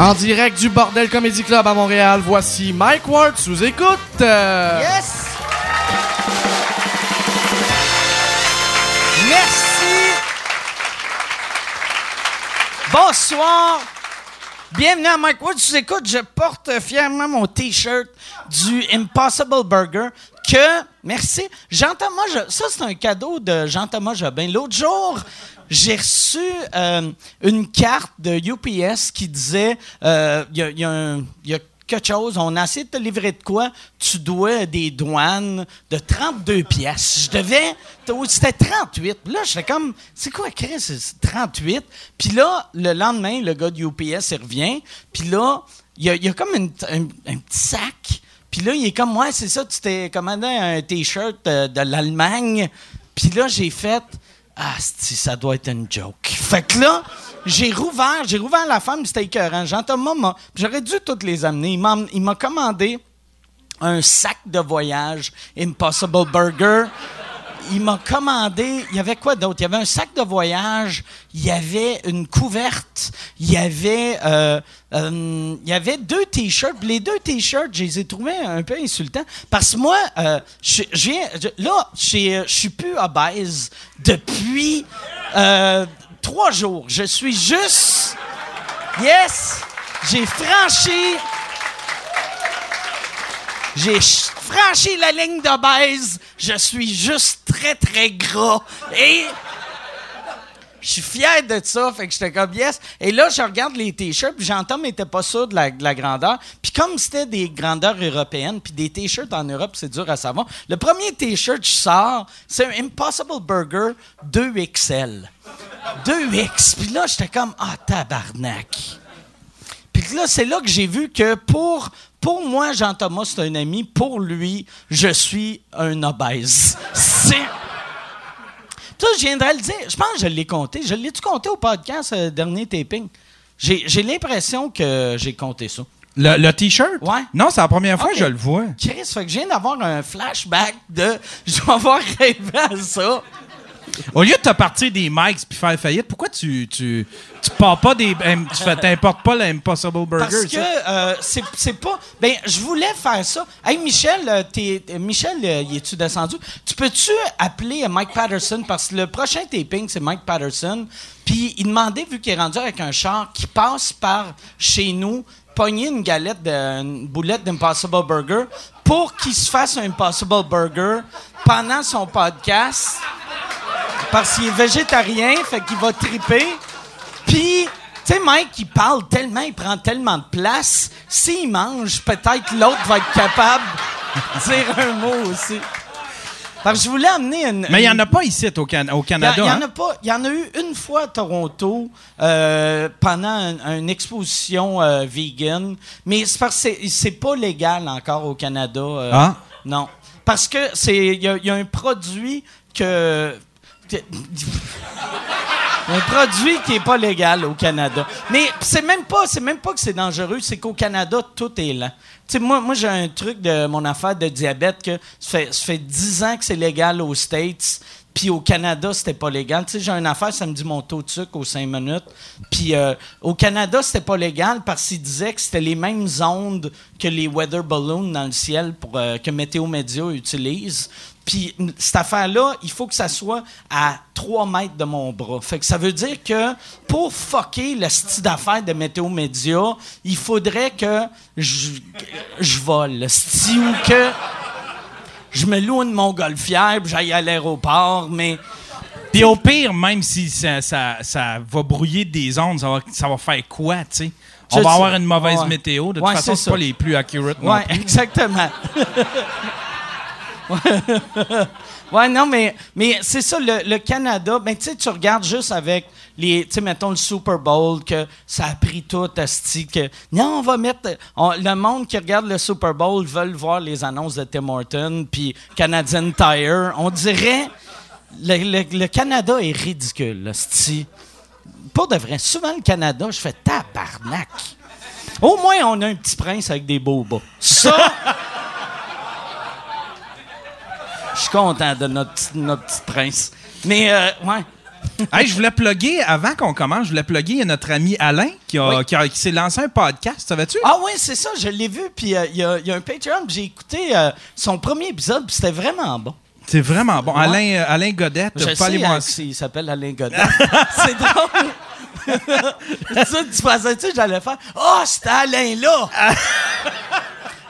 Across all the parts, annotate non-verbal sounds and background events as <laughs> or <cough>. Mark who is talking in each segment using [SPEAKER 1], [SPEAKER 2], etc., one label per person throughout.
[SPEAKER 1] En direct du Bordel Comedy Club à Montréal, voici Mike Ward sous écoute.
[SPEAKER 2] Yes! Merci. Bonsoir. Bienvenue à Mike Wood. Tu écoutes, je porte fièrement mon T-shirt du Impossible Burger que, merci, Jean-Thomas, ça c'est un cadeau de Jean-Thomas Jobin. L'autre jour, j'ai reçu euh, une carte de UPS qui disait, euh, il y, a, il y a quelque chose, on a essayé de te livrer de quoi, tu dois des douanes de 32 pièces. Je devais, c'était 38. Puis Là, j'étais comme, c'est quoi, Chris, c'est 38. Puis là, le lendemain, le gars de UPS, il revient. Puis là, il y a, comme un, petit sac. Puis là, il est comme, ouais, c'est ça, tu t'es commandé un T-shirt euh, de l'Allemagne. Puis là, j'ai fait, ah, ça doit être une joke. Fait que là, j'ai rouvert, j'ai rouvert la femme, c'était écœurant. Jean-Thomas m'a, j'aurais dû toutes les amener. Il m'a commandé un sac de voyage Impossible Burger. Il m'a commandé, il y avait quoi d'autre? Il y avait un sac de voyage, il y avait une couverte, il y avait, euh, euh, il y avait deux t-shirts. Les deux t-shirts, je les ai trouvés un peu insultants. Parce que moi, euh, je je viens- je- là, suis plus obèse depuis euh, trois jours. Je suis juste... Yes! J'ai franchi j'ai ch- franchi la ligne de baise. Je suis juste très, très gras. Et je suis fier de ça. Fait que j'étais comme yes. Et là, je regarde les t-shirts, puis j'entends, mais t'es pas sûr de la, de la grandeur. Puis comme c'était des grandeurs européennes, puis des t-shirts en Europe, c'est dur à savoir. Le premier t-shirt je sors, c'est un Impossible Burger 2XL. 2X. Puis là, j'étais comme, ah, tabarnak. Puis là, c'est là que j'ai vu que pour, pour moi, Jean-Thomas, c'est un ami. Pour lui, je suis un obèse. C'est. Ça, je viendrais le dire. Je pense que je l'ai compté. Je l'ai-tu compté au podcast, euh, dernier taping? J'ai l'impression que j'ai compté ça.
[SPEAKER 3] Le, le T-shirt?
[SPEAKER 2] Ouais.
[SPEAKER 3] Non, c'est la première fois que je le vois.
[SPEAKER 2] Chris, fait que je viens d'avoir un flashback de. <laughs> Je vais avoir rêvé à ça.
[SPEAKER 3] Au lieu de te partir des mics puis faire faillite, pourquoi tu tu tu pars pas des em, tu t'importes pas l'Impossible Burger
[SPEAKER 2] Parce que euh, c'est pas. Ben, je voulais faire ça. Hey, Michel, euh, t'es- Michel, euh, y es-tu descendu? Tu peux-tu appeler Mike Patterson? Parce que le prochain taping, c'est Mike Patterson. Puis il demandait, vu qu'il est rendu avec un char, qui passe par chez nous, pogner une galette, de, une boulette d'Impossible Burger pour qu'il se fasse un Impossible Burger pendant son podcast. Parce qu'il est végétarien, fait qu'il va triper. Puis, tu sais, Mike, il parle tellement, il prend tellement de place. S'il mange, peut-être l'autre va être capable de dire un mot aussi. Parce que je voulais amener une.
[SPEAKER 3] Mais il y en a pas ici au, Can- au
[SPEAKER 2] il y,
[SPEAKER 3] Canada.
[SPEAKER 2] il y en
[SPEAKER 3] hein?
[SPEAKER 2] a pas. Il y en a eu une fois à Toronto euh, pendant un- une exposition euh, vegan, mais c'est parce que c'est- pas légal encore au Canada. euh,
[SPEAKER 3] Ah.
[SPEAKER 2] Non, parce que c'est il y, a- y un produit que- un produit qui est pas légal au Canada. Mais c'est même pas, c'est même pas que c'est dangereux, c'est qu'au Canada tout est sais, moi, moi j'ai un truc de mon affaire de diabète que ça fait, ça fait 10 ans que c'est légal aux States. Puis au Canada, c'était pas légal. Tu sais, j'ai une affaire, ça me dit mon taux de sucre aux 5 minutes. Puis euh, au Canada, c'était pas légal parce qu'ils disaient que c'était les mêmes ondes que les weather balloons dans le ciel euh, que Météo Média utilise. Puis cette affaire-là, il faut que ça soit à 3 mètres de mon bras. Fait que ça veut dire que pour fucker le style d'affaires de Météo Média, il faudrait que je, je vole, ou que je me loue une montgolfière puis j'aille à l'aéroport, mais...
[SPEAKER 3] Puis au pire, même si ça, ça, ça va brouiller des ondes, ça va, ça va faire quoi, tu sais? On
[SPEAKER 2] Je
[SPEAKER 3] va avoir une mauvaise
[SPEAKER 2] Ouais.
[SPEAKER 3] météo. De toute façon,
[SPEAKER 2] c'est
[SPEAKER 3] pas les plus accurate. non plus. <laughs>
[SPEAKER 2] exactement. <laughs> ouais, non, mais, mais c'est ça, le, le Canada, ben, tu sais, tu regardes juste avec les, tu sais, mettons le Super Bowl, que ça a pris tout, asti, que, non, on va mettre, le monde qui regarde le Super Bowl veulent voir les annonces de Tim Horton, puis Canadian Tire. On dirait, le, le- le Canada est ridicule, asti. Pour de vrai, souvent le Canada, je fais tabarnak. Au moins, on a un petit prince avec des beaux bas. Ça, je suis content de notre, petit- notre petit prince. Mais, euh, ouais. <laughs>
[SPEAKER 3] Hey, je voulais plugger, avant qu'on commence, je voulais plugger, il y a notre ami Alain qui, a-
[SPEAKER 2] Oui.
[SPEAKER 3] qui, a- qui s'est lancé un podcast, savais-tu?
[SPEAKER 2] Ah oui, c'est ça, je l'ai vu, puis euh, il y, a- il y a un Patreon, puis j'ai écouté euh, son premier épisode, puis c'était vraiment bon.
[SPEAKER 3] C'est vraiment bon.
[SPEAKER 2] Ouais.
[SPEAKER 3] Alain, euh, Alain Godette,
[SPEAKER 2] Je
[SPEAKER 3] pas
[SPEAKER 2] sais,
[SPEAKER 3] aller
[SPEAKER 2] euh, il s'appelle Alain Godin. <laughs> c'est drôle. <laughs> ça, tu pensais-tu que j'allais faire « Oh, c'était Alain là! »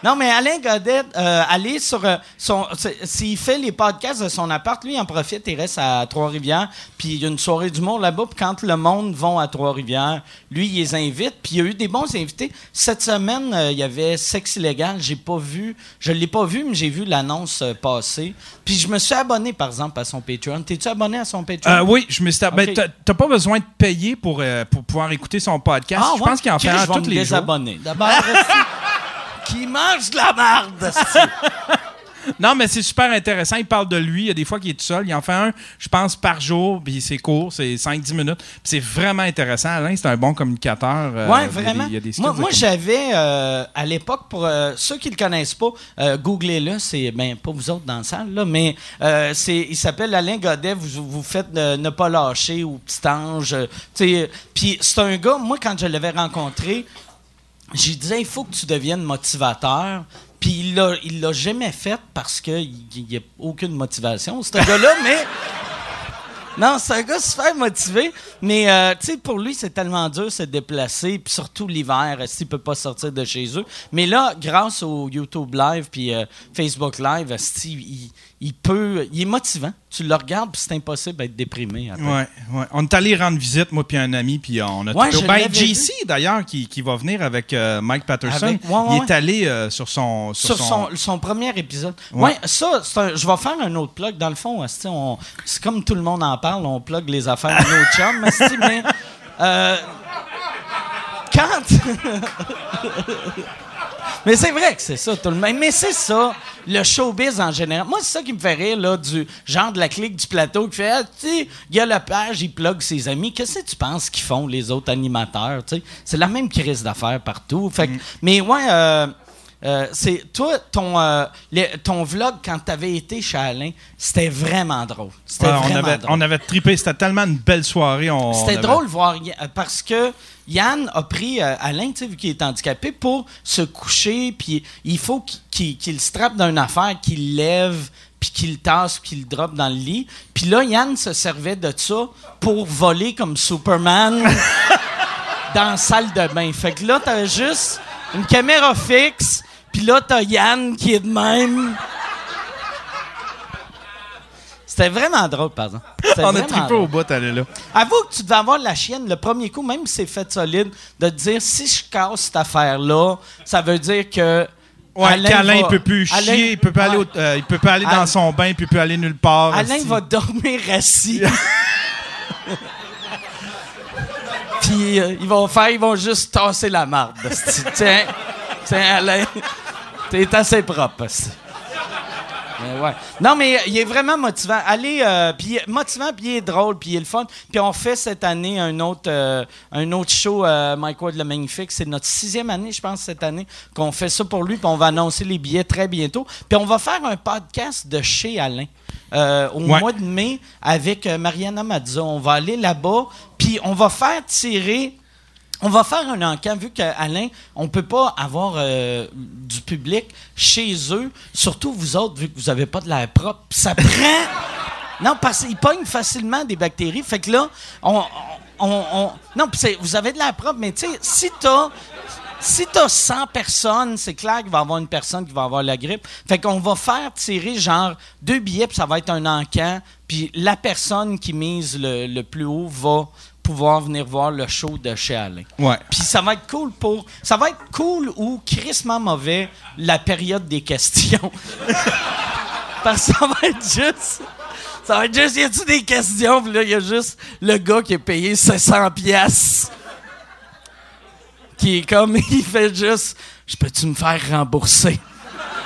[SPEAKER 2] Non, mais Alain Godet, euh, allez sur euh, son. S'il fait les podcasts de son appart, lui, il en profite, il reste à Trois-Rivières, puis il y a une soirée d'humour là-bas, puis quand le monde va à Trois-Rivières, lui, il les invite, puis il y a eu des bons invités. Cette semaine, euh, il y avait Sexe illégal, j'ai pas vu, je l'ai pas vu, mais j'ai vu l'annonce euh, passer. Puis je me suis abonné, par exemple, à son Patreon. T'es-tu abonné à son Patreon?
[SPEAKER 3] Euh, oui, je me suis. ben,
[SPEAKER 2] Ok.
[SPEAKER 3] t'as- pas besoin de payer pour, pour pouvoir écouter son podcast.
[SPEAKER 2] Ah,
[SPEAKER 3] je
[SPEAKER 2] ouais?
[SPEAKER 3] pense qu'il en fait
[SPEAKER 2] Chris,
[SPEAKER 3] un
[SPEAKER 2] je vais
[SPEAKER 3] tous
[SPEAKER 2] me
[SPEAKER 3] les jours.
[SPEAKER 2] désabonner. D'abord, esti, <laughs> qui mange de la marde. <laughs>
[SPEAKER 3] Non, mais c'est super intéressant. Il parle de lui. Il y a des fois qu'il est tout seul. Il en fait un, je pense, par jour. Puis c'est court, c'est 5-10 minutes. Puis c'est vraiment intéressant. Alain, c'est un bon communicateur. Euh,
[SPEAKER 2] Oui, vraiment.
[SPEAKER 3] il y a des skills
[SPEAKER 2] moi, j'avais, euh, à l'époque, pour euh, ceux qui ne le connaissent pas, googlez-le, c'est, ben, pas vous autres dans la salle, là, mais c'est, il s'appelle Alain Godet, vous, vous faites Ne pas lâcher ou Petit Ange. Puis c'est un gars, moi, quand je l'avais rencontré, j'ai dit, il faut que tu deviennes motivateur. Puis il l'a, il l'a jamais fait parce qu'il n'y a aucune motivation, ce <laughs> gars-là, mais. Non, c'est un gars super motivé, mais euh, tu sais, pour lui, c'est tellement dur de se déplacer, puis surtout l'hiver, s'il peut pas sortir de chez eux? Mais là, grâce au YouTube Live puis euh, Facebook Live, esti, il, il peut, il est motivant. Tu le regardes, puis c'est impossible d'être déprimé. après.
[SPEAKER 3] Ouais, ouais. On est allé rendre visite, moi puis un ami, puis on a
[SPEAKER 2] Ouais,
[SPEAKER 3] tout- Ben, JC, d'ailleurs, qui, qui va venir avec euh, Mike Patterson.
[SPEAKER 2] Avec- ouais, ouais,
[SPEAKER 3] il est allé euh, sur son...
[SPEAKER 2] Sur son, son premier épisode.
[SPEAKER 3] Ouais.
[SPEAKER 2] Ça, un- je vais faire un autre plug. Dans le fond, on- c'est comme tout le monde en parle, on plug les affaires de nos <laughs> chums, esti, mais euh, quand. <laughs> mais c'est vrai que c'est ça, tout le monde. Mais c'est ça, le showbiz en général. Moi, c'est ça qui me fait rire, là, du genre de la clique du plateau qui fait, ah, tu sais, il y a la page, il plug ses amis. Qu'est-ce que tu penses qu'ils font, les autres animateurs, tu sais? C'est la même crise d'affaires partout. Fait que- Mais ouais, euh, euh, c'est toi ton euh, ton vlog quand t'avais été chez Alain, c'était vraiment drôle. C'était
[SPEAKER 3] Ouais, on, avait,
[SPEAKER 2] drôle.
[SPEAKER 3] on avait trippé. C'était tellement une belle soirée.
[SPEAKER 2] C'était
[SPEAKER 3] avait-
[SPEAKER 2] drôle de voir euh, parce que Yann a pris euh, Alain, tu sais, vu qu'il est handicapé, pour se coucher, puis il faut qu'il- qu'il qu'il se trappe d'une affaire, qu'il lève, puis qu'il tasse, qu'il drop dans le lit. Puis là, Yann se servait de ça pour voler comme Superman <laughs> dans la salle de bain. Fait que là, t'as juste une caméra fixe, puis là, t'as Yann qui est de même. C'était vraiment drôle, par exemple.
[SPEAKER 3] On a trippé
[SPEAKER 2] drôle.
[SPEAKER 3] au bout, elle est là.
[SPEAKER 2] Avoue que tu devais avoir la chienne le premier coup, même si c'est fait solide, de te dire si je casse cette affaire-là, ça veut dire que.
[SPEAKER 3] Ouais,
[SPEAKER 2] Alain
[SPEAKER 3] il peut plus chier, il peut pas aller, au- euh, il peut pas aller
[SPEAKER 2] Alain-
[SPEAKER 3] dans son bain, puis il peut aller nulle part.
[SPEAKER 2] Alain
[SPEAKER 3] esti.
[SPEAKER 2] va dormir assis. <laughs> Puis euh, ils vont faire, ils vont juste tasser la marde. Tiens, tiens, Alain, t'es assez propre. esti. Mais ouais. Non, mais euh, il est vraiment motivant. Allez, euh, puis est motivant, puis il est drôle, puis il est le fun. Puis on fait cette année un autre, euh, un autre show, euh, Mike Ward le Magnifique. C'est notre sixième année, je pense, cette année, qu'on fait ça pour lui. Puis on va annoncer les billets très bientôt. Puis on va faire un podcast de chez Alain. euh, au
[SPEAKER 3] Ouais.
[SPEAKER 2] mois de mai avec euh, Mariana Mazza. On va aller là-bas, puis on va faire tirer on va faire un encamp, vu qu'Alain, on peut pas avoir euh, du public chez eux, surtout vous autres, vu que vous avez pas de l'air propre. Ça prend... <laughs> non, parce qu'ils pognent facilement des bactéries. Fait que là, on... on, on- non, c'est- vous avez de l'air propre, mais tu sais, si t'as... Si t'as 100 personnes, c'est clair qu'il va y avoir une personne qui va avoir la grippe. Fait qu'on va faire tirer genre deux billets, puis ça va être un encan. Puis la personne qui mise le plus haut va pouvoir venir voir le show de chez Alain.
[SPEAKER 3] Ouais.
[SPEAKER 2] Puis ça va être cool pour. Ça va être cool ou crissement mauvais la période des questions. <laughs> Parce que ça va être juste. Ça va être juste. Y a-tu des questions? Puis là, y a juste le gars qui a payé 700 pièces qui est comme. <laughs> Il fait juste. Je peux-tu me faire rembourser?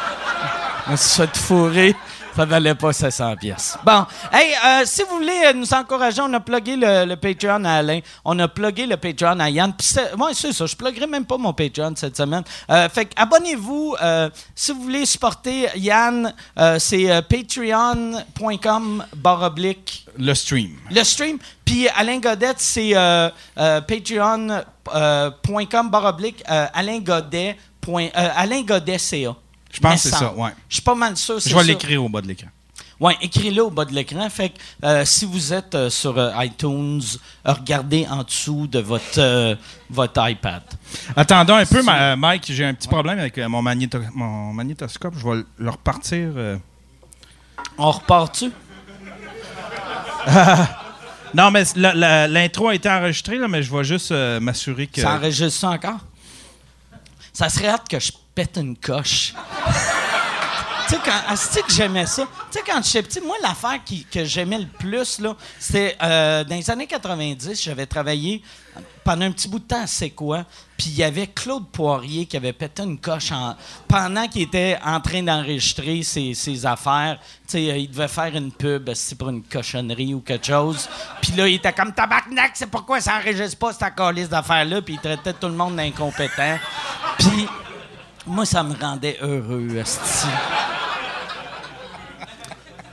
[SPEAKER 2] <laughs> On se fait fourrer. Ça valait pas 700 pièces. Bon, hey, euh, si vous voulez euh, nous encourager, on a plugué le, le Patreon à Alain, on a plugué le Patreon à Yann. Puis c'est- ouais, c'est ça, je pluguerai même pas mon Patreon cette semaine. Euh, fait que abonnez-vous. euh, si vous voulez supporter Yann, euh, c'est euh, patreon.com barre oblique
[SPEAKER 3] Le stream.
[SPEAKER 2] le stream. Puis Alain Godette, c'est euh, euh, patreon.com barre oblique euh, Alain Godet. point- euh, Alain Godet CA.
[SPEAKER 3] Je pense que c'est ça, ouais.
[SPEAKER 2] Je suis pas mal sûr.
[SPEAKER 3] Je vais l'écrire au bas de l'écran.
[SPEAKER 2] Ouais, écris-le au bas de l'écran. Fait que euh, si vous êtes euh, sur euh, iTunes, regardez en dessous de votre, votre iPad.
[SPEAKER 3] Attendons un peu, ma- Mike, j'ai un petit problème avec mon, magnéto- mon magnétoscope. Je vais le- repartir.
[SPEAKER 2] On repart-tu? <laughs>
[SPEAKER 3] Non, mais l'intro a été enregistrée, là, mais je vais juste m'assurer que.
[SPEAKER 2] Ça enregistre ça encore? Ça serait hâte que je pète une coche. tu sais, quand. asti que j'aimais ça? Tu sais, quand j'étais petit, moi, l'affaire que j'aimais le plus, là, c'était euh, dans les années 90, j'avais travaillé pendant un petit bout de temps à C'est quoi? Puis il y avait Claude Poirier qui avait pété une coche en- pendant qu'il était en train d'enregistrer ses, ses affaires. Sais, euh, il devait faire une pub, c'est pour une cochonnerie ou quelque chose. Puis là, il était comme tabarnak, c'est pourquoi ça enregistre pas cette calice d'affaires-là? Puis il traitait tout le monde d'incompétent. Puis moi, ça me rendait heureux, esti.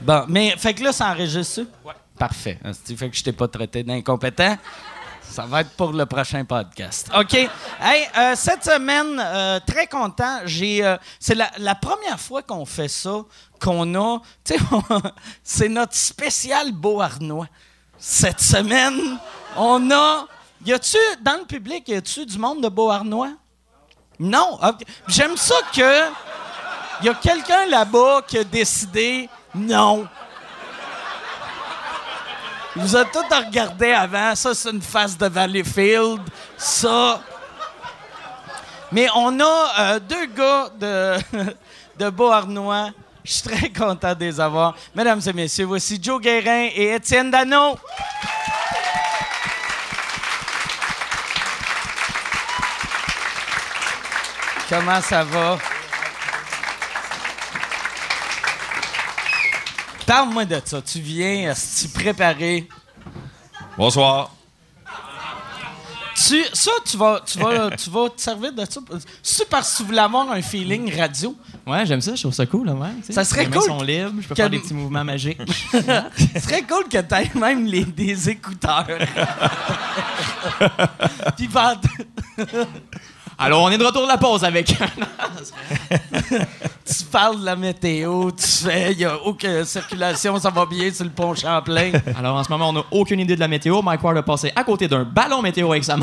[SPEAKER 2] Bon, mais fait que là, ça enregistre ça? Ouais. Parfait. esti. Fait que je t'ai pas traité d'incompétent. Ça va être pour le prochain podcast. OK. Hey, euh, cette semaine, euh, très content. J'ai, euh, c'est la, la première fois qu'on fait ça, qu'on a. <laughs> Tu sais, c'est notre spécial Beauharnois. Cette semaine, on a. Y a-tu, dans le public, y a-tu du monde de Beauharnois? Non. J'aime ça que. Y a quelqu'un là-bas qui a décidé non. Vous avez tout regardé avant. Ça, c'est une face de Valleyfield. Ça. Mais on a euh, deux gars de, <laughs> de Beauharnois. Je suis très content de les avoir. Mesdames et messieurs, voici Joe Guérin et Étienne Dano. Comment ça va? Parle-moi de ça. Tu viens, tu préparé.
[SPEAKER 4] Bonsoir.
[SPEAKER 2] Tu, ça, tu vas, tu, vas, <laughs> tu vas te servir de ça. C'est parce que tu voulais avoir un feeling radio.
[SPEAKER 5] Ouais, j'aime ça, je trouve ça cool, là, ouais.
[SPEAKER 2] Ça serait
[SPEAKER 5] Les
[SPEAKER 2] cool
[SPEAKER 5] sont libres, je peux
[SPEAKER 2] que-
[SPEAKER 5] faire des petits mouvements magiques. <laughs>
[SPEAKER 2] Ce serait cool que tu aies même les, des écouteurs. <laughs> Puis
[SPEAKER 5] Alors, on est de retour de la pause avec. <laughs>
[SPEAKER 2] tu parles de la météo, tu fais, il n'y a aucune circulation, ça va bien sur le pont Champlain.
[SPEAKER 5] Alors, en ce moment, on n'a aucune idée de la météo. Mike Ward a passé à côté d'un ballon météo avec sa.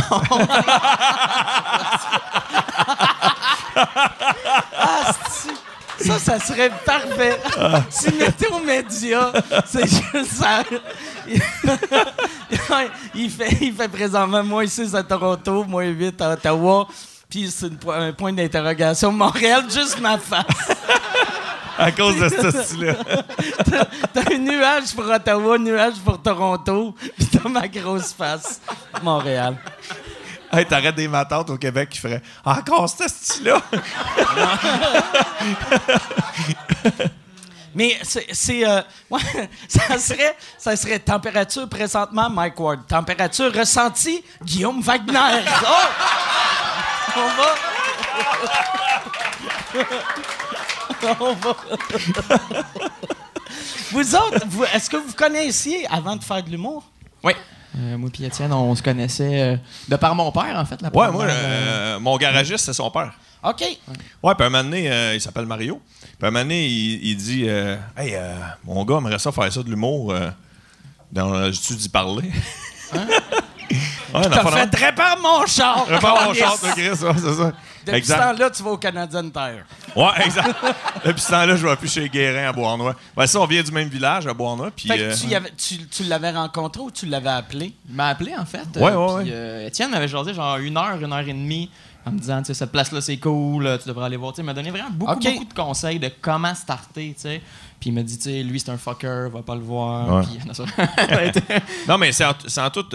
[SPEAKER 2] Ah, <laughs> c'est- ça, ça serait parfait. Si Météo Média, c'est juste ça. <laughs> il, fait, il fait présentement moins 6 à Toronto, moins 8 à Ottawa. Puis c'est un point d'interrogation. Montréal, juste ma face. <laughs>
[SPEAKER 4] À cause de ce style-là.
[SPEAKER 2] T'as un nuage pour Ottawa, un nuage pour Toronto, puis t'as ma grosse face. Montréal.
[SPEAKER 4] Hey, t'arrêtes des matantes au Québec qui feraient encore ce style-là. <laughs>
[SPEAKER 2] Mais c'est. euh, <laughs> ouais, ça, serait, ça serait température présentement, Mike Ward. Température ressentie, Guillaume Wagner. <laughs> Oh! On va. <laughs> On va. Vous autres, vous- est-ce que vous connaissiez avant de faire de l'humour?
[SPEAKER 5] oui. Euh, moi et Étienne, on se connaissait euh, de par mon père, en fait. La
[SPEAKER 4] Ouais, moi,
[SPEAKER 5] euh,
[SPEAKER 4] mon garagiste, c'est son père.
[SPEAKER 2] OK.
[SPEAKER 4] Ouais, puis un moment donné, il s'appelle Mario. Puis un moment donné, il, il dit Hey, mon gars aimerait ça faire ça de l'humour. Dans J'ai-tu d'y parler? <laughs> Ouais, dans le
[SPEAKER 2] T'as fait répare mon char.
[SPEAKER 4] Répare mon char, Chris, ouais, c'est ça.
[SPEAKER 2] Depuis ce temps-là, tu vas au Canadian Tire.
[SPEAKER 4] Ouais, exact. <laughs> Depuis ce temps-là, je vais plus chez Guérin à Beauharnois. Ben, ça, on vient du même village à Beauharnois. Puis, euh,
[SPEAKER 2] tu, y avais- tu- tu l'avais rencontré ou tu l'avais appelé?
[SPEAKER 5] Il m'a appelé, en fait.
[SPEAKER 4] Ouais, ouais,
[SPEAKER 5] puis,
[SPEAKER 4] ouais.
[SPEAKER 5] euh, Étienne m'avait jasé genre une heure, une heure et demie, en me disant, tu sais, cette place-là, c'est cool, euh, tu devrais aller voir. Tu sais, il m'a donné vraiment beaucoup, de conseils de comment starter, tu sais. Puis il m'a dit, tu sais, lui, c'est un fucker, va pas le voir.
[SPEAKER 4] Ouais.
[SPEAKER 5] Puis, <laughs> non, <laughs>
[SPEAKER 4] Non, mais c'est en, c'est en tout.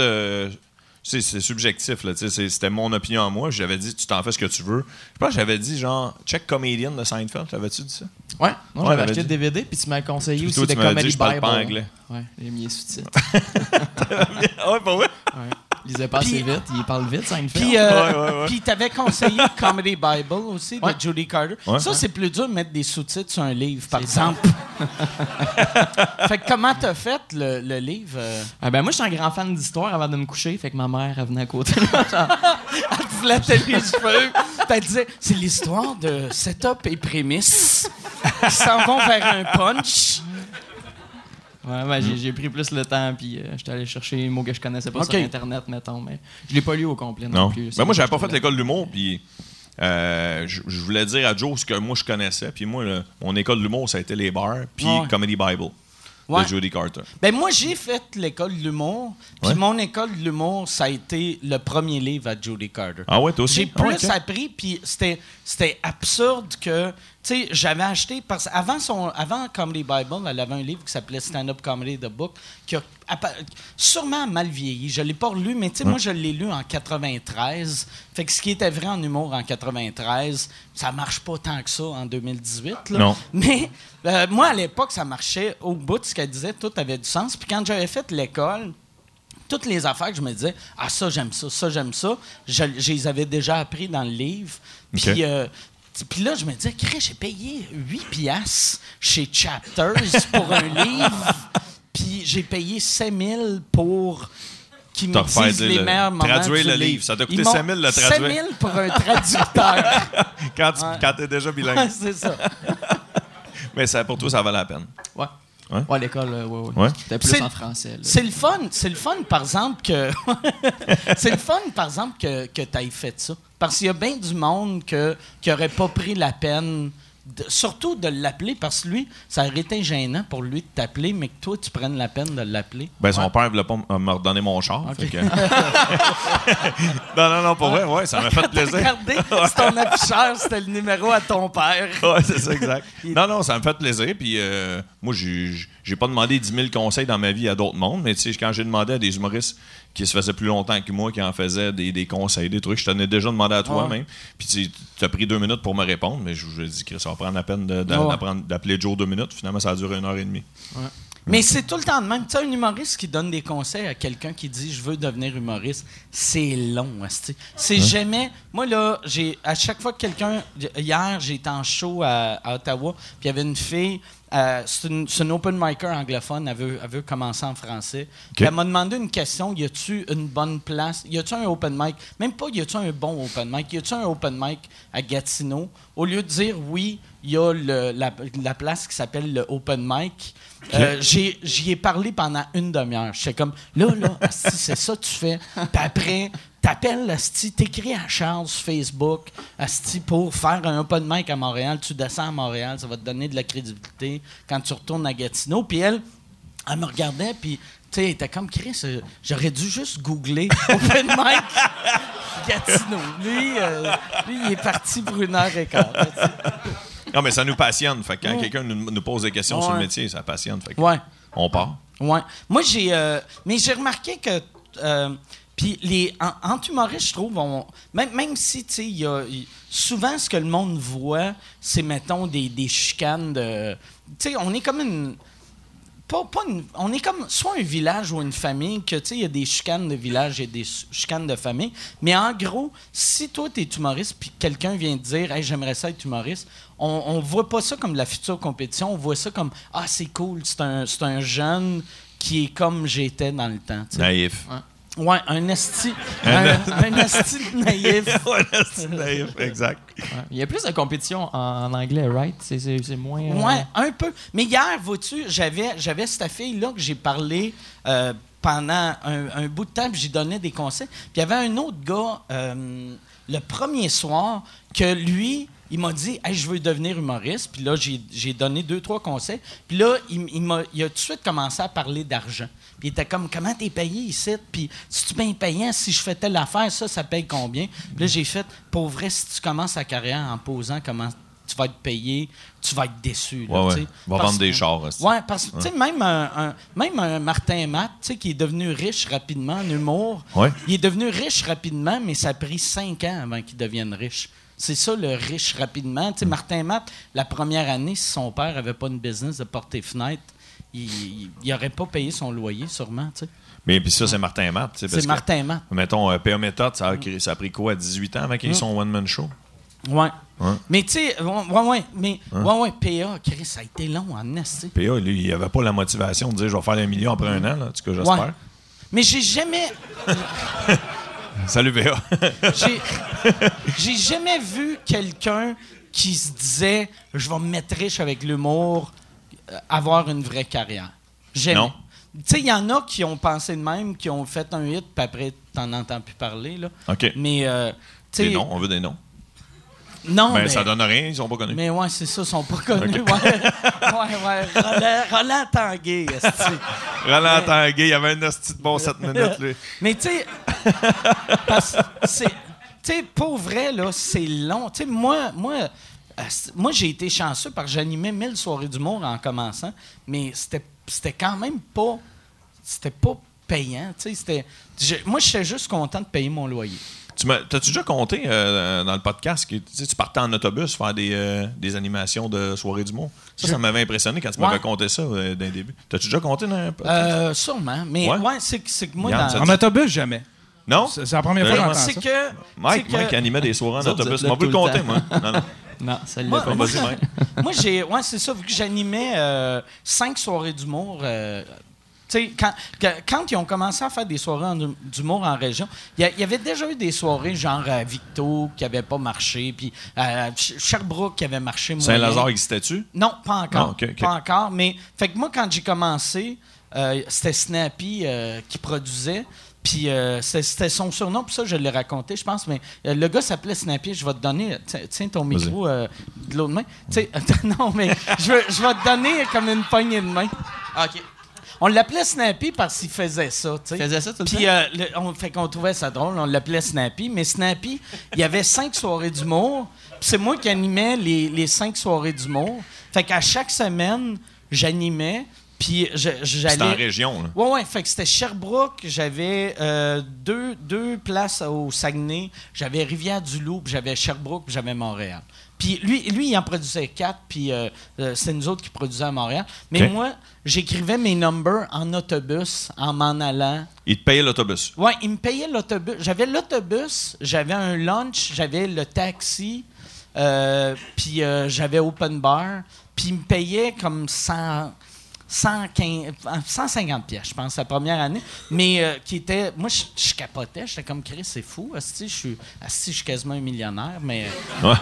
[SPEAKER 4] C'est subjectif, c'était mon opinion à moi. J'avais dit, tu t'en fais ce que tu veux. Je pense que j'avais dit, genre, check Comedian de Seinfeld. T'avais-tu dit ça?
[SPEAKER 5] Ouais, non, j'avais acheté
[SPEAKER 4] dit.
[SPEAKER 5] le DVD, puis tu m'as conseillé
[SPEAKER 4] Puis
[SPEAKER 5] aussi
[SPEAKER 4] toi,
[SPEAKER 5] de
[SPEAKER 4] dit,
[SPEAKER 5] Comedy
[SPEAKER 4] je parle
[SPEAKER 5] Bible.
[SPEAKER 4] pas anglais.
[SPEAKER 5] Ouais, j'ai mis les sous-titres. <laughs>
[SPEAKER 4] ouais, pas vrai?
[SPEAKER 5] Ouais. Il lisait pas assez vite, il parle vite, ça une
[SPEAKER 2] Puis, euh,
[SPEAKER 4] Ouais, ouais, ouais.
[SPEAKER 2] puis t'avais conseillé Comedy Bible aussi de. Judy Carter.
[SPEAKER 4] Ouais.
[SPEAKER 2] Ça, c'est plus dur de mettre des sous-titres sur un livre, par exemple. <laughs> fait que comment t'as fait le, le livre? euh?
[SPEAKER 5] Ah ben moi, je suis un grand fan d'histoire avant de me coucher, fait que ma mère, elle venait à côté. de moi, genre, <laughs>
[SPEAKER 2] Elle te flattait les cheveux. Puis Elle disait, c'est l'histoire de setup et prémices qui s'en vont vers un punch.
[SPEAKER 5] Ouais, ouais, j'ai, pris plus le temps, puis euh, j'étais allé chercher les mots que je connaissais pas sur Internet, mettons, mais je l'ai pas lu au complet non,
[SPEAKER 4] Non.
[SPEAKER 5] plus.
[SPEAKER 4] Ben moi, j'avais pas fait l'école de l'humour, puis euh, je je voulais dire à Joe ce que moi je connaissais. Puis moi, mon école de l'humour, ça a été les bars, puis
[SPEAKER 2] Ouais.
[SPEAKER 4] Comedy Bible
[SPEAKER 2] Ouais.
[SPEAKER 4] de Judy Carter.
[SPEAKER 2] Ben moi, j'ai fait l'école de l'humour. Puis
[SPEAKER 4] Ouais.
[SPEAKER 2] mon école de l'humour, ça a été le premier livre à Judy Carter.
[SPEAKER 4] Ah ouais, toi aussi?
[SPEAKER 2] J'ai
[SPEAKER 4] Ah
[SPEAKER 2] plus
[SPEAKER 4] ok.
[SPEAKER 2] appris, puis c'était, c'était absurde que, tu sais, j'avais acheté, parce avant, son, avant Comedy Bible, elle avait un livre qui s'appelait Stand-Up Comedy, The Book, qui a sûrement mal vieilli. Je l'ai pas relu, mais tu sais, moi, je l'ai lu en 93. Fait que ce qui était vrai en humour en 93, ça marche pas tant que ça en 2018. là.
[SPEAKER 4] Non.
[SPEAKER 2] Mais euh, moi, à l'époque, ça marchait au bout de ce qu'elle disait, tout avait du sens. Puis quand j'avais fait l'école, toutes les affaires que je me disais, ah ça j'aime ça, ça j'aime ça, je, je les avais déjà appris dans le livre. Puis, euh, puis là, je me disais, j'ai payé 8 piastres chez Chapters pour un livre, puis j'ai payé 5000 pour qu'ils
[SPEAKER 4] Te
[SPEAKER 2] me disent
[SPEAKER 4] dire
[SPEAKER 2] les
[SPEAKER 4] le-
[SPEAKER 2] meilleurs moments
[SPEAKER 4] traduire
[SPEAKER 2] du
[SPEAKER 4] le livre. Ça t'a coûté
[SPEAKER 2] Ils m'ont-
[SPEAKER 4] 5 000 le traduire.
[SPEAKER 2] 5000 pour un traducteur. <laughs>
[SPEAKER 4] Quand, tu,
[SPEAKER 2] Ouais.
[SPEAKER 4] quand t'es déjà bilingue.
[SPEAKER 2] Ouais, c'est ça. <laughs>
[SPEAKER 4] Mais ça, pour toi, ça valait la peine.
[SPEAKER 5] Ouais.
[SPEAKER 4] Ouais?
[SPEAKER 5] Ouais, l'école, euh, ouais, ouais.
[SPEAKER 4] Ouais.
[SPEAKER 5] C'était plus
[SPEAKER 2] C'est-
[SPEAKER 5] en français.
[SPEAKER 2] C'est le fun, c'est le fun, par exemple, que. <laughs> c'est le fun, par exemple, que, que tu aies fait ça. Parce qu'il y a bien du monde que, qui n'aurait pas pris la peine, de- surtout de l'appeler, parce que lui, ça aurait été gênant pour lui de t'appeler, mais que toi, tu prennes la peine de l'appeler.
[SPEAKER 4] Ben, son
[SPEAKER 2] Ouais.
[SPEAKER 4] père voulait pas m- me redonner mon char. Que- <laughs> non, non, non, pour vrai, ouais, ça m'a fait plaisir.
[SPEAKER 2] Regardez, c'est ton afficheur, c'était le numéro à ton père.
[SPEAKER 4] Ouais, c'est ça, exact. non, non, ça me fait plaisir. Puis euh, moi, j'ai j'ai pas demandé 10 000 conseils dans ma vie à d'autres mondes, mais quand j'ai demandé à des humoristes qui se faisaient plus longtemps que moi, qui en faisaient des, des conseils, des trucs, je t'en ai déjà demandé à toi
[SPEAKER 2] Ouais.
[SPEAKER 4] même. Puis tu as pris deux minutes pour me répondre, mais je vous ai dit que ça va prendre la peine de- de-
[SPEAKER 2] Ouais.
[SPEAKER 4] d'apprendre- d'appeler Joe deux minutes. Finalement, ça a duré une heure et demie.
[SPEAKER 2] Mais c'est tout le temps de même. Tu sais, un humoriste qui donne des conseils à quelqu'un qui dit je veux devenir humoriste, c'est long. C'est jamais. Moi, là, j'ai à chaque fois que quelqu'un. Hier, j'étais en show à, à Ottawa, puis il y avait une fille. Euh, c'est une, open micer anglophone, elle veut, elle veut commencer en français. Elle m'a demandé une question. Y a-tu une bonne place? Y a-tu un open mic? Même pas y a-tu un bon open mic? Y a-tu un open mic à Gatineau? Au lieu de dire oui, il y a le- la, la place qui s'appelle le open mic. Euh, J'y ai parlé pendant une demi-heure. J'étais comme, là, là, <laughs> c'est ça que tu fais. Puis après, t'appelles, Asti, t'écris à Charles sur Facebook, Asti, pour faire un open mic à Montréal. Tu descends à Montréal, ça va te donner de la crédibilité quand tu retournes à Gatineau. Puis elle, elle me regardait, puis, tu sais, était comme, Chris, euh, j'aurais dû juste googler <laughs> open mic Gatineau. Lui, euh, lui, il est parti pour une heure et quart.
[SPEAKER 4] Non, mais ça nous passionne. Fait que quand quelqu'un nous, nous pose des questions sur le métier, ça passionne. Fait que on part.
[SPEAKER 2] Ouais. Moi, j'ai. euh, mais j'ai remarqué que. euh, puis les en, humoristes, je trouve, on- même, même si, tu sais, y a. souvent, ce que le monde voit, c'est, mettons, des, des chicanes de. Tu sais, on est comme une. Pas, pas une- on est comme soit un village ou une famille, que tu sais, il y a des chicanes de village et des ch- chicanes de famille. Mais en gros, si toi, tu es humoriste, puis quelqu'un vient te dire, hey, j'aimerais ça être humoriste, on, on voit pas ça comme la future compétition, on voit ça comme, ah, c'est cool, c'est un, c'est un jeune qui est comme j'étais dans le temps.
[SPEAKER 4] Naïf.
[SPEAKER 2] Ouais, un esti. <laughs> un, un esti naïf. <laughs>
[SPEAKER 4] C'est naïf, exact.
[SPEAKER 5] Ouais. Il y a plus de compétition en, en anglais, right? C'est, moins. euh,
[SPEAKER 2] Ouais, un peu. Mais hier, vois-tu, j'avais, j'avais cette fille-là que j'ai parlé euh, pendant un, un bout de temps, puis j'ai donné des conseils. Puis il y avait un autre gars, euh, le premier soir, que lui, il m'a dit hey, je veux devenir humoriste. Puis là, j'ai, donné deux, trois conseils. Puis là, il, il m'a, il a tout de suite commencé à parler d'argent. Puis il était comme comment t'es payé ici? Puis si tu bien payant, si je fais telle affaire, ça, ça paye combien? Puis là, j'ai fait pour vrai, si tu commences ta carrière en posant comment tu vas être payé, tu vas être déçu. là,
[SPEAKER 4] Ouais,
[SPEAKER 2] sais.
[SPEAKER 4] Va
[SPEAKER 2] Parce
[SPEAKER 4] vendre des chars.
[SPEAKER 2] Ouais, parce que, même un, un- même un Martin Matt, qui est devenu riche rapidement en humour, il est devenu riche rapidement, mais ça a pris cinq ans avant qu'il devienne riche. C'est ça, le riche rapidement. Tu sais, Martin Matt, la première année, si son père avait pas une business de porter fenêtre, il n'aurait pas payé son loyer, sûrement, tu sais.
[SPEAKER 4] Mais puis ça, c'est Martin Matt. tu sais, parce
[SPEAKER 2] C'est Martin Matt.
[SPEAKER 4] Mettons, euh, PA Méthode, ça a, créé- ça a pris quoi, 18 ans avant qu'il ait son one-man show?
[SPEAKER 2] Ouais. Mais tu sais, ouais, ouais, mais, ouais, ouais, PA, Chris, ça a été long en esti.
[SPEAKER 4] PA, lui, il avait pas la motivation de dire je vais faire un million après un an, là, en tout cas, j'espère.
[SPEAKER 2] Ouais. Mais j'ai jamais, <laughs>
[SPEAKER 4] Salut PA.
[SPEAKER 2] j'ai, jamais vu quelqu'un qui se disait je vais me mettre riche avec l'humour, euh, avoir une vraie carrière. Jamais.
[SPEAKER 4] Non.
[SPEAKER 2] Tu sais, il y en a qui ont pensé de même, qui ont fait un hit, puis après, t'en entends plus parler, là.
[SPEAKER 4] OK.
[SPEAKER 2] Mais, euh, tu
[SPEAKER 4] Des
[SPEAKER 2] sais.
[SPEAKER 4] noms, on veut des noms.
[SPEAKER 2] Non,
[SPEAKER 4] Ben,
[SPEAKER 2] mais.
[SPEAKER 4] ça donne rien, ils sont pas connus.
[SPEAKER 2] Mais ouais, c'est ça, ils sont pas connus. Ouais, ouais, ouais. Roland, Tanguay.
[SPEAKER 4] Roland Tanguay, il y avait un hostie de bon 7 minutes, lui. <laughs>
[SPEAKER 2] Mais tu sais, c'est. Tu sais, pour vrai, là, c'est long. Tu sais, moi, moi, moi j'ai été chanceux parce que j'animais 1000 soirées d'humour en commençant, mais c'était c'était quand même pas. C'était pas payant. Tu sais, c'était. je- Moi, j'étais juste content de payer mon loyer.
[SPEAKER 4] Tu m'as- T'as-tu déjà compté euh, dans le podcast que tu, sais, tu partais en autobus faire des, euh, des animations de soirée d'humour? Ça, ça m'avait impressionné quand tu m'avais conté ça euh, d'un début. T'as-tu déjà compté dans un podcast?
[SPEAKER 2] Euh, sûrement. Mais
[SPEAKER 4] Ouais.
[SPEAKER 2] ouais, c'est que c'est que moi,
[SPEAKER 4] Yann,
[SPEAKER 2] dans-
[SPEAKER 3] En autobus, jamais.
[SPEAKER 4] non?
[SPEAKER 3] C'est c'est la première
[SPEAKER 4] Euh,
[SPEAKER 3] fois que
[SPEAKER 2] c'est
[SPEAKER 3] ça.
[SPEAKER 2] que.
[SPEAKER 4] Mike,
[SPEAKER 2] c'est que-
[SPEAKER 4] Mike animait des soirées en autobus. On peut le compter, moi. Non, non. <laughs>
[SPEAKER 5] Non, ça l'est
[SPEAKER 2] Moi,
[SPEAKER 5] pas.
[SPEAKER 2] j'ai. Ouais, c'est ça. Vu que j'animais euh, cinq soirées d'humour. Quand, que- quand ils ont commencé à faire des soirées en hum- d'humour en région, il y, avait déjà eu des soirées genre à Victo qui n'avaient pas marché, puis à Sherbrooke qui avait marché.
[SPEAKER 4] Saint-Lazare existait-tu?
[SPEAKER 2] Non, pas encore.
[SPEAKER 4] Ah, ok.
[SPEAKER 2] Pas encore. Mais fait que moi, quand j'ai commencé, euh, c'était Snappy euh, qui produisait. Puis euh, c'était son surnom, puis ça, je l'ai raconté, je pense. Mais euh, le gars s'appelait Snappy. Je vais te donner. Tiens, tiens ton micro euh, de l'autre main. <laughs> Non, mais je, vais- je vais te donner comme une poignée de main.
[SPEAKER 5] OK.
[SPEAKER 2] On l'appelait Snappy parce qu'il faisait ça. tu sais.
[SPEAKER 5] Il faisait ça tout le
[SPEAKER 2] Puis
[SPEAKER 5] temps?
[SPEAKER 2] euh, le- on, fait qu'on trouvait ça drôle, on l'appelait Snappy. Mais Snappy, il y avait cinq soirées d'humour. Puis c'est moi qui animais les, les cinq soirées d'humour. Fait qu'à chaque semaine, j'animais. Puis je-
[SPEAKER 4] C'était en
[SPEAKER 2] j'allais.
[SPEAKER 4] région, là.
[SPEAKER 2] Ouais, ouais. Fait que c'était Sherbrooke. J'avais euh, deux, deux places au Saguenay. J'avais Rivière-du-Loup, puis j'avais Sherbrooke, puis j'avais Montréal. Puis lui, lui, il en produisait quatre, puis euh, euh, c'est nous autres qui produisaient à Montréal. Mais moi, j'écrivais mes numbers en autobus en m'en allant.
[SPEAKER 4] Il te payait l'autobus.
[SPEAKER 2] Ouais, il me payait l'autobus. J'avais l'autobus, j'avais un lunch, j'avais le taxi, euh, puis euh, j'avais open bar. Puis il me payait comme 100, 115, 150 pièces, je pense, la première année. Mais euh, qui était... Moi, je, je capotais. J'étais comme, Chris, c'est fou. Asti, je suis asti, je suis quasiment un millionnaire, mais... euh, <laughs>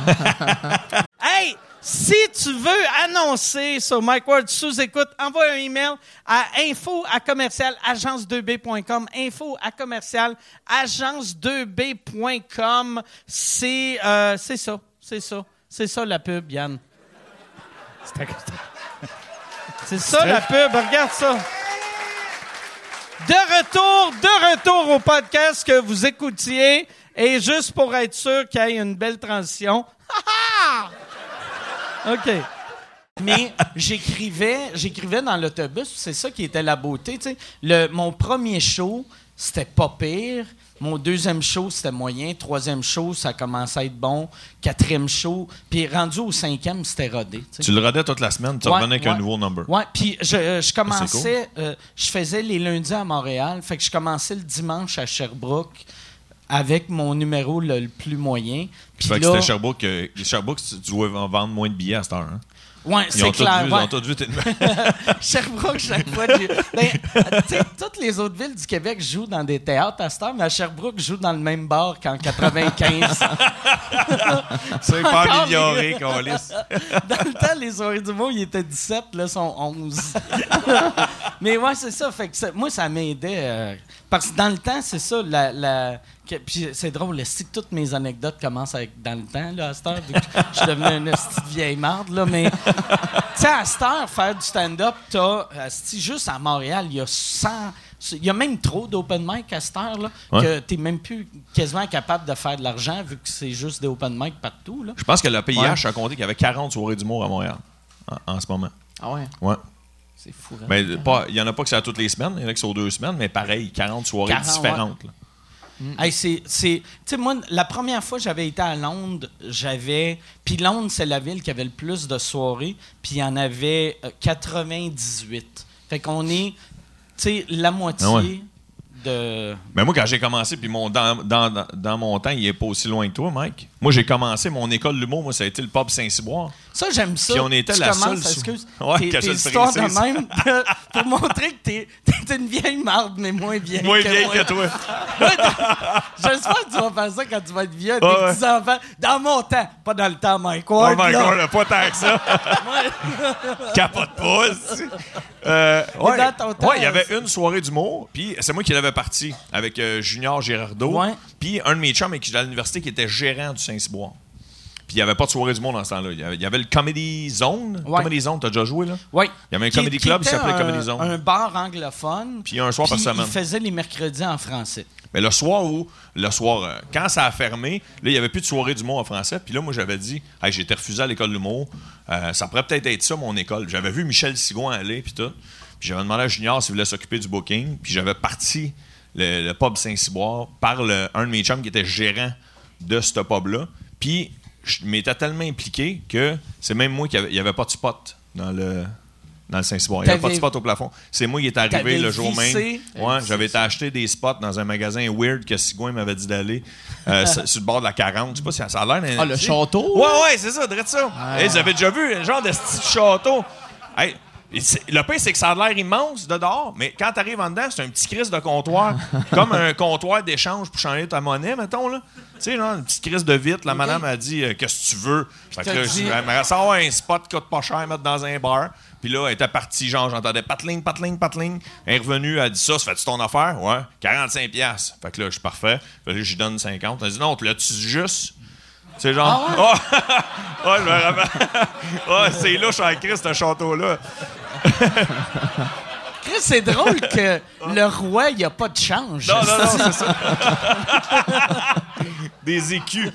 [SPEAKER 2] Hey, si tu veux annoncer sur Mike Ward sous écoute, envoie un email à info à commercial agence2b.com. Info à commercial agence2b.com. C'est euh, c'est ça, c'est ça, c'est ça la pub, Yann. C'est ça la pub, regarde ça. De retour, de retour au podcast que vous écoutiez. Et juste pour être sûr qu'il y ait une belle transition. <laughs> OK. Mais j'écrivais, j'écrivais dans l'autobus, c'est ça qui était la beauté. tu sais. Le, mon premier show, c'était pas pire. Mon deuxième show, c'était moyen. Troisième show, ça commençait à être bon. Quatrième show, puis rendu au cinquième, c'était rodé. tu
[SPEAKER 4] le rodais toute la semaine, tu
[SPEAKER 2] Ouais,
[SPEAKER 4] revenais avec un nouveau number.
[SPEAKER 2] Ouais, puis je, euh, je commençais, euh, je faisais les lundis à Montréal, fait que je commençais le dimanche à Sherbrooke avec mon numéro le, le plus moyen. Puis
[SPEAKER 4] Fait que c'était Sherbrooke. euh, Sherbrooke, tu tu dois en vendre moins de billets à cette heure. Hein?
[SPEAKER 2] Ouais,
[SPEAKER 4] Ils
[SPEAKER 2] c'est clair.
[SPEAKER 4] vu, ils
[SPEAKER 2] ouais.
[SPEAKER 4] ont tous vu <laughs>
[SPEAKER 2] Sherbrooke, chaque fois. Ben, toutes les autres villes du Québec jouent dans des théâtres à cette heure, mais à Sherbrooke, joue dans le même bar qu'en 95. <laughs>
[SPEAKER 4] C'est pas amélioré, Calis. <laughs>
[SPEAKER 2] Dans le temps, les soirées du mot, ils étaient 17, là, sont 11. Mais ouais, c'est ça. Fait que ça- moi, ça m'aidait. euh, parce que dans le temps, c'est ça, la. la- puis c'est drôle, si toutes mes anecdotes commencent avec dans le temps, là, à cette heure, je suis devenu une petite vieille marde, là, mais sais, à cette heure, faire du stand-up, t'as, juste à Montréal, il y a 100, il y a même trop d'open mic à cette heure, là,
[SPEAKER 4] Ouais.
[SPEAKER 2] que t'es même plus quasiment capable de faire de l'argent vu que c'est juste des open mic partout, là.
[SPEAKER 4] Je pense que le PIH
[SPEAKER 2] Ouais.
[SPEAKER 4] a compté qu'il y avait 40 soirées d'humour à Montréal en, en ce moment.
[SPEAKER 5] Ah ouais,
[SPEAKER 4] Ouais.
[SPEAKER 5] c'est fou. hein.
[SPEAKER 4] Il y en a pas que c'est à toutes les semaines, il y en a qui c'est aux deux semaines, mais pareil, 40 soirées
[SPEAKER 2] 40,
[SPEAKER 4] différentes.
[SPEAKER 2] Hey, c'est, c'est, tu sais, moi, la première fois que j'avais été à Londres, j'avais. Puis Londres, c'est la ville qui avait le plus de soirées, puis il y en avait euh, 98. Fait qu'on est, tu sais, la moitié
[SPEAKER 4] Ah ouais.
[SPEAKER 2] de.
[SPEAKER 4] Mais moi, quand j'ai commencé, puis mon, dans, dans, dans- mon temps, il est pas aussi loin que toi, Mike. Moi, j'ai commencé mon école l'humour, moi, ça a été le pub Saint-Cyboire.
[SPEAKER 2] Ça, j'aime ça.
[SPEAKER 4] Puis on était
[SPEAKER 2] Tu
[SPEAKER 4] la seule-
[SPEAKER 2] excuse,
[SPEAKER 4] Ouais,
[SPEAKER 2] tes, tes histoires de même, de- pour montrer que t'es, t'es une vieille marde, mais moins vieille
[SPEAKER 4] Moins
[SPEAKER 2] que
[SPEAKER 4] vieille
[SPEAKER 2] moi.
[SPEAKER 4] que toi. <laughs>
[SPEAKER 2] J'espère que tu vas faire ça quand tu vas être vieux, tes
[SPEAKER 4] Ouais,
[SPEAKER 2] petits-enfants. Dans mon temps, pas dans le temps, Mike
[SPEAKER 4] Oh
[SPEAKER 2] Ward. là.
[SPEAKER 4] god, pas tant que ça. <laughs> Capote pas. c'est- Euh, ouais, il y avait une soirée d'humour, puis c'est moi qui l'avais parti avec euh, Junior Girardeau, puis un de mes chums avec qui à l'université qui était gérant du Saint-Cyboire. Puis il n'y avait pas de soirée d'humour dans ce temps-là. Il y avait, le Comedy Zone.
[SPEAKER 2] Ouais.
[SPEAKER 4] Comedy Zone, t'as déjà joué, là?
[SPEAKER 2] Oui.
[SPEAKER 4] Il y avait un comedy club qui s'appelait Comedy Zone.
[SPEAKER 2] Un bar anglophone.
[SPEAKER 4] Puis un soir par semaine.
[SPEAKER 2] Il faisait les mercredis en français.
[SPEAKER 4] Mais le soir où, le soir, euh, quand ça a fermé, là, il n'y avait plus de soirée d'humour en français. Puis là, moi, j'avais dit, hey, j'ai été refusé à l'école de l'humour. Euh, ça pourrait peut-être être ça, mon école. J'avais vu Michel Sigon aller, puis tout. Puis j'avais demandé à Junior s'il voulait s'occuper du booking. Puis j'avais parti le, le pub Saint-Cyboire par le- un de mes chums qui était gérant de ce pub-là. Puis je m'étais tellement impliqué que c'est même moi qui avait, il n'y avait pas de spot dans le. Dans le Saint-Cyboire. Il n'y avait pas de spot au plafond. C'est moi qui est arrivé le jour
[SPEAKER 2] vissé-
[SPEAKER 4] même. Ouais, j'avais été acheter des spots dans un magasin weird que Sigouin m'avait dit d'aller euh, <laughs> sur le bord de la 40. Je sais pas si ça a l'air d'un.
[SPEAKER 5] Ah, le château?
[SPEAKER 4] Ouais, ouais, c'est ça, dirais ça. Hey, vous avez déjà vu un genre de style château? Hey, le pire, c'est que ça a l'air immense de dehors, mais quand t'arrives en dedans, c'est un petit crise de comptoir, <laughs> comme un comptoir d'échange pour changer ta monnaie, mettons, là. Tu sais, genre, une petite crise de vitre. La madame a dit euh, Qu'est-ce que tu veux Fait que là,
[SPEAKER 2] dit-
[SPEAKER 4] ça va un spot qui coûte pas cher à mettre dans un bar. Puis là, elle était partie, genre, j'entendais patling, patling, patling. Elle est revenue, elle a dit ça, ça fait-tu ton affaire Ouais, 45$. piastres. Fait que là, je suis parfait. Fait que là, j'y donne 50. Elle dit Non, tu l'as-tu juste c'est genre. Oh! <laughs> Ouais, je me rappelle. <laughs> Ouais, c'est louche en Christ, ce château-là. <laughs>
[SPEAKER 2] Chris, c'est drôle que le roi, il n'y a pas de change.
[SPEAKER 4] Non, non, non, c'est ça. Des écus.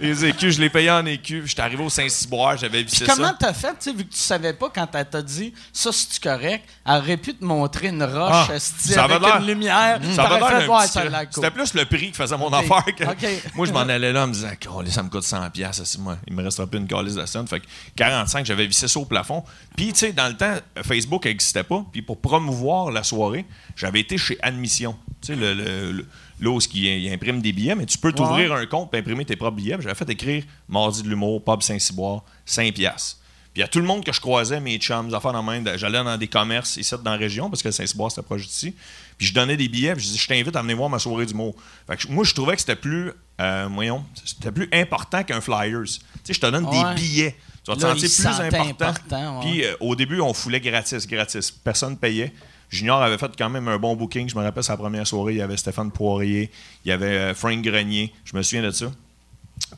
[SPEAKER 4] Des écus, je l'ai payé en écus. J'étais arrivé au Saint-Cyboire, j'avais
[SPEAKER 2] Puis
[SPEAKER 4] vissé
[SPEAKER 2] comment
[SPEAKER 4] ça.
[SPEAKER 2] t'as fait, tu sais, vu que tu savais pas quand elle t'a dit ça, c'est correct, elle aurait pu te montrer une roche
[SPEAKER 4] Ah, ça avait
[SPEAKER 2] avec une lumière.
[SPEAKER 4] Ça avait l'air
[SPEAKER 2] ça.
[SPEAKER 4] C'était plus le prix qui faisait mon affaire que. <laughs> Moi, je m'en allais là en me disant, oh, ça me coûte 100$. piastres, c'est moi. Il me restera plus une calice de scène. Fait que 45, j'avais vissé ça au plafond. Puis, tu sais, dans le temps, Facebook n'existait pas. Puis, pour promouvoir la soirée, j'avais été chez Admission. Tu sais, le, le, le- là où il, il imprime des billets, mais tu peux t'ouvrir un compte et imprimer tes propres billets. J'avais fait écrire Mardi de l'humour, Pub Saint-Cyboire, 5 piastres. Puis, il y a tout le monde que je croisais, mes chums, affaires dans main, j'allais dans des commerces ici dans la région, parce que Saint-Cyboire, c'était proche d'ici. Puis je donnais des billets, puis je disais, je t'invite à venir voir ma soirée d'humour. Fait que moi, je trouvais que c'était plus, euh, voyons, c'était plus important qu'un Flyers. Tu sais, je te donne
[SPEAKER 2] Ouais.
[SPEAKER 4] des billets. Tu vas te sentir plus important.
[SPEAKER 2] important, ouais.
[SPEAKER 4] Puis euh, au début, on foulait gratis, gratis. Personne payait. Junior avait fait quand même un bon booking. Je me rappelle sa première soirée, il y avait Stéphane Poirier, il y avait euh, Frank Grenier. Je me souviens de ça.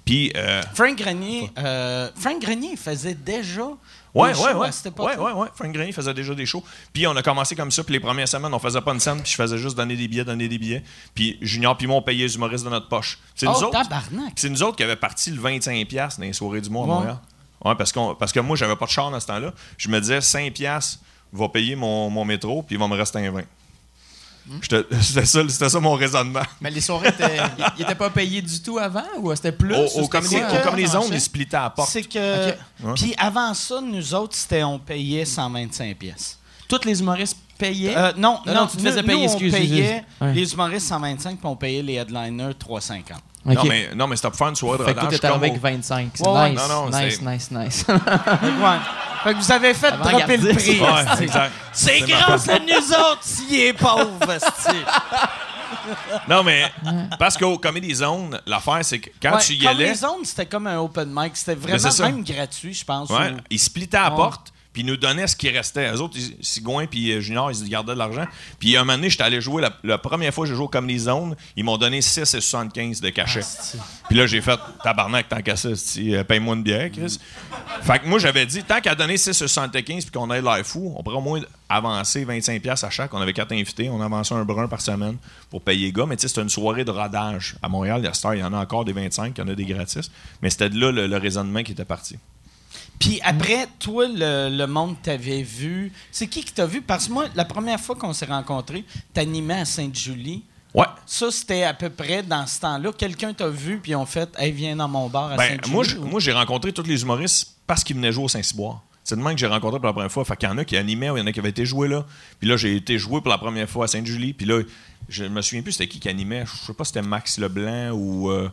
[SPEAKER 4] Puis, euh,
[SPEAKER 2] Frank Grenier, euh, Frank Grenier, faisait déjà.
[SPEAKER 4] Ouais,
[SPEAKER 2] des
[SPEAKER 4] ouais,
[SPEAKER 2] shows
[SPEAKER 4] ouais.
[SPEAKER 2] à cette
[SPEAKER 4] ouais, ouais, ouais. Frank Grenier faisait déjà des shows. Puis on a commencé comme ça. Puis les premières semaines, on faisait pas une scène. Puis je faisais juste donner des billets, donner des billets. Puis Junior puis moi, on payait les humoristes de notre poche. C'est
[SPEAKER 2] Oh,
[SPEAKER 4] nous autres. C'est nous autres qui avions parti le 25$ dans les soirées du mois à. Montréal. Ouais, parce, qu'on, parce que moi, j'avais pas de char dans ce temps-là. Je me disais, 5$ va payer mon, mon métro, puis il va me rester un 20$. J'étais- <laughs> C'était ça, c'était ça mon raisonnement.
[SPEAKER 5] Mais les soirées, ils n'étaient <laughs> pas payés du tout avant ou c'était plus?
[SPEAKER 4] Au,
[SPEAKER 5] ou
[SPEAKER 4] au
[SPEAKER 5] c'était
[SPEAKER 4] Comedy,
[SPEAKER 5] quoi?
[SPEAKER 4] au Comedy
[SPEAKER 5] Comment ça
[SPEAKER 4] Zone,
[SPEAKER 5] marchait?
[SPEAKER 4] ils splittaient à la porte.
[SPEAKER 2] C'est que.
[SPEAKER 4] Ouais.
[SPEAKER 2] Puis avant ça, nous autres, c'était on payait 125 pièces.
[SPEAKER 5] Tous les humoristes payaient?
[SPEAKER 2] Euh, non,
[SPEAKER 5] Non, tu te faisais
[SPEAKER 2] nous-
[SPEAKER 5] payer,
[SPEAKER 2] nous, on
[SPEAKER 5] excuse, excuse.
[SPEAKER 2] payait
[SPEAKER 5] Ouais.
[SPEAKER 2] les humoristes 125 puis on payait les headliners 350.
[SPEAKER 5] Ok.
[SPEAKER 4] Non, mais, non, mais c'était pour faire une soirée de
[SPEAKER 5] Fait que toi,
[SPEAKER 4] rodage.
[SPEAKER 5] t'étais
[SPEAKER 4] comme
[SPEAKER 5] arrivé
[SPEAKER 4] au-
[SPEAKER 5] avec 25. C'est
[SPEAKER 2] Ouais, ouais.
[SPEAKER 5] nice,
[SPEAKER 4] Non, non,
[SPEAKER 5] nice,
[SPEAKER 4] c'est-
[SPEAKER 5] nice, nice. <laughs>
[SPEAKER 2] Fait que, vous avez fait
[SPEAKER 5] Avant
[SPEAKER 2] dropper le prix.
[SPEAKER 4] Ouais,
[SPEAKER 2] esti.
[SPEAKER 4] exact.
[SPEAKER 2] C'est grâce à nous autres s'il est pauvre.
[SPEAKER 4] Non, mais parce qu'au Comedy Zone, l'affaire, c'est que quand
[SPEAKER 2] Ouais,
[SPEAKER 4] tu y allais,
[SPEAKER 2] les zones, c'était comme un open mic. C'était
[SPEAKER 4] Mais
[SPEAKER 2] vraiment même gratuit, je pense.
[SPEAKER 4] ouais,
[SPEAKER 2] ou-
[SPEAKER 4] ils splittaient à la
[SPEAKER 2] Ouais.
[SPEAKER 4] porte. Puis ils nous donnaient ce qui restait. Eux autres, Sigouin puis euh, Junior, ils gardaient de l'argent. Puis un moment donné, j'étais allé jouer, la, la première fois que j'ai joué au Comedy Zone, ils m'ont donné 6,75 de cachet. Puis là, j'ai fait tabarnak, tant qu'à ça, euh, paye-moi une bière, Chris. Fait que moi, j'avais dit, tant qu'à donner 6,75 puis qu'on ait l'air fou, on pourrait au moins avancer 25$ à chaque. On avait quatre invités, on avançait un brun par semaine pour payer les gars. Mais tu sais, c'était une soirée de rodage. À Montréal, à Star, il y en a encore des 25, il y en a des gratis. Mais c'était de là le, le raisonnement qui était parti.
[SPEAKER 2] Puis après, toi, le, le monde t'avait vu. C'est qui qui t'a vu? Parce que moi, la première fois qu'on s'est rencontrés, t'animais à Sainte-Julie.
[SPEAKER 4] Ouais.
[SPEAKER 2] Ça, c'était à peu près dans ce temps-là. Quelqu'un t'a vu, puis on fait, hey, viens dans mon bar à
[SPEAKER 4] Ben,
[SPEAKER 2] Sainte-Julie.
[SPEAKER 4] moi, j'ai rencontré tous les humoristes parce qu'ils venaient jouer au Saint-Cyboire. C'est de même que j'ai rencontré pour la première fois. Fait qu'il y en a qui animaient, ou il y en a qui avaient été joués là. Puis là, j'ai été joué pour la première fois à Sainte-Julie. Puis là, je me souviens plus c'était qui qui animait. Je sais pas si c'était Max Leblanc ou, euh,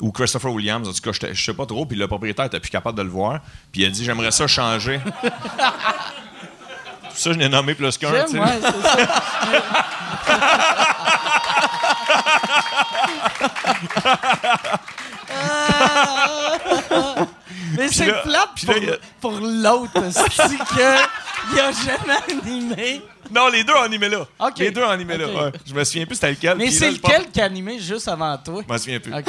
[SPEAKER 4] ou Christopher Williams. En tout cas, j'étais- je sais pas trop. Puis le propriétaire était plus capable de le voir. Puis il a dit J'aimerais ça changer. <laughs> Pour ça, je l'ai nommé plus qu'un.
[SPEAKER 2] ouais, c'est ça. <laughs> Mais c'est plate pour,
[SPEAKER 4] là,
[SPEAKER 2] pour l'autre, c'est que il a jamais animé.
[SPEAKER 4] Non, les deux ont animé là. Les deux ont animé là. ouais. Je me souviens plus c'était lequel.
[SPEAKER 2] Mais c'est
[SPEAKER 4] le
[SPEAKER 2] lequel qui a animé juste avant toi?
[SPEAKER 4] Je me souviens plus. <laughs>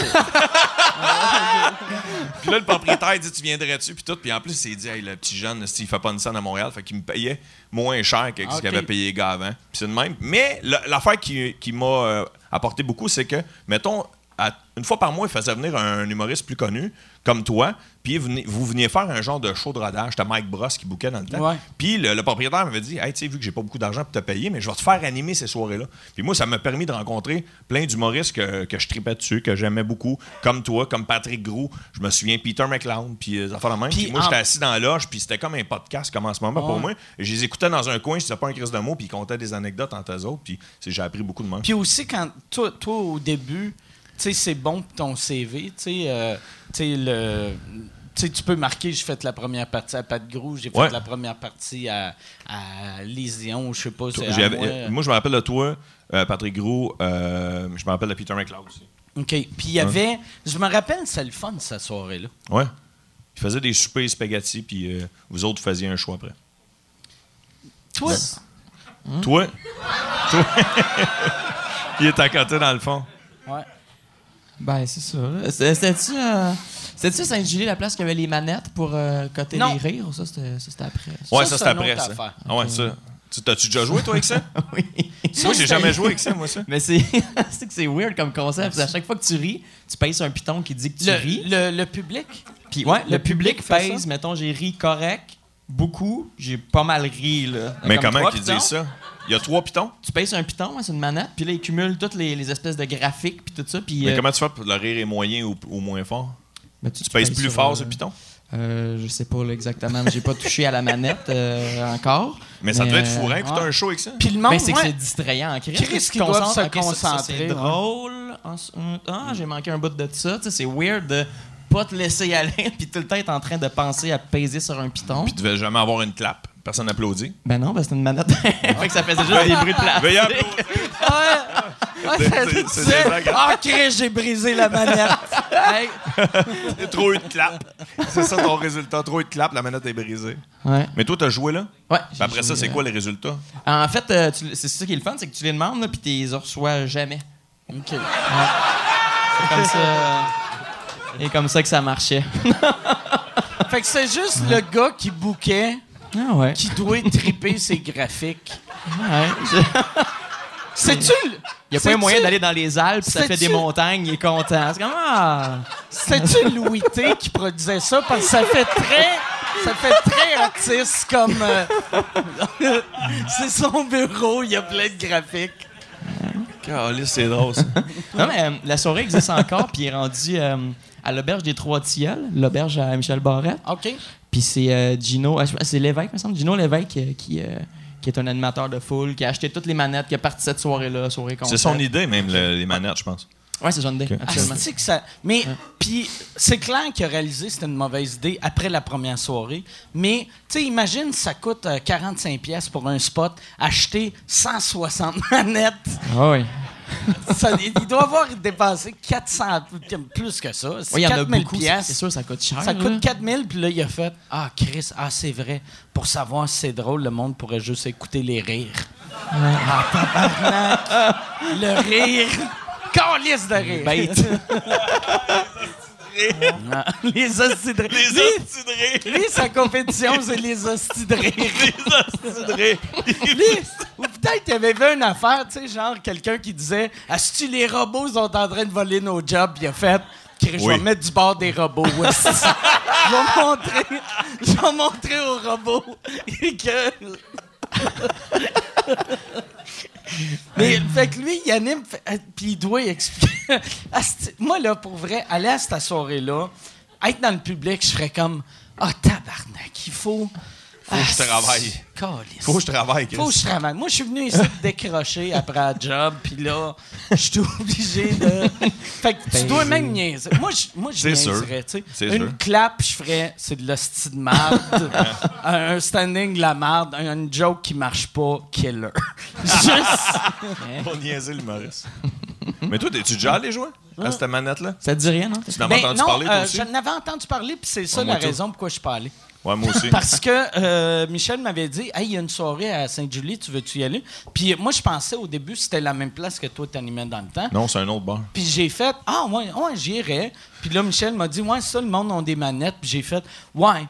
[SPEAKER 4] Puis là, le propriétaire dit Tu viendrais-tu Puis tout. Puis en plus, il s'est dit hey, Le petit jeune, il fait pas une scène à Montréal. Fait qu'il me payait moins cher que ce qu'il avait payé les gars avant. Puis c'est de même. Mais la- l'affaire qui, qui m'a euh, apporté beaucoup, c'est que, mettons, à- une fois par mois, il faisait venir un humoriste plus connu, comme toi. Puis vous veniez faire un genre de show de rodage. C'était Mike Bross qui bouquait dans le temps. Puis le, le propriétaire m'avait dit Hey, tu sais, vu que j'ai pas beaucoup d'argent pour te payer, mais je vais te faire animer ces soirées-là. Puis moi, ça m'a permis de rencontrer plein d'humoristes que, que je tripais dessus, que j'aimais beaucoup, comme toi, comme Patrick Gros. Je me souviens Peter McLeod, puis euh, de même.
[SPEAKER 2] Puis
[SPEAKER 4] moi, j'étais assis dans la loge, puis c'était comme un podcast comme en ce moment pour
[SPEAKER 2] Ouais.
[SPEAKER 4] moi. Et je les écoutais dans un coin, je disais pas un crise de mots, puis ils contaient des anecdotes entre eux autres, puis j'ai appris beaucoup de monde.
[SPEAKER 2] Puis aussi, quand toi, toi au début, sais, c'est bon pour ton CV, tu sais, euh, tu sais, le. Tu peux marquer, j'ai fait la première partie à Pat Grou, j'ai fait la première partie à, à Lésion, je sais pas, à moi.
[SPEAKER 4] euh, moi, je me rappelle de toi, euh, Patrick Gros, euh, je me rappelle de Peter McLeod aussi.
[SPEAKER 2] OK. Puis il y avait. Je me rappelle, c'est le fun, cette soirée-là.
[SPEAKER 4] Ouais. Il faisait des soupers spaghetti, puis vous autres faisiez un choix après.
[SPEAKER 2] Toi,
[SPEAKER 4] Toi? Toi? <laughs> Il est à côté dans le fond.
[SPEAKER 2] ouais.
[SPEAKER 5] Ben, c'est ça. C'était- C'était-tu euh, c'était-tu Sainte-Julie, la place qui avait les manettes pour euh, coter
[SPEAKER 2] Non.
[SPEAKER 5] les rires? Ou ça, c'était ça, c'était après?
[SPEAKER 4] Ouais,
[SPEAKER 2] Ça, une
[SPEAKER 4] après, ça.
[SPEAKER 2] affaire.
[SPEAKER 4] Ah ouais, ça. Tu- T'as-tu déjà joué, toi, avec ça? <laughs>
[SPEAKER 5] oui.
[SPEAKER 4] moi, j'ai jamais joué avec ça, moi, ça.
[SPEAKER 5] Mais c'est <laughs> c'est que c'est weird comme concept. À chaque fois que tu ris, tu payes sur un piton qui dit que tu
[SPEAKER 2] Le,
[SPEAKER 5] ris.
[SPEAKER 2] le, le public?
[SPEAKER 5] Puis ouais, le,
[SPEAKER 2] le
[SPEAKER 5] public,
[SPEAKER 2] public
[SPEAKER 5] pèse, mettons, j'ai ri correct, beaucoup, j'ai pas mal ri, là.
[SPEAKER 4] Mais
[SPEAKER 5] Comme
[SPEAKER 4] comment qu'ils disent ça? Il y a trois pitons?
[SPEAKER 5] Tu payes sur un piton, ouais, c'est une manette, puis là, ils cumulent toutes les, les espèces de graphiques, puis tout ça, puis...
[SPEAKER 4] Mais
[SPEAKER 5] euh,
[SPEAKER 4] comment tu fais pour le rire est moyen ou, ou moins fort?
[SPEAKER 5] ben,
[SPEAKER 4] Tu pèses plus
[SPEAKER 5] sur,
[SPEAKER 4] fort
[SPEAKER 5] euh,
[SPEAKER 4] sur le piton?
[SPEAKER 5] Euh, je sais pas là, exactement, j'ai pas touché à la manette euh, encore.
[SPEAKER 4] Mais ça devait être fourrant, écouter
[SPEAKER 2] ouais.
[SPEAKER 4] un show avec ça?
[SPEAKER 2] Puis le monde,
[SPEAKER 5] Ben, c'est que c'est distrayant. Chris,
[SPEAKER 2] Chris
[SPEAKER 5] tu te
[SPEAKER 2] qui
[SPEAKER 5] concentres,
[SPEAKER 2] se
[SPEAKER 5] ok, ça- ça,
[SPEAKER 2] concentrer,
[SPEAKER 5] C'est
[SPEAKER 2] ouais.
[SPEAKER 5] drôle. Ah, c'est- Ah, j'ai manqué un bout de ça. Tu sais, c'est weird de pas te laisser <laughs> aller puis tout le temps être en train de penser à peser sur un piton.
[SPEAKER 4] Puis tu devais jamais avoir une clap. Personne n'applaudit.
[SPEAKER 5] Ben non, ben c'était une manette. <laughs> fait que ça faisait juste des bruits de place.
[SPEAKER 4] Veuillez applaudir. C'est- c'est- c'est.
[SPEAKER 2] Ah, Chris, j'ai brisé la manette. <laughs> Hey,
[SPEAKER 4] trop eu de clap. C'est ça ton résultat. Trop eu de clap, la manette est brisée.
[SPEAKER 5] Ouais.
[SPEAKER 4] Mais toi, t'as joué là?
[SPEAKER 5] Ouais.
[SPEAKER 4] Puis après ça, c'est quoi les résultats?
[SPEAKER 5] En fait, euh, c'est ça qui est le fun, c'est que tu les demandes, puis tu les reçois jamais.
[SPEAKER 2] OK.
[SPEAKER 5] C'est comme ça. Et comme ça que ça marchait.
[SPEAKER 2] Fait que c'est juste le gars qui bouquait
[SPEAKER 5] Ah ouais.
[SPEAKER 2] qui doit triper ses graphiques.
[SPEAKER 5] Ouais.
[SPEAKER 2] C'est-tu...
[SPEAKER 5] Il n'y a pas un moyen d'aller dans les Alpes, ça fait des montagnes, il est content. C'est comme ah.
[SPEAKER 2] C'est-tu Louis T qui produisait ça? Parce que ça fait très... Ça fait très artiste comme... euh, <laughs> c'est son bureau, il y a plein de graphiques.
[SPEAKER 4] C'est drôle, ça.
[SPEAKER 5] Non, mais euh, la soirée existe encore, puis il est rendu euh, à l'auberge des Trois Tilleuls, l'auberge à Michel Barrette.
[SPEAKER 2] OK.
[SPEAKER 5] Puis c'est euh, Gino, ah, c'est l'évêque, me semble, Gino l'évêque euh, qui, euh, qui est un animateur de foule, qui a acheté toutes les manettes, qui a parti cette soirée-là, soirée
[SPEAKER 4] C'est son idée, même, le- les manettes, je pense.
[SPEAKER 5] Ouais, c'est John Day, absolument.
[SPEAKER 2] Ah, c'est que ça. Mais puis c'est clair qu'il a réalisé que c'était une mauvaise idée après la première soirée. Mais tu sais, imagine ça coûte euh, 45 pièces pour un spot, acheter 160 <laughs> manettes.
[SPEAKER 5] Ah oui. <laughs>
[SPEAKER 2] Ça- il doit avoir dépensé 400, plus que ça.
[SPEAKER 5] Oui, il y en a
[SPEAKER 2] 4000
[SPEAKER 5] beaucoup. C'est sûr, ça coûte cher.
[SPEAKER 2] Ça
[SPEAKER 5] là.
[SPEAKER 2] coûte 4000, puis là, il a fait Ah, Chris, ah, c'est vrai. Pour savoir si c'est drôle, le monde pourrait juste écouter les rires. Ah, tabarnak. Le rire. Calice de rire.
[SPEAKER 5] Bête. <laughs>
[SPEAKER 2] Ah, les hosties de rire.
[SPEAKER 4] Les hosties de rire.
[SPEAKER 2] Lui, sa compétition, c'est les hosties de rire.
[SPEAKER 4] Les hosties de rire. <laughs>
[SPEAKER 2] Lui, ou peut-être il avait vu une affaire, tu sais, genre quelqu'un qui disait Est-ce que les robots sont en train de voler nos jobs Puis il a fait Je
[SPEAKER 4] Oui.
[SPEAKER 2] vais mettre du bord des robots. esti. je vais montrer, je vais montrer aux robots <laughs> que. Mais fait que lui, il anime, euh, puis il doit expliquer. <laughs> Moi, là, pour vrai, aller à cette soirée-là, être dans le public, je ferais comme Ah, tabarnak, il faut. Faut
[SPEAKER 4] que je travaille. Faut que je travaille, Chris.
[SPEAKER 2] Faut que je travaille. Moi, je suis venu ici décrocher après un job, puis là, je suis obligé de. Fait que tu dois même niaiser. Moi, je, moi, je
[SPEAKER 4] C'est sûr.
[SPEAKER 2] niaiserais, tu sais. Une
[SPEAKER 4] sûr.
[SPEAKER 2] clap, je ferais, c'est de l'hostie de marde. <laughs> un, un standing de la marde. Un, une joke qui marche pas, killer. <laughs> Juste.
[SPEAKER 4] Pour niaiser l'humoriste. Mais toi, t'es-tu déjà allé jouer à cette manette-là?
[SPEAKER 5] Ça te dit rien, non?
[SPEAKER 4] Tu n'en as
[SPEAKER 2] Ben,
[SPEAKER 4] entendu
[SPEAKER 2] non,
[SPEAKER 4] parler, toi
[SPEAKER 2] euh,
[SPEAKER 4] aussi?
[SPEAKER 2] j'en avais entendu parler, puis c'est ça la raison pourquoi je suis pas allé.
[SPEAKER 4] Ouais, moi aussi.
[SPEAKER 2] Parce que euh, Michel m'avait dit Hey, il y a une soirée à Sainte-Julie, tu veux-tu y aller? Puis moi, je pensais au début c'était la même place que toi, t'animais dans le temps.
[SPEAKER 4] Non, c'est un autre bar.
[SPEAKER 2] Puis j'ai fait Ah, ouais, ouais j'irai. Puis là, Michel m'a dit Ouais, ça, le monde a des manettes. Puis j'ai fait Ouais.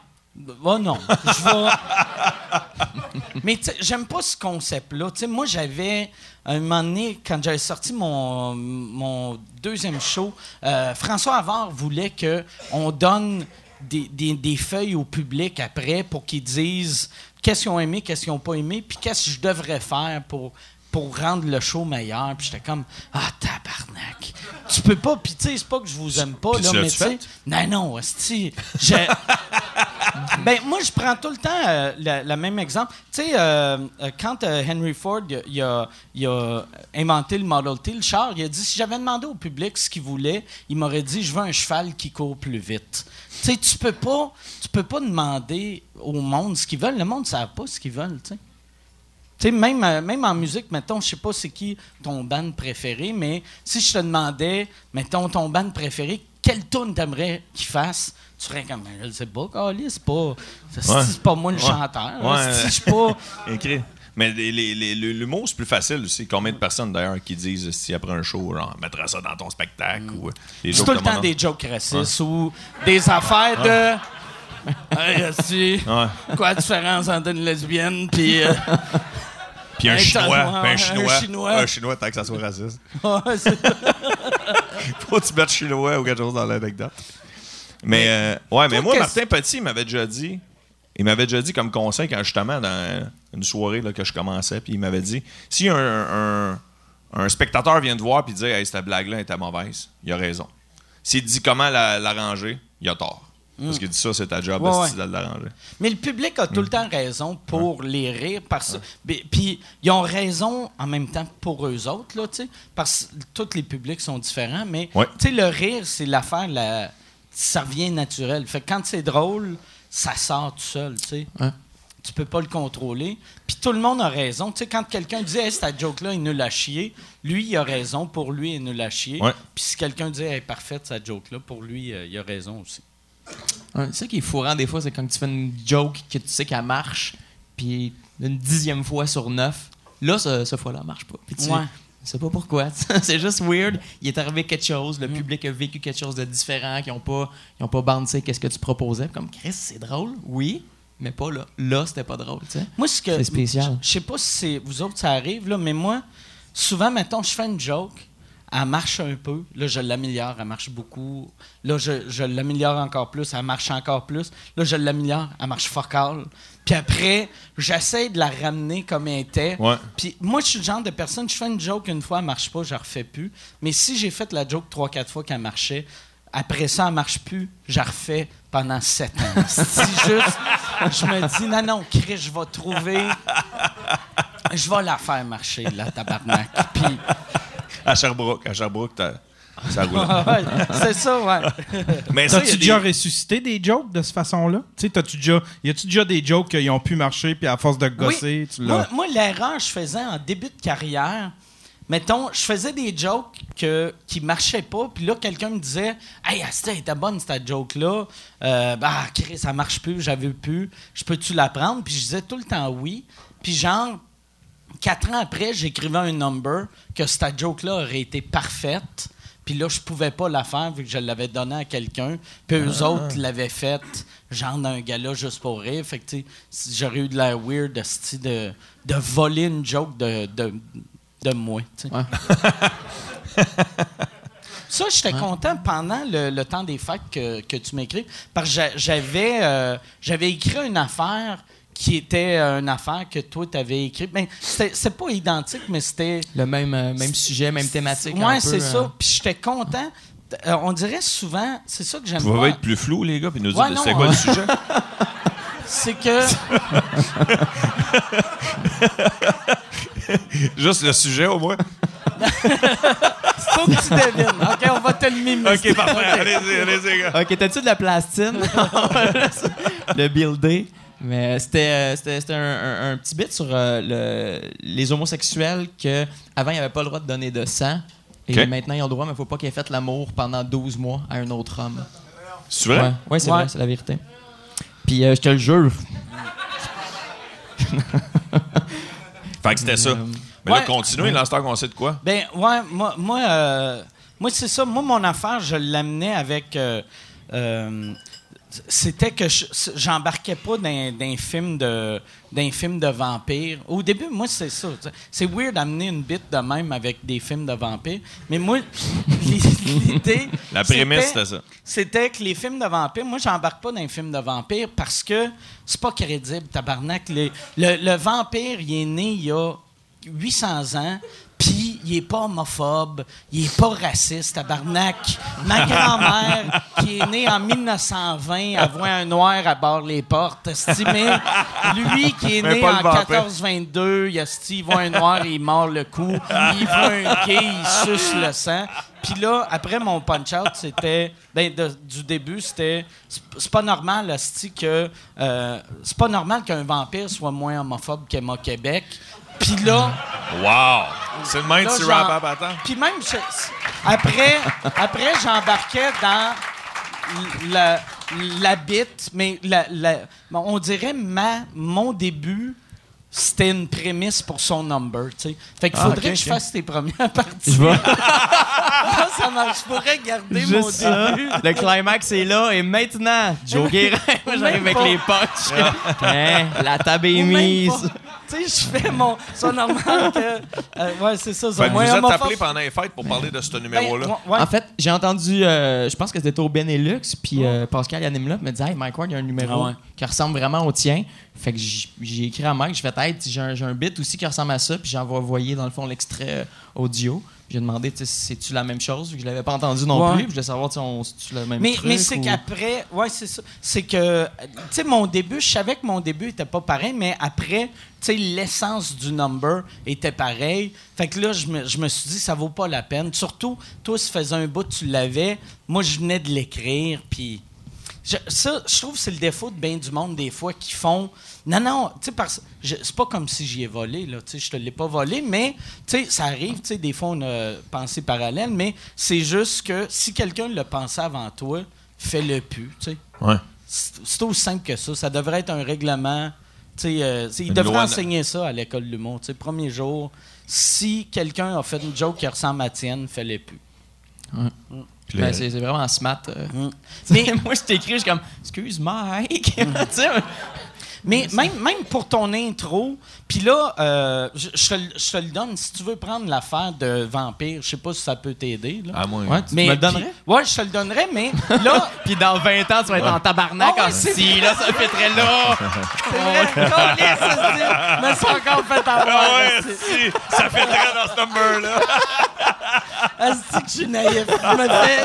[SPEAKER 2] Oh non, je vais. <laughs> Mais j'aime pas ce concept-là. Tu sais, moi, j'avais, un moment donné, quand j'avais sorti mon, mon deuxième show, euh, François Havard voulait qu'on donne des, des- feuilles au public après pour qu'ils disent qu'est-ce qu'ils ont aimé, qu'est-ce qu'ils n'ont pas aimé, puis qu'est-ce que je devrais faire pour, pour rendre le show meilleur. Puis j'étais comme Ah, tabarnak. Tu peux pas, puis tu sais, c'est pas que je vous aime pas, là, mais tu sais. Non, non, hostie, <laughs> ben, moi, je prends tout le temps euh, le, le même exemple. Tu sais, euh, euh, quand euh, Henry Ford il a- il a, inventé le Model T, le char, il a dit si j'avais demandé au public ce qu'il voulait, il m'aurait dit je veux un cheval qui court plus vite. Tu sais, tu peux pas, tu peux pas demander au monde ce qu'ils veulent. Le monde ne sait pas ce qu'ils veulent, tu sais. Tu sais, même, euh, même en musique, mettons, je sais pas c'est qui ton band préféré, mais si je te demandais, mettons, ton band préféré, quelle tune t'aimerais qu'il fasse, tu serais comme, je sais pas, Carlis, c'est pas, c'est
[SPEAKER 4] Ouais.
[SPEAKER 2] c'est pas moi le
[SPEAKER 4] Ouais.
[SPEAKER 2] chanteur.
[SPEAKER 4] Ouais.
[SPEAKER 2] Si je suis pas. <laughs>
[SPEAKER 4] Écrit. Mais les- les- les- le- l'humour, c'est plus facile aussi. Combien de personnes, d'ailleurs, qui disent si après un show, genre, mettra ça dans ton spectacle ou euh,
[SPEAKER 2] C'est tout le
[SPEAKER 4] de
[SPEAKER 2] temps des jokes racistes ou des affaires de. <laughs> Hey, quoi la différence entre une lesbienne puis. euh, <laughs>
[SPEAKER 4] Puis un
[SPEAKER 2] Un
[SPEAKER 4] chinois, un
[SPEAKER 2] un
[SPEAKER 4] chinois, un chinois, tant que ça soit raciste. <laughs>
[SPEAKER 2] ouais, <laughs>
[SPEAKER 4] Faut que tu mettes chinois ou quelque chose dans l'anecdote. Mais, euh, ouais, mais moi, Martin Petit il m'avait déjà dit, il m'avait déjà dit comme conseil quand justement dans une soirée là, que je commençais, puis il m'avait dit si un, un, un spectateur vient te voir puis dit Hey, cette blague-là était mauvaise, il a raison. S'il te dit comment la- l'arranger, il a tort. Parce qu'il dit ça, c'est ta job
[SPEAKER 2] Ouais, ouais.
[SPEAKER 4] de l'arranger.
[SPEAKER 2] Mais le public a tout le temps raison pour les rires. Parce, Puis- Puis ils ont raison en même temps pour eux autres, là. Parce que tous les publics sont différents. Mais le rire, c'est l'affaire, la... ça revient naturel. Fait que quand c'est drôle, ça sort tout seul, tu.
[SPEAKER 5] Ouais.
[SPEAKER 2] Tu peux pas le contrôler. Puis tout le monde a raison. Tu sais, quand quelqu'un dit hey, cette joke-là, il nous l'a chier, lui, il a raison. Pour lui, il nous l'a chier.
[SPEAKER 4] Ouais.
[SPEAKER 2] Puis si quelqu'un dit hey, parfaite, cette joke-là, pour lui, euh, il a raison aussi.
[SPEAKER 5] C'est ça qui est fourrant des fois, c'est quand tu fais une joke que tu sais qu'elle marche, puis une dixième fois sur neuf, là, ce, ce fois-là, elle marche pas. Puis tu
[SPEAKER 2] Ouais.
[SPEAKER 5] sais pas pourquoi. <laughs> c'est juste weird. Il est arrivé quelque chose, le public a vécu quelque chose de différent, qui ont pas, ils ont pas bandé qu'est-ce que tu proposais. Comme Chris, c'est drôle, oui, mais pas là. Là, c'était pas drôle, tu sais.
[SPEAKER 2] Moi, ce que.
[SPEAKER 5] C'est spécial.
[SPEAKER 2] Je sais pas si vous autres, ça arrive, là, mais moi, souvent, mettons, je fais une joke, elle marche un peu. Là, je l'améliore, elle marche beaucoup. Là, je, je l'améliore encore plus, elle marche encore plus. Là, je l'améliore, elle marche fuck all. Puis après, j'essaie de la ramener comme elle était.
[SPEAKER 4] Ouais.
[SPEAKER 2] Puis moi, je suis le genre de personne, je fais une joke une fois, elle marche pas, je la refais plus. Mais si j'ai fait la joke trois, quatre fois qu'elle marchait, après ça, elle marche plus, je la refais pendant sept ans. <laughs> C'est juste, je me dis, non, non, Chris, je vais trouver. Je vais la faire marcher, la tabarnak. Puis,
[SPEAKER 4] À Sherbrooke, à Sherbrooke, t'as- ça <laughs> roule.
[SPEAKER 2] c'est ça, ouais. <laughs>
[SPEAKER 4] Mais ça, il y
[SPEAKER 3] T'as-tu
[SPEAKER 4] a
[SPEAKER 3] déjà
[SPEAKER 4] des-
[SPEAKER 3] ressuscité des jokes de cette façon-là? Tu sais, t'as-tu déjà. Y a-tu déjà des jokes qui ont pu marcher, puis à force de gosser, tu l'as.
[SPEAKER 2] Moi, moi, l'erreur que je faisais en début de carrière, mettons, je faisais des jokes que, qui marchaient pas, puis là, quelqu'un me disait Hey, elle était bonne cette joke-là. Euh, bah, Chris, ça marche plus, j'avais plus. Je peux-tu la prendre? Puis je disais tout le temps oui. Puis genre, quatre ans après, j'écrivais un number que cette joke-là aurait été parfaite. Puis là, je pouvais pas la faire vu que je l'avais donné à quelqu'un. Puis eux autres l'avaient faite, genre d'un gars-là juste pour rire. Fait que, tu j'aurais eu de la weird de, de voler une joke de, de, de moi.
[SPEAKER 5] Ouais. <laughs>
[SPEAKER 2] Ça, j'étais content pendant le, le temps des fêtes que, que tu m'écris. Parce que j'a- j'avais, euh, j'avais écrit une affaire qui était une affaire que toi, tu avais écrite. Mais c'était c'est pas identique, mais c'était.
[SPEAKER 5] Le même, euh, même sujet, même thématique. peu,
[SPEAKER 2] c'est
[SPEAKER 5] euh,
[SPEAKER 2] ça. Puis j'étais content. Euh, on dirait souvent, c'est ça que j'aime
[SPEAKER 4] Vous pouvez
[SPEAKER 2] pas.
[SPEAKER 4] être plus flou, les gars, puis nous dire
[SPEAKER 2] Ouais,
[SPEAKER 4] c'était quoi
[SPEAKER 2] hein.
[SPEAKER 4] le sujet? <laughs>
[SPEAKER 2] C'est que. <laughs>
[SPEAKER 4] Juste le sujet, au moins. <laughs>
[SPEAKER 2] Faut que tu devines. OK, on va te le mimer.
[SPEAKER 4] OK, parfait. Allez-y, allez-y, gars.
[SPEAKER 5] Ok, t'as-tu de la plastine? le builder. Mais c'était, euh, c'était, c'était un, un- un petit bit sur euh, le- les homosexuels que avant ils n'avaient pas le droit de donner de sang. Et
[SPEAKER 4] Ok.
[SPEAKER 5] maintenant, ils ont le droit, mais il faut pas qu'ils aient fait l'amour pendant 12 mois à un autre homme.
[SPEAKER 4] C'est vrai?
[SPEAKER 5] Ouais, ouais, c'est
[SPEAKER 2] Ouais.
[SPEAKER 5] vrai, c'est la vérité. Puis euh, je te le jure.
[SPEAKER 4] Fait que c'était ça. Mais là,
[SPEAKER 2] Ouais.
[SPEAKER 4] continuez, l'instant qu'on sait de quoi.
[SPEAKER 2] Ben, ouais, moi, moi, euh, moi c'est ça. Moi, mon affaire, je l'amenais avec. euh, euh, c'était que je- j'embarquais pas dans, dans un film de d'un film de vampires. Au début, moi, c'est ça. C'est weird d'amener une bite de même avec des films de vampires. Mais moi, <laughs> l'idée. <laughs>
[SPEAKER 4] La prémisse,
[SPEAKER 2] c'était-
[SPEAKER 4] ça.
[SPEAKER 2] C'était que les films de vampires, moi, j'embarque pas dans les films de vampires parce que c'est pas crédible, tabarnak. Le, le, le vampire, il est né il y a 800 ans, puis il est pas homophobe, il est pas raciste, tabarnak. Ma grand-mère, qui est née en 1920, elle voit un noir à bord les portes, esti, mais lui qui est
[SPEAKER 4] Mais
[SPEAKER 2] né en
[SPEAKER 4] le vampire.
[SPEAKER 2] 1422, il, esti, il voit un noir, il mord le cou, il voit un gay, il suce le sang. Puis là, après mon punch-out, c'était. Ben, de- du début, c'était. C'est pas normal, que. euh, c'est pas normal qu'un vampire soit moins homophobe qu'Emma Québec. Puis là.
[SPEAKER 4] Wow! C'est le même
[SPEAKER 2] j'en-
[SPEAKER 4] rap-up, attends.
[SPEAKER 2] Puis même, je- après, après j'embarquais dans la, la bite, mais la, la- on dirait ma, mon début, c'était une prémisse pour son number, tu sais. Fait qu'il
[SPEAKER 5] Ah,
[SPEAKER 2] faudrait que je fasse tes premières parties.
[SPEAKER 5] Je vois. <laughs>
[SPEAKER 2] Là, ça marche. Je pourrais garder mon
[SPEAKER 5] ça.
[SPEAKER 2] début.
[SPEAKER 5] Le climax est là et maintenant, Joe Guérin, moi j'arrive avec
[SPEAKER 2] pas.
[SPEAKER 5] les punchs. <laughs> Hein, la table est
[SPEAKER 2] Ou
[SPEAKER 5] mise.
[SPEAKER 2] Tu sais, je fais mon. C'est normal que. euh, ouais, c'est ça.
[SPEAKER 4] Fait que vous
[SPEAKER 2] moins
[SPEAKER 4] êtes appelé pendant les fêtes pour parler de ce
[SPEAKER 2] Ben,
[SPEAKER 4] numéro-là.
[SPEAKER 2] ouais, ouais.
[SPEAKER 5] En fait, j'ai entendu, euh, je pense que c'était au Benelux, puis euh, Pascal là, me dit Hey, Mike Ward, il y a un numéro
[SPEAKER 2] Ah ouais.
[SPEAKER 5] Qui ressemble vraiment au tien. Fait que j'ai écrit à Mike, j'ai fait Hey, j'ai un, bit aussi qui ressemble à ça, puis j'ai envoyé dans le fond l'extrait euh, audio. J'ai demandé, tu c'est-tu la même chose, vu que je l'avais pas entendu non
[SPEAKER 2] Ouais.
[SPEAKER 5] plus, je voulais savoir, tu sais, on- c'est-tu le même
[SPEAKER 2] Mais,
[SPEAKER 5] truc.
[SPEAKER 2] mais c'est
[SPEAKER 5] ou-
[SPEAKER 2] qu'après, ouais, c'est ça. C'est que, tu sais, mon début, je savais que mon début était pas pareil, mais après, tu sais, l'essence du number était pareil. Fait que là, je me, je me suis dit, ça vaut pas la peine. Surtout, toi, si faisais un bout, tu l'avais. Moi, je venais de l'écrire, puis. Je- ça, je trouve que c'est le défaut de bien du monde, des fois, qui font. Non, non, tu sais, parce c'est pas comme si j'y ai volé, là, tu sais, je te l'ai pas volé, mais, tu sais, ça arrive, tu sais, des fois, on a pensé parallèle, mais c'est juste que si quelqu'un l'a pensé avant toi, fais-le plus, tu sais.
[SPEAKER 4] Ouais.
[SPEAKER 2] C'est aussi simple que ça. Ça devrait être un règlement. Tu sais, euh, ils devraient enseigner ça à l'école de l'humour. Tu sais, Premier jour, si quelqu'un a fait une joke qui ressemble à tienne, fais-le plus.
[SPEAKER 4] Puis
[SPEAKER 5] Ben,
[SPEAKER 4] là-
[SPEAKER 5] c'est c'est vraiment smart. euh.
[SPEAKER 2] Mm.
[SPEAKER 5] Mais <laughs>
[SPEAKER 2] Mais,
[SPEAKER 5] moi, je t'écris, je suis comme, excuse Mike. <laughs> tu sais,
[SPEAKER 2] mais même, même pour ton intro, puis là, euh, je, je te, le- je te le donne. Si tu veux prendre l'affaire de vampire, je sais pas si ça peut t'aider. là.
[SPEAKER 4] Ah, moi.
[SPEAKER 5] ouais, tu
[SPEAKER 2] mais,
[SPEAKER 5] me le donnerais?
[SPEAKER 2] puis- ouais, je te le donnerais, mais là, <laughs>
[SPEAKER 5] Puis dans 20 ans, tu vas être en tabarnak
[SPEAKER 2] Ah ouais,
[SPEAKER 5] si, là, ça fait très là.
[SPEAKER 2] c'est vrai, mais c'est encore fait avoir.
[SPEAKER 4] Ah ouais, si, ça fait très dans ce number-là. <laughs>
[SPEAKER 2] Asti que je suis naïf. Je me fais.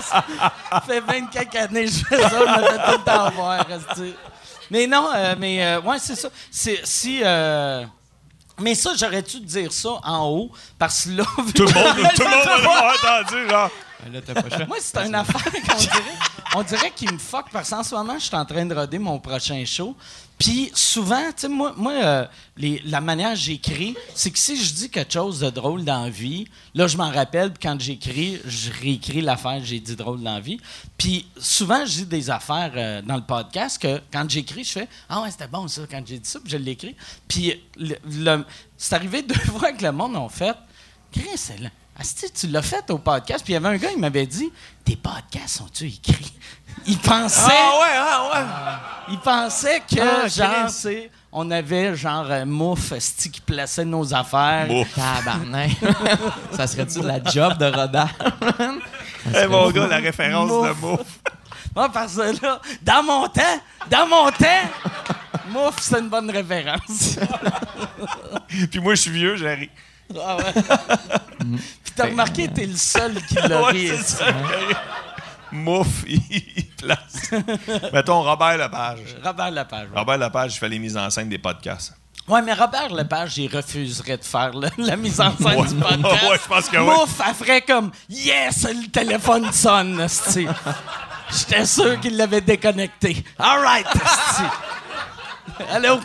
[SPEAKER 2] Ça fait 24 années que je fais ça. Je me fais tout le temps voir. asti. Mais non, euh, mais euh, ouais, c'est ça. C'est, si. euh, mais ça, j'aurais-tu de dire ça en haut? Parce que là. <laughs>
[SPEAKER 4] Tout le monde, tout le monde <laughs> l'avoir entendu, genre.
[SPEAKER 5] Choix.
[SPEAKER 2] Moi, c'est une affaire qu'on dirait. on dirait qu'il me fuck parce qu'en ce moment, je suis en train de roder mon prochain show. Puis souvent, tu sais, moi, moi euh, la manière j'écris, c'est que si je dis quelque chose de drôle dans la vie, là, je m'en rappelle, puis quand j'écris, je réécris l'affaire que j'ai dit drôle dans la vie. Puis souvent, je dis des affaires euh, dans le podcast que quand j'écris, je fais Ah ouais, c'était bon ça, quand j'ai dit ça, puis je l'écris. Puis c'est arrivé <laughs> deux fois que le monde a fait Chris, c'est. Asti, tu l'as fait au podcast. Puis il y avait un gars, il m'avait dit Tes podcasts sont-tu écrits? Il pensait.
[SPEAKER 4] Ah ouais, ah ouais.
[SPEAKER 2] Il pensait que,
[SPEAKER 5] Ah,
[SPEAKER 2] genre, c'est- on avait, genre, euh, Mouf, esti, qui plaçait nos affaires.
[SPEAKER 4] Mouf.
[SPEAKER 5] Tabarnak. <laughs> ça serait-tu de la job de rodage? <laughs>
[SPEAKER 4] Eh, mon gars, la référence de
[SPEAKER 2] Mouf. <laughs> Moi, parce que là, dans mon temps, dans mon temps, Mouf, c'est une bonne référence.
[SPEAKER 4] Puis moi, je suis vieux, j'ai ri.
[SPEAKER 2] Ah ouais. Puis <laughs> t'as remarqué, t'es le seul qui l'a
[SPEAKER 4] Ouais,
[SPEAKER 2] ri.
[SPEAKER 4] c'est
[SPEAKER 2] esti.
[SPEAKER 4] ça. Mouf, il, place. <laughs> Mettons Robert Lepage.
[SPEAKER 2] Robert Lepage. ouais.
[SPEAKER 4] Robert Lepage, il fait les mises en scène des podcasts.
[SPEAKER 2] Ouais, mais Robert Lepage, il refuserait de faire le- la mise en scène
[SPEAKER 4] Ouais.
[SPEAKER 2] du <laughs> podcast.
[SPEAKER 4] Ouais, je pense que oui.
[SPEAKER 2] Mouf, elle ferait comme Yes, le téléphone sonne. J'étais sûr qu'il l'avait déconnecté. All right. <laughs> Allô?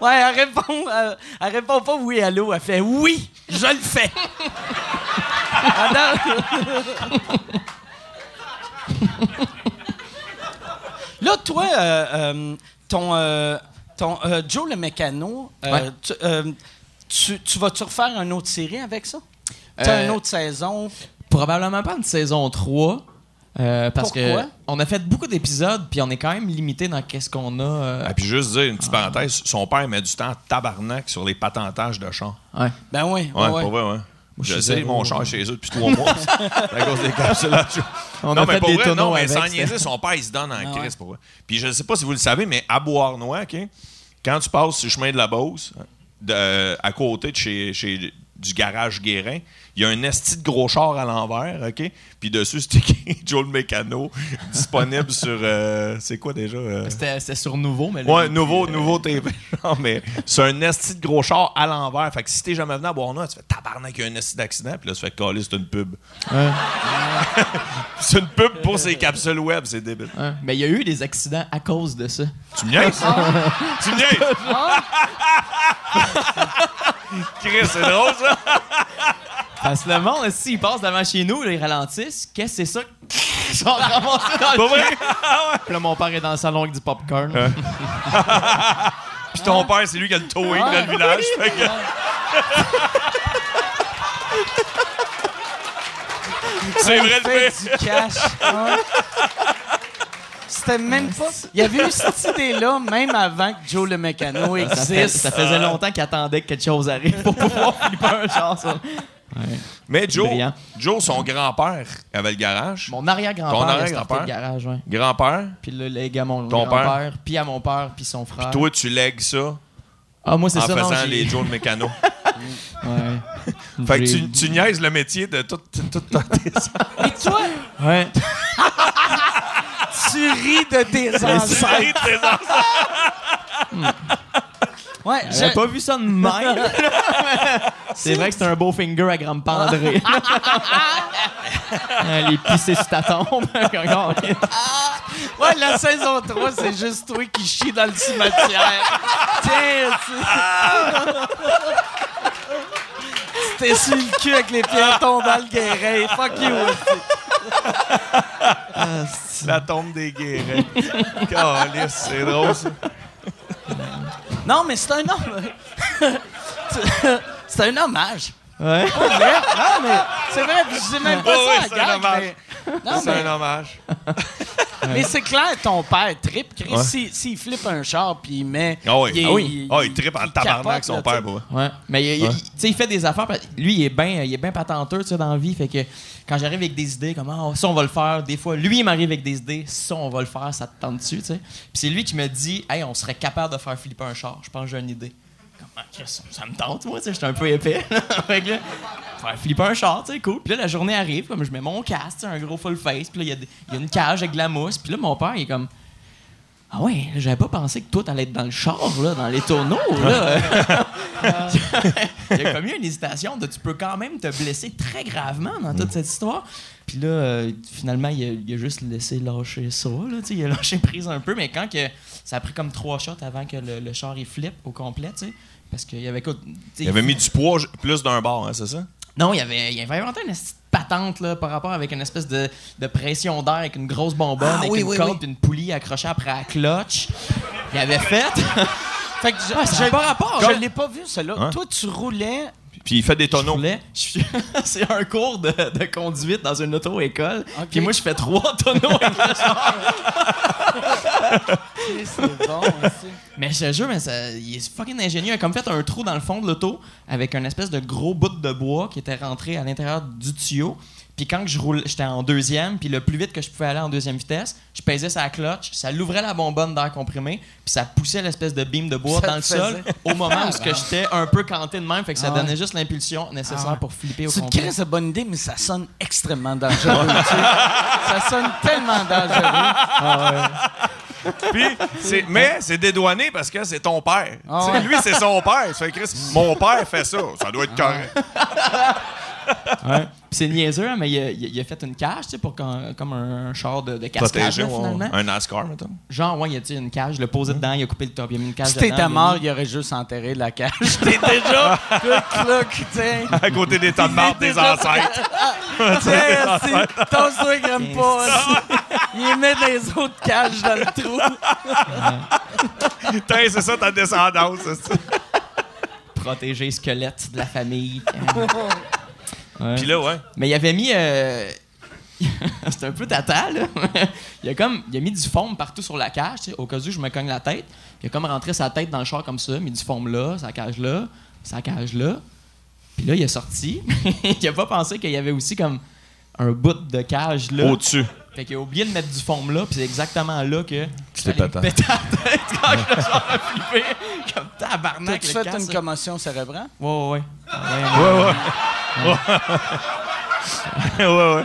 [SPEAKER 2] Ouais, elle répond, elle, elle répond pas oui, allô. Elle fait oui, je le fais. Là, toi, euh, euh, ton, euh, ton Joe le mécano,
[SPEAKER 5] Ouais.
[SPEAKER 2] tu, tu, tu vas-tu refaire une autre série avec ça? T'as une autre saison?
[SPEAKER 5] Probablement pas une saison 3. Euh, parce
[SPEAKER 2] Pourquoi?
[SPEAKER 5] que on a fait beaucoup d'épisodes, puis on est quand même limité dans qu'est-ce qu'on a. euh,
[SPEAKER 4] Ah, puis juste dire une petite parenthèse, son père met du temps tabarnak sur les patentages de char.
[SPEAKER 5] ouais.
[SPEAKER 2] Ben oui,
[SPEAKER 4] Ouais,
[SPEAKER 2] ouais,
[SPEAKER 4] pour vrai, ouais.
[SPEAKER 5] je
[SPEAKER 4] sais, mon char est chez eux depuis trois mois. <laughs> À cause des capsulations.
[SPEAKER 5] On
[SPEAKER 4] non,
[SPEAKER 5] a
[SPEAKER 4] mais
[SPEAKER 5] fait
[SPEAKER 4] pour
[SPEAKER 5] des
[SPEAKER 4] vrai,
[SPEAKER 5] tonneaux
[SPEAKER 4] non, mais sans niaiser, son père, il se donne en
[SPEAKER 2] Ah
[SPEAKER 4] crise
[SPEAKER 2] ouais.
[SPEAKER 4] pour vrai. Puis je ne sais pas si vous le savez, mais à Bois-Noir, OK, quand tu passes sur le chemin de la Beauce, de- à côté de chez, chez- du garage Guérin, il y a un esti de gros char à l'envers, OK? Puis dessus, c'est écrit <laughs> Joe le mécano, disponible <laughs> sur... euh, c'est quoi déjà? euh?
[SPEAKER 5] C'était c'était sur Nouveau, mais là,
[SPEAKER 4] Ouais, nouveau, nouveau TV. <laughs> Non, mais c'est un esti de gros char à l'envers. Fait que si t'es jamais venu à Bois-Noir, tu fais tabarnak, il y a un esti d'accident. Puis là, tu fais coller, c'est une pub.
[SPEAKER 5] Ouais.
[SPEAKER 4] c'est une pub pour ses capsules web, c'est débile.
[SPEAKER 5] Ouais. Mais il y a eu des accidents à cause de ça.
[SPEAKER 4] Tu me niaises? tu me niaises? Chris, c'est drôle, ça?
[SPEAKER 5] Parce que le monde, s'ils passent devant chez nous, là, ils ralentissent. Qu'est-ce que c'est ça? Ils sont ramassés dans le? Puis là, mon père est dans le salon avec du popcorn. <laughs>
[SPEAKER 4] Puis ton père, c'est lui qui a le towing dans le village. Fait que... c'est vrai le
[SPEAKER 2] Fait
[SPEAKER 4] fait.
[SPEAKER 2] du cash. C'était même pas. Il y avait eu cette idée-là même avant que Joe le mécano
[SPEAKER 5] Ça, fait-
[SPEAKER 2] existe.
[SPEAKER 5] ça faisait longtemps qu'il attendait que quelque chose arrive pour pouvoir flipper un char. ça.
[SPEAKER 4] Mais Joe,
[SPEAKER 5] Brillant.
[SPEAKER 4] Joe, son grand-père avait le garage.
[SPEAKER 5] Mon
[SPEAKER 4] Ton
[SPEAKER 5] arrière-grand-père? a
[SPEAKER 4] arrière-grand-père?
[SPEAKER 5] le garage, ouais.
[SPEAKER 4] Grand-père?
[SPEAKER 5] Puis là, lègue à mon
[SPEAKER 4] Ton
[SPEAKER 5] grand-père, puis à mon père, puis son frère.
[SPEAKER 4] Toi, tu lègues ça?
[SPEAKER 5] Ah, moi, c'est
[SPEAKER 4] en
[SPEAKER 5] ça, non,
[SPEAKER 4] faisant les Joe le mécano. <laughs>
[SPEAKER 5] Ouais.
[SPEAKER 4] fait que tu, tu niaises le métier de tout, tout, tes <laughs>
[SPEAKER 2] Et toi,
[SPEAKER 5] Ouais. <laughs>
[SPEAKER 2] tu ris de tes ancêtres.
[SPEAKER 4] tes enfants.
[SPEAKER 2] Ouais, je-
[SPEAKER 5] pas vu ça de même. <laughs> c'est vrai que c'est un beau finger à Grand Pandré. <laughs> Les pisser sur ta tombe. <laughs>
[SPEAKER 2] ouais, la saison 3, c'est juste toi qui chie dans le cimetière. T'es sur le cul avec les pierres tombales le guérin. Fuck you. aussi.
[SPEAKER 4] La tombe des guérins. Calice, c'est drôle, ça.
[SPEAKER 2] Non, mais c'est un homme. <laughs> c'est un hommage.
[SPEAKER 5] Ouais.
[SPEAKER 2] Non, mais c'est vrai, puis je dis même pas
[SPEAKER 4] Oh, oui,
[SPEAKER 2] ça
[SPEAKER 4] c'est
[SPEAKER 2] à
[SPEAKER 4] un
[SPEAKER 2] gag,
[SPEAKER 4] hommage.
[SPEAKER 2] mais... Non,
[SPEAKER 4] C'est
[SPEAKER 2] mais,
[SPEAKER 4] un hommage. <laughs>
[SPEAKER 2] mais c'est clair, ton père trip. Chris,
[SPEAKER 4] Ouais.
[SPEAKER 2] s'il s'il flippe un char puis il met...
[SPEAKER 4] Ah oui, ah oui. Ah, il trippe en tabarnak,
[SPEAKER 2] capote,
[SPEAKER 4] son
[SPEAKER 2] là,
[SPEAKER 4] père.
[SPEAKER 5] Ouais. Mais il, il- il- tu sais, il fait des affaires. parce- Lui, il est bien il est bien patenteux tu sais, dans la vie. Fait que quand j'arrive avec des idées, comme ah, ça, on va le faire. Des fois, lui, il m'arrive avec des idées. Ça, on va le faire. Ça te tente dessus. tu sais? Puis c'est lui qui me dit Hey, on serait capable de faire flipper un char. Je pense que j'ai une idée. Comme, ah, Chris, ça me tente, moi. tu sais, J'étais un peu épais. <laughs> fait que là, faire flipper un char, tu sais, cool. Puis là, la journée arrive. Comme je mets mon casque, un gros full face. Puis là, il y a y, une cage avec de la mousse. Puis là, mon père, il est comme. Ah ouais, j'avais pas pensé que toi t'allais être dans le char, là, dans les tonneaux, là. <laughs> il a commis une hésitation de tu peux quand même te blesser très gravement dans toute cette histoire. Puis là, euh, finalement, il a, il a juste laissé lâcher ça. Là, tu sais, il a lâché prise un peu, mais quand que, ça a pris comme trois shots avant que le, le char il flippe au complet, tu sais. Parce qu'il y avait quoi?
[SPEAKER 4] Il avait mis du poids plus d'un bord, hein, c'est ça?
[SPEAKER 5] non, il avait, il avait inventé une petite patente là, par rapport avec une espèce de, de pression d'air avec une grosse bonbonne,
[SPEAKER 2] Ah,
[SPEAKER 5] avec
[SPEAKER 2] oui,
[SPEAKER 5] une
[SPEAKER 2] oui,
[SPEAKER 5] corde
[SPEAKER 2] oui.
[SPEAKER 5] puis une poulie accrochée après la clutch. Il avait fait. <laughs>
[SPEAKER 2] Fait que je,
[SPEAKER 5] Ouais, ça a
[SPEAKER 2] je-
[SPEAKER 5] pas rapport,
[SPEAKER 2] Je l'ai pas vu, celui-là.
[SPEAKER 4] Hein?
[SPEAKER 2] Toi, tu roulais.
[SPEAKER 4] Puis il fait des tonneaux. <laughs>
[SPEAKER 5] C'est un cours de, de conduite dans une auto-école.
[SPEAKER 2] Ok.
[SPEAKER 5] Puis moi, je fais trois tonneaux <laughs> avec.
[SPEAKER 2] C'est bon, aussi.
[SPEAKER 5] Mais je te jure, mais ça, il est fucking ingénieux. Il a comme fait un trou dans le fond de l'auto avec un espèce de gros bout de bois qui était rentré à l'intérieur du tuyau. Puis quand je roule, j'étais en deuxième, puis le plus vite que je pouvais aller en deuxième vitesse, je pesais sa clutch, ça l'ouvrait la bonbonne d'air comprimé, puis ça poussait l'espèce de beam de bois
[SPEAKER 2] Ça
[SPEAKER 5] dans le sol au moment où ce que j'étais un peu canté de même, fait que ça
[SPEAKER 2] Ah ouais.
[SPEAKER 5] donnait juste l'impulsion nécessaire
[SPEAKER 2] Ah ouais.
[SPEAKER 5] pour flipper au
[SPEAKER 2] C'est une
[SPEAKER 5] complet.
[SPEAKER 2] crise de bonne idée, mais ça sonne extrêmement dangereux. tu. Ça sonne tellement dangereux. <laughs>
[SPEAKER 4] Puis, c'est- mais c'est dédouané parce que c'est ton père.
[SPEAKER 2] Ouais.
[SPEAKER 4] Lui, c'est son père. Ça fait Chris, mon père fait ça. Ça doit être correct.
[SPEAKER 5] Ouais. Puis c'est niaiseux, hein, mais il a, il fait une cage, tu sais, pour qu'un- comme un char de, de cascade,
[SPEAKER 4] Protégé,
[SPEAKER 5] là, finalement.
[SPEAKER 4] un NASCAR, mettons.
[SPEAKER 5] Genre, ouais, il a tu sais, une cage, il l'a posé dedans, il a coupé le top, il a mis une cage
[SPEAKER 2] Si
[SPEAKER 5] dedans.
[SPEAKER 2] t'étais mort, il aurait juste enterré la cage. <laughs> T'es déjà. Cloc, tiens.
[SPEAKER 4] À côté des tas de marde des ancêtres.
[SPEAKER 2] Tiens, si, Tasse-toi, gramme pas. Il met des autres cages dans le trou. <laughs>
[SPEAKER 4] Putain, c'est ça ta descendance. c'est-
[SPEAKER 5] protéger squelette de la famille. Ouais.
[SPEAKER 4] Puis là, ouais.
[SPEAKER 5] Mais il avait mis. euh, <laughs> C'était un peu tata, là. il, a comme, il a mis du foam partout sur la cage, tu sais, au cas où je me cogne la tête. Puis il a comme rentré sa tête dans le char comme ça, mis du foam là, sa cage là, sa cage là. Puis là, il est sorti. <laughs> il a pas pensé qu'il y avait aussi comme un bout de cage là.
[SPEAKER 4] Au-dessus.
[SPEAKER 5] Fait qu'il a oublié de mettre du foam là, puis c'est exactement là que.
[SPEAKER 4] Tu t'es
[SPEAKER 5] me
[SPEAKER 4] pété.
[SPEAKER 5] la tête quand le char a flippé. Comme tabarnak.
[SPEAKER 2] T'as-tu fait
[SPEAKER 5] casse.
[SPEAKER 2] une commotion cérébrale?
[SPEAKER 5] Ouais, ouais, ouais.
[SPEAKER 4] Ouais, ouais. ouais, ouais.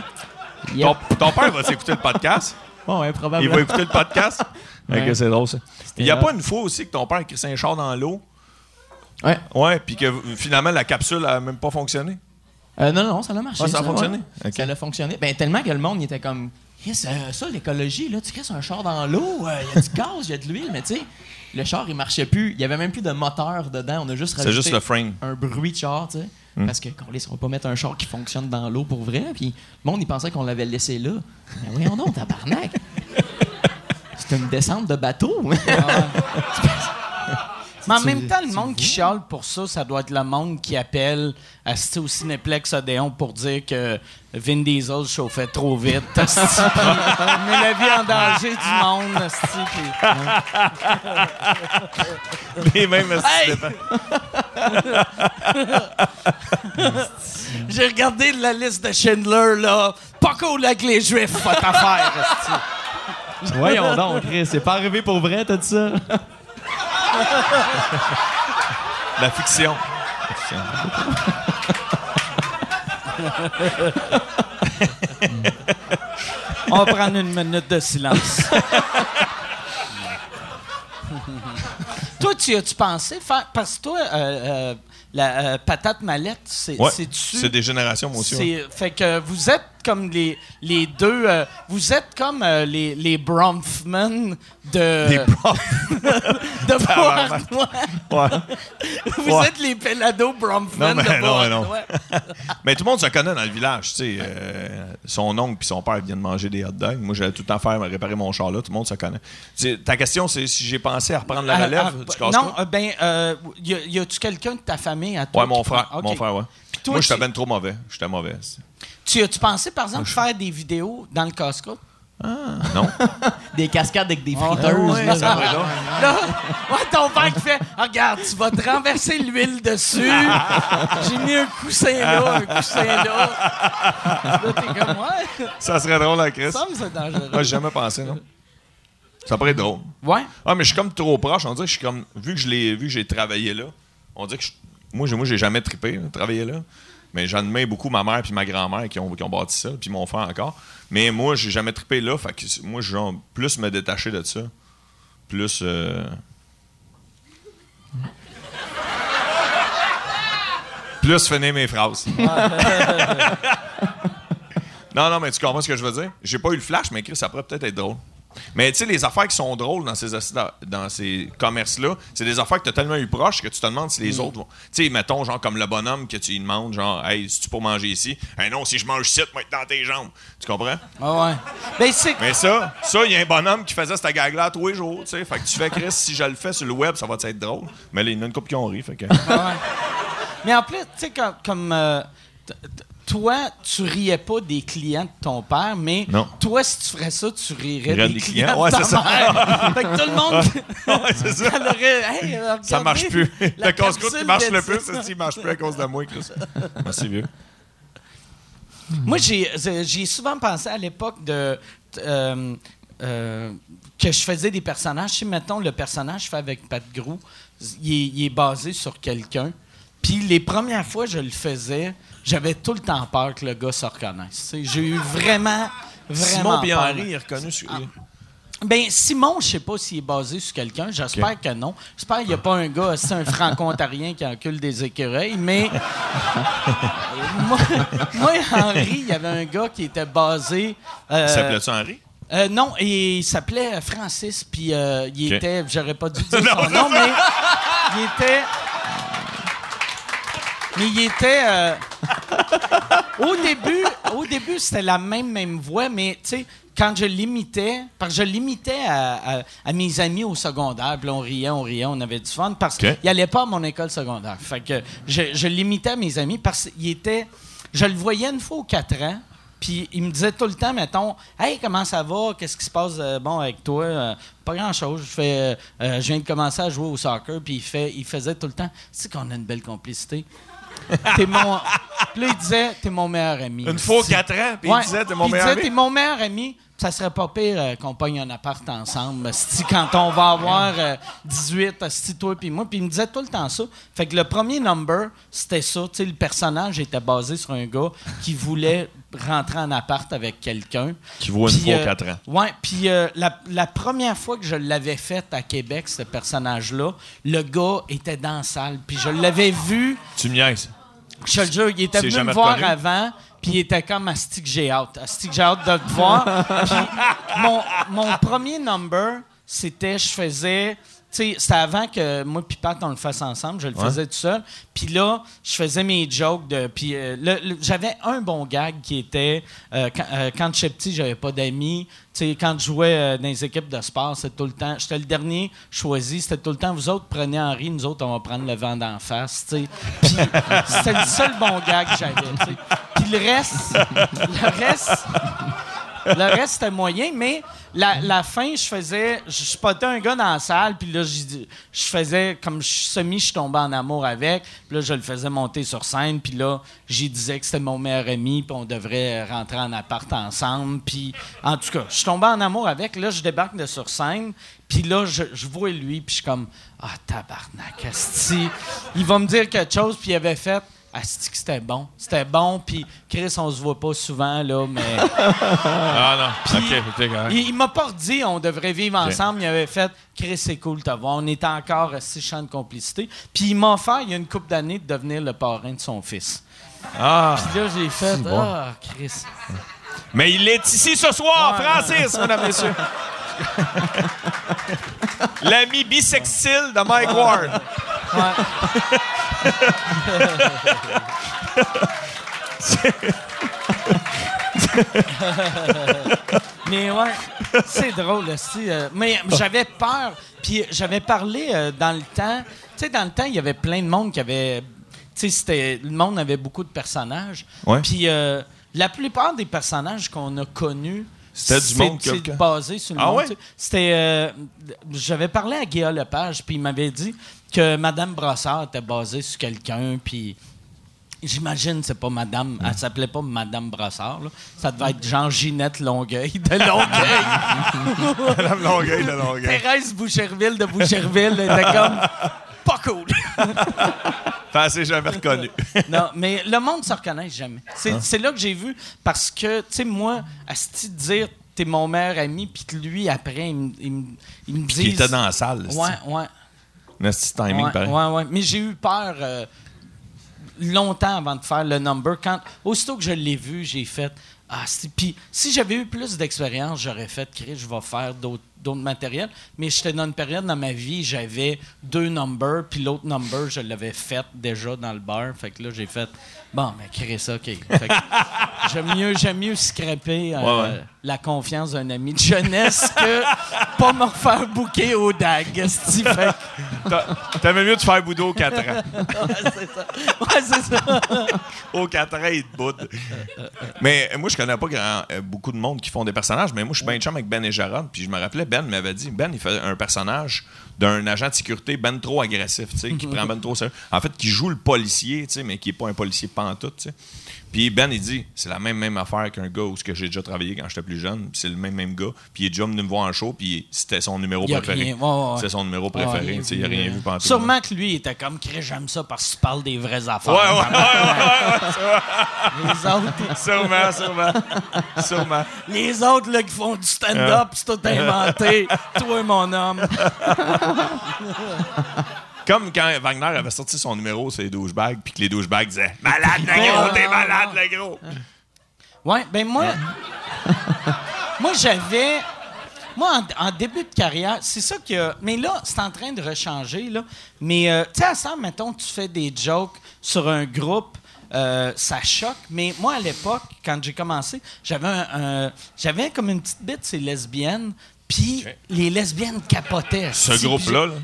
[SPEAKER 5] Yep.
[SPEAKER 4] Ton, ton père va s'écouter le podcast.
[SPEAKER 5] Ouais, ouais,
[SPEAKER 4] Il
[SPEAKER 5] probablement.
[SPEAKER 4] va écouter le podcast.
[SPEAKER 5] Ouais.
[SPEAKER 4] Ok, c'est drôle, ça. Il n'y a pas une fois aussi que ton père a crissé un char dans l'eau?
[SPEAKER 5] Ouais.
[SPEAKER 4] Ouais, puis que finalement, la capsule a même pas fonctionné?
[SPEAKER 5] Euh, non, non, ça a marché.
[SPEAKER 4] Ah, ça a fonctionné?
[SPEAKER 5] ouais. Ça a fonctionné. Ben, tellement que le monde il était comme. Yes, euh, ça, l'écologie, là, tu crisses un char dans l'eau, euh, il y a du gaz, il y a de l'huile, mais tu sais, le char, il marchait plus. Il y avait même plus de moteur dedans. On a juste rajouté
[SPEAKER 4] juste le frame.
[SPEAKER 5] un bruit de char, tu sais.
[SPEAKER 4] Hmm.
[SPEAKER 5] Parce que, qu'on on va pas mettre un char qui fonctionne dans l'eau pour vrai. Puis le monde, il pensait qu'on l'avait laissé là. Mais voyons donc, tabarnak. <laughs> C'est une descente de bateau. <laughs>
[SPEAKER 2] Mais en
[SPEAKER 5] Tu-
[SPEAKER 2] même temps, le monde qui chiale pour ça, ça doit être le monde qui appelle asti, au Cinéplex Odéon pour dire que Vin Diesel chauffait trop vite. <laughs> met la vie en danger du monde. asti, puis- <laughs>
[SPEAKER 4] Les mêmes
[SPEAKER 2] Hey! <laughs> J'ai regardé la liste de Schindler, là. Pas cool avec les Juifs, votre affaire. asti.
[SPEAKER 5] Voyons donc, Chris, c'est pas arrivé pour vrai, t'as dit ça?
[SPEAKER 4] La fiction. La fiction.
[SPEAKER 2] On va prendre une minute de silence. toi, tu as-tu pensé faire. Parce que toi, euh, euh, la euh, patate mallette, c'est
[SPEAKER 4] Ouais,
[SPEAKER 2] c'est-tu-
[SPEAKER 4] c'est des générations, moi aussi. ouais.
[SPEAKER 2] Fait que vous êtes comme les, les deux. euh, vous êtes comme euh, les, les Bronfman de.
[SPEAKER 4] Des <laughs>
[SPEAKER 2] de Beauharnois.
[SPEAKER 4] Ouais.
[SPEAKER 2] Vous
[SPEAKER 4] Ouais.
[SPEAKER 2] êtes les Pelado Bronfman
[SPEAKER 4] Non,
[SPEAKER 2] de
[SPEAKER 4] mais non, mais non.
[SPEAKER 2] Beauharnois. <laughs>
[SPEAKER 4] Mais tout le monde se connaît dans le village, tu sais. euh, son oncle puis son père viennent manger des hot dogs. Moi, j'allais tout le temps faire réparer mon char là. Tout le monde se connaît. Ta question, c'est si j'ai pensé à reprendre la
[SPEAKER 2] Ah,
[SPEAKER 4] relève
[SPEAKER 2] ah, bah, Non, euh, ben, y, a-tu quelqu'un de ta famille à toi?
[SPEAKER 4] Ouais, mon frère.
[SPEAKER 2] Ok.
[SPEAKER 4] Mon frère, ouais.
[SPEAKER 2] toi,
[SPEAKER 4] Moi, j'étais ben trop mauvais. J'étais mauvais.
[SPEAKER 2] Tu as-tu pensé, par exemple, faire des vidéos dans le casse-croûte? <laughs>
[SPEAKER 4] Non? <laughs>
[SPEAKER 5] Des cascades avec des
[SPEAKER 2] Ah,
[SPEAKER 5] friteuses.
[SPEAKER 2] ouais,
[SPEAKER 5] là.
[SPEAKER 2] ça va, <laughs> Là, ouais, ton père qui fait Ah, Regarde, tu vas te renverser l'huile dessus. J'ai mis un coussin là, un coussin là. Là, t'es comme Ouais,
[SPEAKER 4] Ça serait drôle, à Chris?
[SPEAKER 2] ça me c'est dangereux.
[SPEAKER 4] Moi, j'ai jamais pensé, non? Ça pourrait être drôle.
[SPEAKER 2] Ouais.
[SPEAKER 4] Ah, mais je suis comme trop proche. On dirait que je suis comme. Vu que je l'ai vu que j'ai travaillé là, on dirait que je- moi, j'ai, moi, j'ai jamais trippé, là, travailler là. Mais j'admets beaucoup ma mère puis ma grand-mère qui ont, qui ont bâti ça, puis mon frère encore. Mais moi, j'ai jamais trippé là. Fait que moi, je genre plus me détacher de ça. Plus. euh, Plus finir mes phrases. <laughs> non, non, mais tu comprends ce que je veux dire? J'ai pas eu le flash, mais Chris, ça pourrait peut-être être drôle. Mais tu sais, les affaires qui sont drôles dans ces, dans ces commerces-là, c'est des affaires que tu as tellement eu proches que tu te demandes si les
[SPEAKER 2] Mm.
[SPEAKER 4] autres vont. Tu sais, mettons, genre comme le bonhomme que tu lui demandes, genre, hey, si tu pour manger ici? Hey, non, si je mange ici, moi, être dans tes jambes. Tu comprends?
[SPEAKER 2] Ah ouais. Ben.
[SPEAKER 4] Mais ça, ça, il y a un bonhomme qui faisait cette gag-là tous les jours, tu sais. Fait que tu fais, Chris, si je le fais sur le web, ça va être drôle. Mais là, il y en a une couple qui ont ri, fait que.
[SPEAKER 2] Mais en plus, tu sais, comme. comme, euh, t- t- toi, tu riais pas des clients de ton père, mais
[SPEAKER 4] Non.
[SPEAKER 2] toi, si tu ferais ça, tu rirais des,
[SPEAKER 4] des
[SPEAKER 2] clients, de ta
[SPEAKER 4] ça.
[SPEAKER 2] mère. <laughs> fait que tout le monde.
[SPEAKER 4] ouais, c'est ça.
[SPEAKER 2] aurait, Hey,
[SPEAKER 4] Ça marche plus.
[SPEAKER 2] la
[SPEAKER 4] Le casse-croûte qui marche le plus, c'est s'il marche plus à cause de moi, Chris? <laughs> Merci, vieux.
[SPEAKER 2] Moi, j'ai j'ai souvent pensé à l'époque de. euh, euh, que je faisais des personnages. Si, mettons, le personnage fait avec Pat Grou, il est, il est basé sur quelqu'un. Puis les premières fois que je le faisais, j'avais tout le temps peur que le gars se reconnaisse. J'ai eu vraiment, vraiment
[SPEAKER 4] Simon et
[SPEAKER 2] peur.
[SPEAKER 4] Henri est reconnu sur.
[SPEAKER 2] Ben, Simon, je sais pas s'il est basé sur quelqu'un. J'espère que non. J'espère qu'il n'y a pas un gars, c'est un franco-ontarien qui encule des écureuils, mais. <laughs> moi, moi, Henri, il y avait un gars qui était basé. euh,
[SPEAKER 4] Il s'appelait-tu Henri?
[SPEAKER 2] euh, non, et il s'appelait Francis, puis euh, il était. J'aurais pas dû <laughs> dire son nom, mais il était. Mais il était. euh, au début, au début c'était la même, même voix, mais tu sais, quand je l'imitais, parce que je l'imitais à, à- à mes amis au secondaire, puis on riait, on riait, on avait du fun, parce
[SPEAKER 4] Ok.
[SPEAKER 2] qu'il allait pas à mon école secondaire. Fait que je, je l'imitais à mes amis parce qu'il était. Je le voyais une fois aux quatre ans. Puis il me disait tout le temps, mettons, Hey, comment ça va? Qu'est-ce qui se passe euh, bon avec toi? Euh, pas grand-chose. Je fais, euh, je viens de commencer à jouer au soccer. Puis il, fait, il faisait tout le temps, tu sais qu'on a une belle complicité. T'es mon. Puis là, il disait, t'es mon meilleur ami.
[SPEAKER 4] Une fois quatre ans, puis
[SPEAKER 2] Ouais.
[SPEAKER 4] il disait, t'es mon
[SPEAKER 2] il
[SPEAKER 4] meilleur
[SPEAKER 2] disait,
[SPEAKER 4] ami.
[SPEAKER 2] t'es mon meilleur ami. Ça serait pas pire euh, qu'on pogne un appart ensemble. Si quand on va avoir euh, 18, si toi puis moi. Puis il me disait tout le temps ça. Fait que le premier number, c'était ça. Tu sais, le personnage était basé sur un gars qui voulait rentrer en appart avec quelqu'un.
[SPEAKER 4] Qui vaut une
[SPEAKER 2] Puis,
[SPEAKER 4] fois
[SPEAKER 2] euh,
[SPEAKER 4] quatre ans.
[SPEAKER 2] Ouais, puis euh, la, la première fois que je l'avais fait à Québec, ce personnage-là, le gars était dans la salle. Puis je l'avais vu
[SPEAKER 4] Tu me niaises.
[SPEAKER 2] Je te le jure, il était venu me voir
[SPEAKER 4] reconnu?
[SPEAKER 2] avant, puis il était comme Asti que j'ai hâte. Asti que j'ai hâte de te voir. <laughs> Puis mon, mon premier number, c'était, je faisais. C'était avant que moi et Pat, on le fasse ensemble. Je le faisais tout seul. Puis là, je faisais mes jokes. de Puis euh, j'avais un bon gag qui était euh, quand, euh, quand j'étais petit, j'avais pas d'amis. Quand je jouais euh, dans les équipes de sport, c'était tout le temps. J'étais le dernier choisi. C'était tout le temps. Vous autres prenez Henri, nous autres, on va prendre le vent d'en face. Puis c'était le seul bon gag que j'avais. Puis le reste, le reste, le reste, c'était moyen, mais la, fin, je faisais. Je spottais un gars dans la salle, puis là, je, faisais comme je, semi, je tombais en amour avec. Puis là, je le faisais monter sur scène, puis là, j'y disais que c'était mon meilleur ami, puis on devrait rentrer en appart ensemble. Puis en tout cas, je tombais en amour avec. Là, je débarque de sur scène, puis là, je, vois lui, puis je suis comme Ah, tabarnak, asti. Il va me dire quelque chose, puis il avait fait. Asti que c'était bon. C'était bon, puis Chris, on se voit pas souvent, là, mais. <laughs>
[SPEAKER 4] Ah non.
[SPEAKER 2] Puis,
[SPEAKER 4] ok, correct.
[SPEAKER 2] il, il m'a pas dit on devrait vivre ensemble. Il avait fait Chris, c'est cool de te voir. On était encore six champs de complicité. Puis il m'a offert, il y a une couple d'années, de devenir le parrain de son fils.
[SPEAKER 4] Ah.
[SPEAKER 2] Puis là, j'ai fait Ah, Chris.
[SPEAKER 4] Mais il est ici ce soir,
[SPEAKER 2] Ouais.
[SPEAKER 4] Francis, mesdames, messieurs. <laughs> L'ami bisextile de Mike Ward.
[SPEAKER 2] Mais ouais, c'est drôle aussi. euh, mais j'avais peur. Puis j'avais parlé euh, dans le temps. Tu sais, dans le temps, il y avait plein de monde qui avait. Tu sais, c'était- le monde avait beaucoup de personnages.
[SPEAKER 4] Ouais.
[SPEAKER 2] Puis euh, la plupart des personnages qu'on a connus.
[SPEAKER 4] C'était du monde que-
[SPEAKER 2] basé sur le
[SPEAKER 4] Ah
[SPEAKER 2] monde.
[SPEAKER 4] ouais?
[SPEAKER 2] C'était. euh, J'avais parlé à Guillaume Lepage, puis il m'avait dit que Madame Brassard était basée sur quelqu'un, puis. J'imagine c'est pas Madame, elle s'appelait pas Madame Brassard, là. Ça devait être Jean Ginette Longueuil de Longueuil. <laughs>
[SPEAKER 4] Madame Longueuil de Longueuil.
[SPEAKER 2] Thérèse Boucherville de Boucherville était comme pas cool. <laughs>
[SPEAKER 4] Enfin, c'est jamais reconnu. <laughs>
[SPEAKER 2] non, mais le monde se reconnaît jamais. C'est
[SPEAKER 4] Hein?
[SPEAKER 2] c'est là que j'ai vu parce que tu sais moi, à ce dire t'es mon meilleur ami puis que lui après il me il me- il dit
[SPEAKER 4] était dans la salle.
[SPEAKER 2] Ouais, ouais.
[SPEAKER 4] Timing,
[SPEAKER 2] ouais,
[SPEAKER 4] pareil.
[SPEAKER 2] ouais, ouais. Mais j'ai eu peur. euh, longtemps avant de faire le number. Quand, aussitôt que je l'ai vu, j'ai fait. Ah, puis si j'avais eu plus d'expérience, j'aurais fait, Chris, je vais faire d'autres d'autres matériels. Mais j'étais dans une période dans ma vie, j'avais deux numbers, puis l'autre number, je l'avais fait déjà dans le bar. Fait que là, j'ai fait, bon, mais Chris, OK. Fait que <laughs> j'aime mieux, j'aime mieux scraper euh,
[SPEAKER 4] Ouais, ouais.
[SPEAKER 2] la confiance d'un ami de jeunesse que pas me refaire bouquer au DAG. esti. Fait que-
[SPEAKER 4] T'a- T'avais mieux de faire Bouddha aux 4 ans. <laughs>
[SPEAKER 2] Ouais, c'est ça. <laughs>
[SPEAKER 4] Aux 4 ans, il te boude. Mais moi, je connais pas grand- euh, beaucoup de monde qui font des personnages, mais moi, je suis bien chum avec Ben et Jarod. Puis je me rappelais, Ben m'avait dit, Ben, il fait un personnage d'un agent de sécurité ben trop agressif, tu sais, qui prend ben trop sérieux. En fait, qui joue le policier, tu sais, mais qui est pas un policier pantoute, tu sais. Puis Ben, il dit, c'est la même même affaire qu'un gars où que j'ai déjà travaillé quand j'étais plus jeune. Puis c'est le même même gars. Puis il est déjà venu me voir en show, puis c'était son numéro
[SPEAKER 2] Il y a
[SPEAKER 4] préféré.
[SPEAKER 2] Ouais, ouais, ouais.
[SPEAKER 4] C'est son numéro préféré, tu sais, il a rien vu pantoute.
[SPEAKER 2] Sûrement que lui il était comme j'aime ça parce que tu parles des vraies affaires.
[SPEAKER 4] Ouais, ouais,
[SPEAKER 2] Les autres,
[SPEAKER 4] Sûrement, sûrement. sûrement.
[SPEAKER 2] les autres là, qui font du stand-up, c'est tout inventé. Toi, mon homme. <laughs>
[SPEAKER 4] Comme quand Wagner avait sorti son numéro sur les douchebags, puis que les douchebags disaient Malade le gros, t'es malade le gros.
[SPEAKER 2] Ouais, ben moi, <laughs> moi j'avais, moi en, en début de carrière, c'est ça que, mais là c'est en train de rechanger là. Mais euh, tu sais à ça, mettons tu fais des jokes sur un groupe. euh, ça choque, mais moi à l'époque, quand j'ai commencé, j'avais un, un- j'avais comme une petite bite, c'est lesbienne, puis les lesbiennes capotaient.
[SPEAKER 4] Ce groupe-là, là,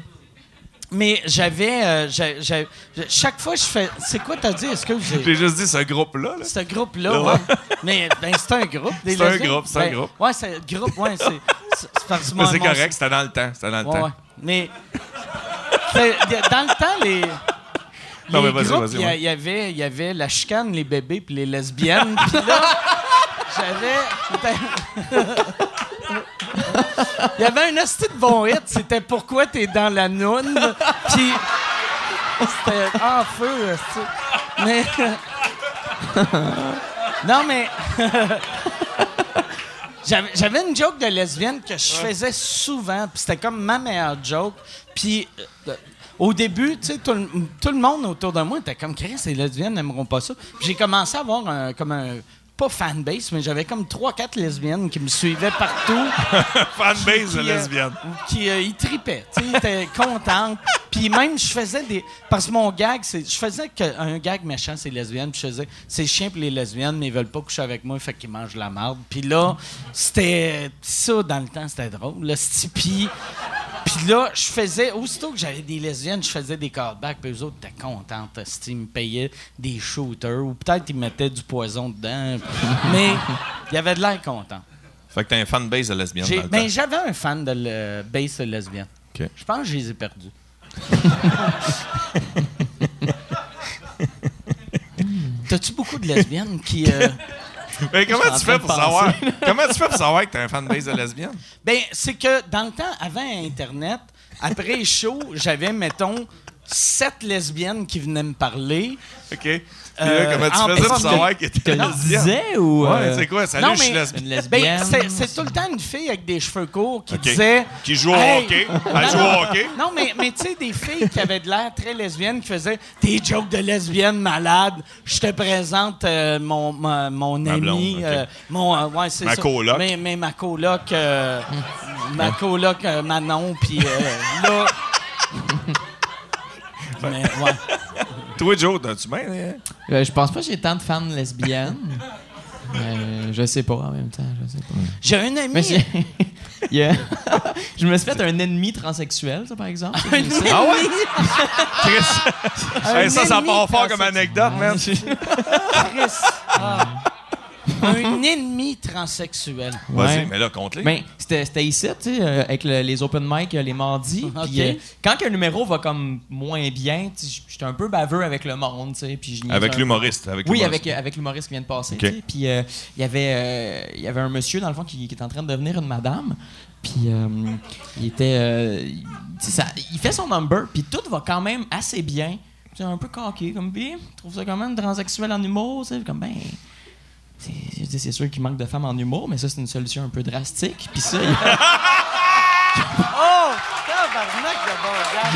[SPEAKER 2] Mais j'avais, euh, j'ai- j'ai- chaque fois je fais, c'est quoi t'as dit? Est-ce que vous
[SPEAKER 4] j'ai juste dit ce groupe-là. là.
[SPEAKER 2] ce groupe-là,
[SPEAKER 4] Là,
[SPEAKER 2] ouais. <laughs> Mais ben, c'est un groupe. des
[SPEAKER 4] C'est un groupe, c'est un
[SPEAKER 2] Ben,
[SPEAKER 4] groupe.
[SPEAKER 2] Ouais, c'est un groupe, ouais, c'est. c'est- c'est parce que
[SPEAKER 4] Mais c'est
[SPEAKER 2] mon-
[SPEAKER 4] correct, c'était dans le temps. C'était dans le
[SPEAKER 2] Ouais,
[SPEAKER 4] temps.
[SPEAKER 2] ouais. Mais. de- dans le temps, les. <laughs>
[SPEAKER 4] Non,
[SPEAKER 2] les
[SPEAKER 4] mais vas-y,
[SPEAKER 2] groupes,
[SPEAKER 4] vas-y,
[SPEAKER 2] il y,
[SPEAKER 4] ouais.
[SPEAKER 2] avait, il y avait la chicane, les bébés puis les lesbiennes. Puis là, <laughs> j'avais. Il y avait un de bon hit, c'était Pourquoi t'es dans la noune. Puis. C'était en feu. Mais. <laughs> non, mais. <laughs> J'avais une joke de lesbienne que je faisais souvent, puis c'était comme ma meilleure joke. Puis euh, au début, tu sais, tout, le- tout le monde autour de moi était comme Chris, les lesbiennes n'aimeront pas ça. Puis j'ai commencé à avoir un, comme un pas fanbase, mais j'avais comme trois quatre lesbiennes qui me suivaient partout <laughs>
[SPEAKER 4] Fanbase de
[SPEAKER 2] qui, euh,
[SPEAKER 4] lesbienne.
[SPEAKER 2] qui euh, ils tripaient, tu sais, ils étaient contents. Puis même je faisais des parce que mon gag c'est je faisais que, un gag méchant c'est lesbienne, puis je faisais c'est chien pour les lesbiennes mais ils veulent pas coucher avec moi, fait qu'ils mangent la marde. Puis là, c'était ça dans le temps, c'était drôle, le stipi. Puis là, je faisais, aussitôt que j'avais des lesbiennes, je faisais des callbacks, puis eux autres étaient contents. hostie, Ils me payaient des shooters, ou peut-être ils mettaient du poison dedans. Mais il y avait de l'air content.
[SPEAKER 4] Fait que t'es un fanbase de lesbienne.
[SPEAKER 2] J'ai- ben, j'avais un fan de le bass lesbienne.
[SPEAKER 4] OK.
[SPEAKER 2] Je pense que je les ai perdus. <laughs> T'as-tu beaucoup de lesbiennes qui. euh,
[SPEAKER 4] Mais comment tu fais pour savoir? <laughs> Comment tu fais pour savoir que t'es un fanbase de lesbienne
[SPEAKER 2] Ben, c'est que dans le temps, avant Internet, après les shows, j'avais, mettons, sept lesbiennes qui venaient me parler.
[SPEAKER 4] OK.
[SPEAKER 2] Euh,
[SPEAKER 4] là, comment tu
[SPEAKER 2] en-
[SPEAKER 4] faisais pour savoir que t'étais
[SPEAKER 5] Tu le
[SPEAKER 4] lesbienne?
[SPEAKER 5] disais ou.
[SPEAKER 4] Ouais,
[SPEAKER 5] euh,
[SPEAKER 4] c'est quoi Salut,
[SPEAKER 2] Non,
[SPEAKER 4] je suis
[SPEAKER 2] mais-
[SPEAKER 4] lesbienne.
[SPEAKER 5] Une
[SPEAKER 2] Ben,
[SPEAKER 5] lesbienne.
[SPEAKER 2] c'est, tout le temps une fille avec des cheveux courts qui disait.
[SPEAKER 4] Qui joue au
[SPEAKER 2] Hey!
[SPEAKER 4] hockey.
[SPEAKER 2] Non,
[SPEAKER 4] Elle joue au hockey.
[SPEAKER 2] Non, mais, mais tu sais, des filles qui avaient de l'air très lesbiennes qui faisaient des jokes de lesbiennes malades. Je te présente euh, mon, mon
[SPEAKER 4] Ma
[SPEAKER 2] ami.
[SPEAKER 4] blonde,
[SPEAKER 2] euh, mon, euh, ouais, c'est
[SPEAKER 4] Ma
[SPEAKER 2] ça.
[SPEAKER 4] coloc.
[SPEAKER 2] Mais, mais ma coloc. euh, ma coloc euh, Manon, puis euh, là. <laughs> mais, ouais.
[SPEAKER 4] Toi, Joe, t'as-tu bien hein?
[SPEAKER 5] Euh, je pense pas que j'ai tant de fans lesbiennes. <laughs> Euh, je sais pas en même temps, je sais pas.
[SPEAKER 2] J'ai un ami.
[SPEAKER 5] Mais j'ai- <laughs> Il y a- <laughs> je me suis fait un ennemi transsexuel, ça, par exemple.
[SPEAKER 2] un.
[SPEAKER 4] Ah ouais?
[SPEAKER 2] Ami-
[SPEAKER 4] Chris.
[SPEAKER 2] un
[SPEAKER 4] Hey, ça, ça part fort comme anecdote, man.
[SPEAKER 2] Chris. Ah. Un ennemi transsexuel.
[SPEAKER 4] Vas-y,
[SPEAKER 5] Ouais.
[SPEAKER 4] mais là, compte-les.
[SPEAKER 5] Ben, c'était c'était ici, tu sais, euh, avec le- les open mic euh, les mardis. <laughs> Euh, quand un numéro va comme moins bien, j'étais un peu baveux avec le monde, tu sais. Puis je niaisais
[SPEAKER 4] Avec l'humoriste. Avec
[SPEAKER 5] Oui, avec, avec l'humoriste qui vient de passer. Puis euh, il y avait, euh, il y avait un monsieur, dans le fond, qui, qui était en train de devenir une madame. Puis euh, il était. euh, ça- il fait son number, puis tout va quand même assez bien. C'est un peu coqué, comme puis je trouve ça quand même transsexuel en humour, tu sais. Comme ben. C'est sûr qu'il manque de femmes en humour, mais ça, c'est une solution un peu drastique. Puis ça, il- <laughs>
[SPEAKER 2] Oh! Tabarnak de bon gars!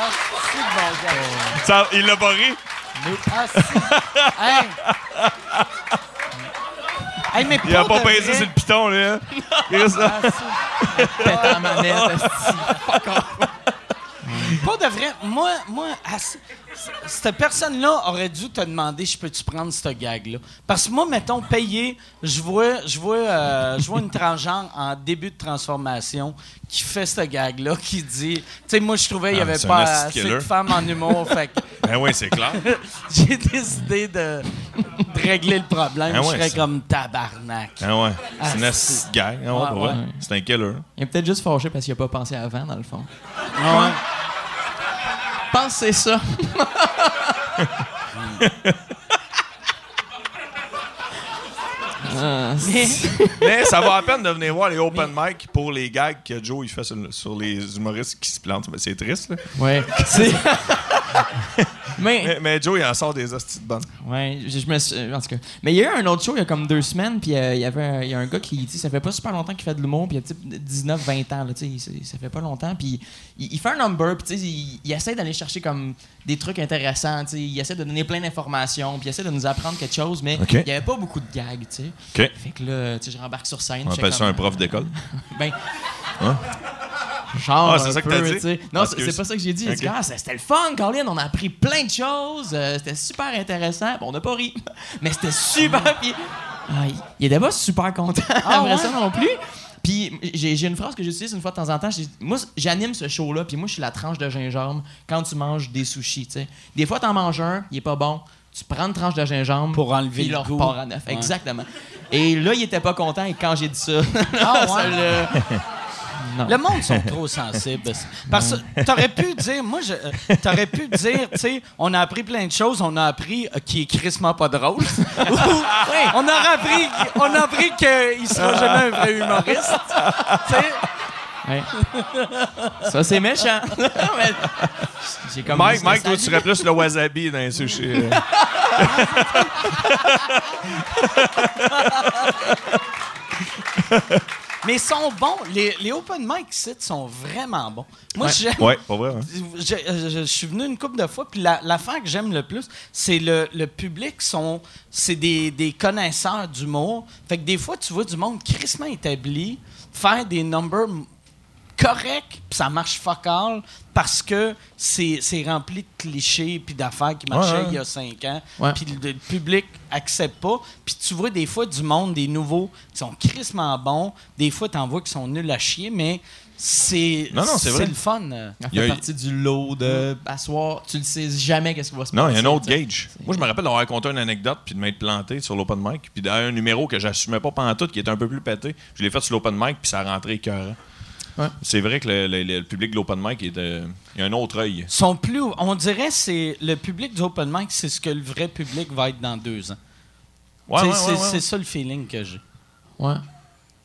[SPEAKER 2] Ah, c'est bon.
[SPEAKER 4] Ça, il l'a pas ri?
[SPEAKER 2] Ah, hey. Hey, mais
[SPEAKER 4] Il a pas
[SPEAKER 2] vrai-
[SPEAKER 4] sur le piton, là. hein? Chris, là.
[SPEAKER 2] Ah,
[SPEAKER 5] Pète en manette, esti.
[SPEAKER 2] Pas de vrai. Moi, moi cette personne-là aurait dû te demander je peux-tu prendre ce gag-là? Parce que moi, mettons, payé, je vois, je vois, euh, je vois une transgenre en début de transformation qui fait ce gag-là, qui dit. Tu sais, moi, je trouvais qu'il n'y
[SPEAKER 4] Ah,
[SPEAKER 2] avait
[SPEAKER 4] un
[SPEAKER 2] pas assez
[SPEAKER 4] killer.
[SPEAKER 2] de femmes en humour. <laughs> fait que
[SPEAKER 4] Ben oui, c'est clair. <laughs>
[SPEAKER 2] j'ai décidé de, de régler le problème.
[SPEAKER 4] Ouais,
[SPEAKER 2] je serais comme tabarnak.
[SPEAKER 4] Ah ouais. C'est gang. Ah ouais,
[SPEAKER 2] Ouais,
[SPEAKER 4] pour vrai.
[SPEAKER 2] ouais.
[SPEAKER 4] C'est un killer.
[SPEAKER 5] Il est peut-être juste fâché parce qu'il a pas pensé avant, dans le fond.
[SPEAKER 2] Ah ouais.
[SPEAKER 5] Pensez ça. Ah,
[SPEAKER 2] Mais- <laughs>
[SPEAKER 4] Mais ça va à peine de venir voir les open mic pour les gags que Joe il fait sur, sur les humoristes qui se plantent. Ben, C'est triste, là.
[SPEAKER 5] Ouais. <laughs> <laughs> Mais,
[SPEAKER 4] Mais, mais Joe, il en sort des hosties de bonnes.
[SPEAKER 5] ouais, je, je me suis- en tout cas. Mais il y a eu un autre show il y a comme deux semaines, puis euh, il y avait un, il y a un gars qui, tu sais, ça fait pas super longtemps qu'il fait de l'humour, puis il a type 19-20 ans, là, tu sais, ça- fait pas longtemps, puis il, il fait un number, puis tu sais, il, il essaie d'aller chercher comme des trucs intéressants, tu sais, il essaie de donner plein d'informations, puis il essaie de nous apprendre quelque chose, mais il y avait pas beaucoup de gags, tu sais. Fait que là, tu sais, je rembarque sur scène.
[SPEAKER 4] On appelle ça un prof d'école? <laughs>
[SPEAKER 5] Ben.
[SPEAKER 4] Hein?
[SPEAKER 5] Genre.
[SPEAKER 4] Ah, c'est ça que t'as dit?
[SPEAKER 5] Non,
[SPEAKER 4] Ah,
[SPEAKER 5] c'est pas ça que j'ai dit. J'ai dit,
[SPEAKER 4] Ok.
[SPEAKER 5] ah, c'était le fun, Colin. On a appris plein de choses. euh, c'était super intéressant. Bon, on n'a pas ri. <laughs> Mais c'était super. Puis, ah, il- il était pas super content <laughs> après
[SPEAKER 2] ouais?
[SPEAKER 5] ça non plus. Puis j'ai une phrase que j'utilise une fois de temps en temps. Moi, j'anime ce show-là. Puis moi, je suis la tranche de gingembre quand tu manges des sushis. tu sais. Des fois, t'en manges un, il est pas bon. Tu prends une tranche de gingembre
[SPEAKER 2] Pour enlever
[SPEAKER 5] puis
[SPEAKER 2] le goût.
[SPEAKER 5] à neuf.
[SPEAKER 2] Ouais.
[SPEAKER 5] Exactement. Et là, il était pas content. Et quand j'ai dit ça, <laughs>
[SPEAKER 2] Ah,
[SPEAKER 5] ça
[SPEAKER 2] ouais?
[SPEAKER 5] l'a- Non.
[SPEAKER 2] Le monde sont trop sensibles. <laughs> Parce que t'aurais pu dire, moi, je, euh, t'aurais pu dire, tu sais, on a appris plein de choses, on a appris euh, qu'il est crissement pas drôle. <laughs> Ou, on a appris, on a appris qu'il sera jamais un vrai humoriste. Tu sais,
[SPEAKER 5] Ouais. Ça, c'est méchant. <laughs> Mais j'ai comme
[SPEAKER 4] Mike, Mike, toi, tu serais plus le wasabi dans les sushis.
[SPEAKER 2] Mais ils sont bons. Les, les open mic sites sont vraiment bons. Moi,
[SPEAKER 5] Ouais.
[SPEAKER 2] j'aime.
[SPEAKER 4] Ouais, pas vrai. hein?
[SPEAKER 2] Je, je- je suis venu une couple de fois, puis la- l'affaire que j'aime le plus, c'est le, le public, sont, c'est des, des connaisseurs d'humour. Fait que des fois, tu vois du monde crissement établi faire des numbers corrects, puis ça marche fuck all, parce que c'est c'est rempli de clichés puis d'affaires qui marchaient
[SPEAKER 4] Ouais, ouais.
[SPEAKER 2] il y a cinq ans, puis le, le public accepte pas. Puis tu vois des fois du monde, des nouveaux, qui sont crissement bons, des fois, t'en vois qui sont nuls à chier, mais c'est
[SPEAKER 4] Non, non,
[SPEAKER 2] le fun.
[SPEAKER 5] Ça
[SPEAKER 4] Il y
[SPEAKER 5] fait
[SPEAKER 4] a-
[SPEAKER 5] partie du lot de asseoir. Tu ne sais jamais qu'est-ce qui va se
[SPEAKER 4] Non,
[SPEAKER 5] passer.
[SPEAKER 4] il y a un autre gauge. Moi, je me rappelle d'avoir raconté une anecdote puis de m'être planté sur l'open mic. Puis d'avoir un numéro que j'assumais pas pendant tout, qui était un peu plus pété. Je l'ai fait sur l'open mic puis ça a rentré écœurant.
[SPEAKER 5] Ouais.
[SPEAKER 4] C'est vrai que le, le- le public de l'open mic, est, euh, il a un autre œil.
[SPEAKER 2] sont plus. On dirait c'est le public du open mic, c'est ce que le vrai public va être dans deux ans.
[SPEAKER 4] Ouais,
[SPEAKER 2] Tu
[SPEAKER 4] ouais,
[SPEAKER 2] sais,
[SPEAKER 4] ouais,
[SPEAKER 2] c'est ça le feeling que j'ai.
[SPEAKER 5] Ouais.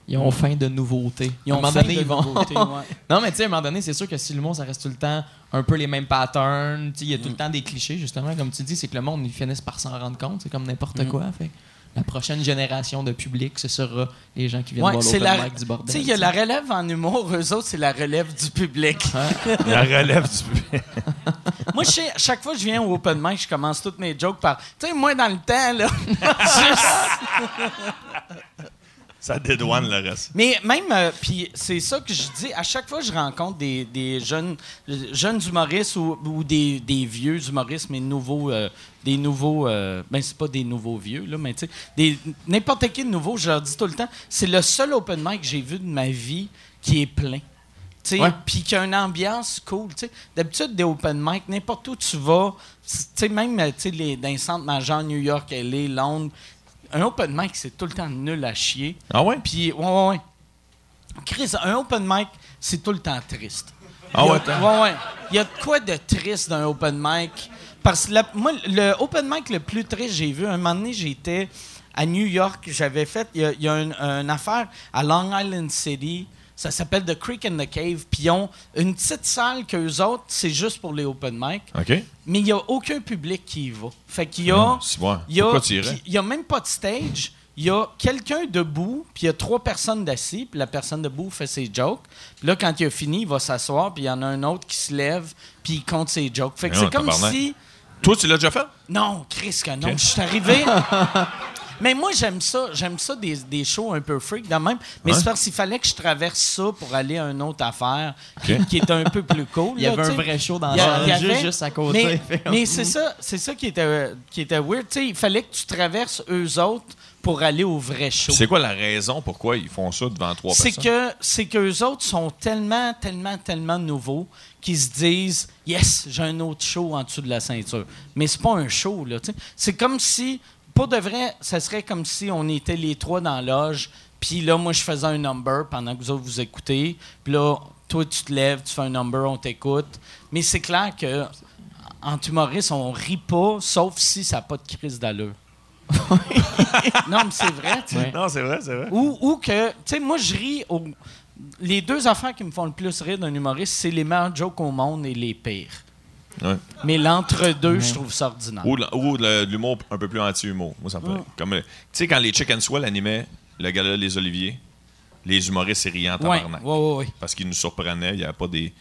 [SPEAKER 5] Ils ont faim de nouveautés.
[SPEAKER 2] Ils
[SPEAKER 5] À
[SPEAKER 2] ont
[SPEAKER 5] un moment
[SPEAKER 2] faim
[SPEAKER 5] donné,
[SPEAKER 2] de
[SPEAKER 5] ils vont-
[SPEAKER 2] nouveautés, ouais. <laughs>
[SPEAKER 5] Non, mais tu sais, à un moment donné, c'est sûr que si le monde, ça reste tout le temps un peu les mêmes patterns. Il y a tout
[SPEAKER 2] Mm.
[SPEAKER 5] le temps des clichés, justement. Comme tu dis, c'est que le monde, ils finissent par s'en rendre compte. C'est comme n'importe
[SPEAKER 2] Mm.
[SPEAKER 5] quoi. Fait. La prochaine génération de public, ce sera les gens qui viennent
[SPEAKER 2] Ouais,
[SPEAKER 5] voir
[SPEAKER 2] c'est
[SPEAKER 5] l'open
[SPEAKER 2] la,
[SPEAKER 5] mic du bordel.
[SPEAKER 2] tu sais, il y a la relève en humour, eux autres, c'est la relève du public. <laughs>
[SPEAKER 4] La relève du public. <laughs>
[SPEAKER 2] moi, je sais, à chaque fois que je viens au open mic, je commence toutes mes jokes par. Tu sais, moi, dans le temps, là. juste- <laughs>
[SPEAKER 4] Ça dédouane le reste.
[SPEAKER 2] Mais même, euh, puis c'est ça que je dis, à chaque fois que je rencontre des, des jeunes, jeunes humoristes ou, ou des, des vieux humoristes, mais nouveaux, euh, des nouveaux, euh, ben c'est pas des nouveaux vieux, là, mais tu sais, n'importe qui de nouveau, je leur dis tout le temps, c'est le seul open mic que j'ai vu de ma vie qui est plein. Tu sais,
[SPEAKER 5] Ouais.
[SPEAKER 2] Puis qui a une ambiance cool. tu sais. D'habitude, des open mic, n'importe où tu vas, tu sais, même euh, tu sais, les, dans les centres majeurs, New York, LA, Londres, un open mic, c'est tout le temps nul à chier.
[SPEAKER 4] Ah ouais?
[SPEAKER 2] Puis, ouais, ouais, ouais. Chris, un open mic, c'est tout le temps triste.
[SPEAKER 4] Ah
[SPEAKER 2] Il y a-
[SPEAKER 4] ouais,
[SPEAKER 2] ouais, ouais. Il y a de quoi de triste d'un open mic? Parce que la- moi, le open mic le plus triste que j'ai vu, un moment donné, j'étais à New York, j'avais fait, il y a, il y a une, une affaire à Long Island City, ça s'appelle The Creek and the Cave, puis ils ont une petite salle qu'eux autres, c'est juste pour les open mic,
[SPEAKER 4] OK.
[SPEAKER 2] mais il n'y a aucun public qui y va. Fait qu'il y a...
[SPEAKER 4] Bon.
[SPEAKER 2] Il y a, même pas de stage. il y a quelqu'un debout, puis il y a trois personnes d'assis, puis la personne debout fait ses jokes. Puis là, quand il a fini, il va s'asseoir, puis il y en a un autre qui se lève, puis il compte ses jokes. Fait que c'est comme si...
[SPEAKER 4] Toi, tu l'as déjà fait?
[SPEAKER 2] Non, Chris, que non. Je suis arrivé. <laughs> Mais moi, j'aime ça. J'aime ça des, des shows un peu freak de même. Mais
[SPEAKER 4] Ouais.
[SPEAKER 2] c'est parce qu'il fallait que je traverse ça pour aller à une autre affaire qui est un peu plus cool. <laughs>
[SPEAKER 5] Il y
[SPEAKER 2] là,
[SPEAKER 5] avait un vrai show dans
[SPEAKER 2] Il y a-
[SPEAKER 5] le
[SPEAKER 2] il y
[SPEAKER 5] juste, à côté.
[SPEAKER 2] Mais, <laughs> mais c'est ça, c'est ça qui était, qui était weird. Tu sais, il fallait que tu traverses eux autres pour aller au vrai show.
[SPEAKER 4] C'est quoi la raison pourquoi ils font ça devant trois
[SPEAKER 2] C'est
[SPEAKER 4] personnes?
[SPEAKER 2] que c'est qu'eux autres sont tellement, tellement, tellement nouveaux qu'ils se disent Yes, j'ai un autre show en dessous de la ceinture. Mais c'est pas un show, là. C'est comme si, pour de vrai, ça serait comme si on était les trois dans la loge, puis là, moi, je faisais un number pendant que vous autres vous écoutez, puis là, toi, tu te lèves, tu fais un number, on t'écoute. Mais c'est clair que en humoriste, on rit pas, sauf si ça n'a pas de crise d'allure. <laughs> non, mais c'est vrai, tu sais.
[SPEAKER 4] Non, c'est vrai, c'est vrai.
[SPEAKER 2] Ou, ou que, tu sais, moi, je ris. au- Les deux affaires qui me font le plus rire d'un humoriste, c'est les meilleurs jokes au monde et les pires.
[SPEAKER 4] Ouais.
[SPEAKER 2] Mais l'entre-deux, je trouve ça ordinaire.
[SPEAKER 4] Ou, de- ou de l'humour un peu plus anti-humour. Moi, ça me.
[SPEAKER 2] Ouais.
[SPEAKER 4] Comme, tu sais, quand les Chicken Swell animaient le gala Les Oliviers, les humoristes, c'est riant en
[SPEAKER 2] ouais,
[SPEAKER 4] tabarnak.
[SPEAKER 2] ouais, ouais, ouais.
[SPEAKER 4] Parce qu'ils nous surprenaient. Il n'y avait pas des,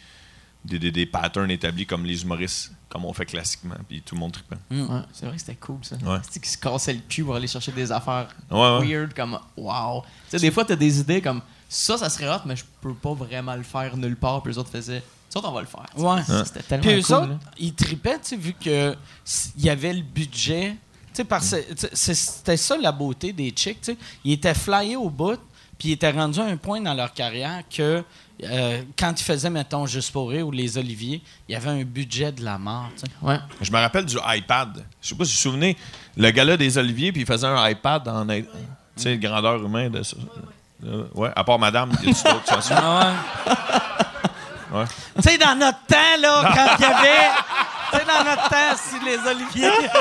[SPEAKER 4] des, des, des patterns établis comme les humoristes, comme on fait classiquement. Puis tout le monde tripait.
[SPEAKER 5] Ouais, c'est vrai que c'était cool ça.
[SPEAKER 4] Ouais.
[SPEAKER 5] C'est qu'ils se cassaient le cul pour aller chercher des affaires
[SPEAKER 4] Ouais, ouais.
[SPEAKER 5] weird comme wow. Tu sais, des fois, t'as des idées comme ça, ça serait hot, mais je peux pas vraiment le faire nulle part. Puis les autres faisaient ça, on va le faire.
[SPEAKER 2] Ouais.
[SPEAKER 5] Ça, C'était tellement
[SPEAKER 2] Puis eux
[SPEAKER 5] cool.
[SPEAKER 2] autres,
[SPEAKER 5] là.
[SPEAKER 2] ils tripaient, tu sais, vu que s- il y avait le budget. Tu sais, parce c'est- c'était ça la beauté des chicks, tu sais. Ils étaient flyés au bout, puis ils étaient rendus à un point dans leur carrière que euh, quand ils faisaient, mettons, Juste pour rire ou Les Oliviers, il y avait un budget de la mort, tu sais.
[SPEAKER 5] Ouais.
[SPEAKER 4] Je me rappelle du iPad. Je sais pas si vous vous souvenez, le gala des Oliviers, puis il faisait un iPad en. Tu sais, grandeur humaine de ça. Ouais, à part madame, il y a? <laughs>
[SPEAKER 2] Ah
[SPEAKER 4] Ouais.
[SPEAKER 2] Tu sais, dans notre temps, là, quand il y avait. <laughs> Tu sais, dans notre temps, si les Oliviers. <laughs>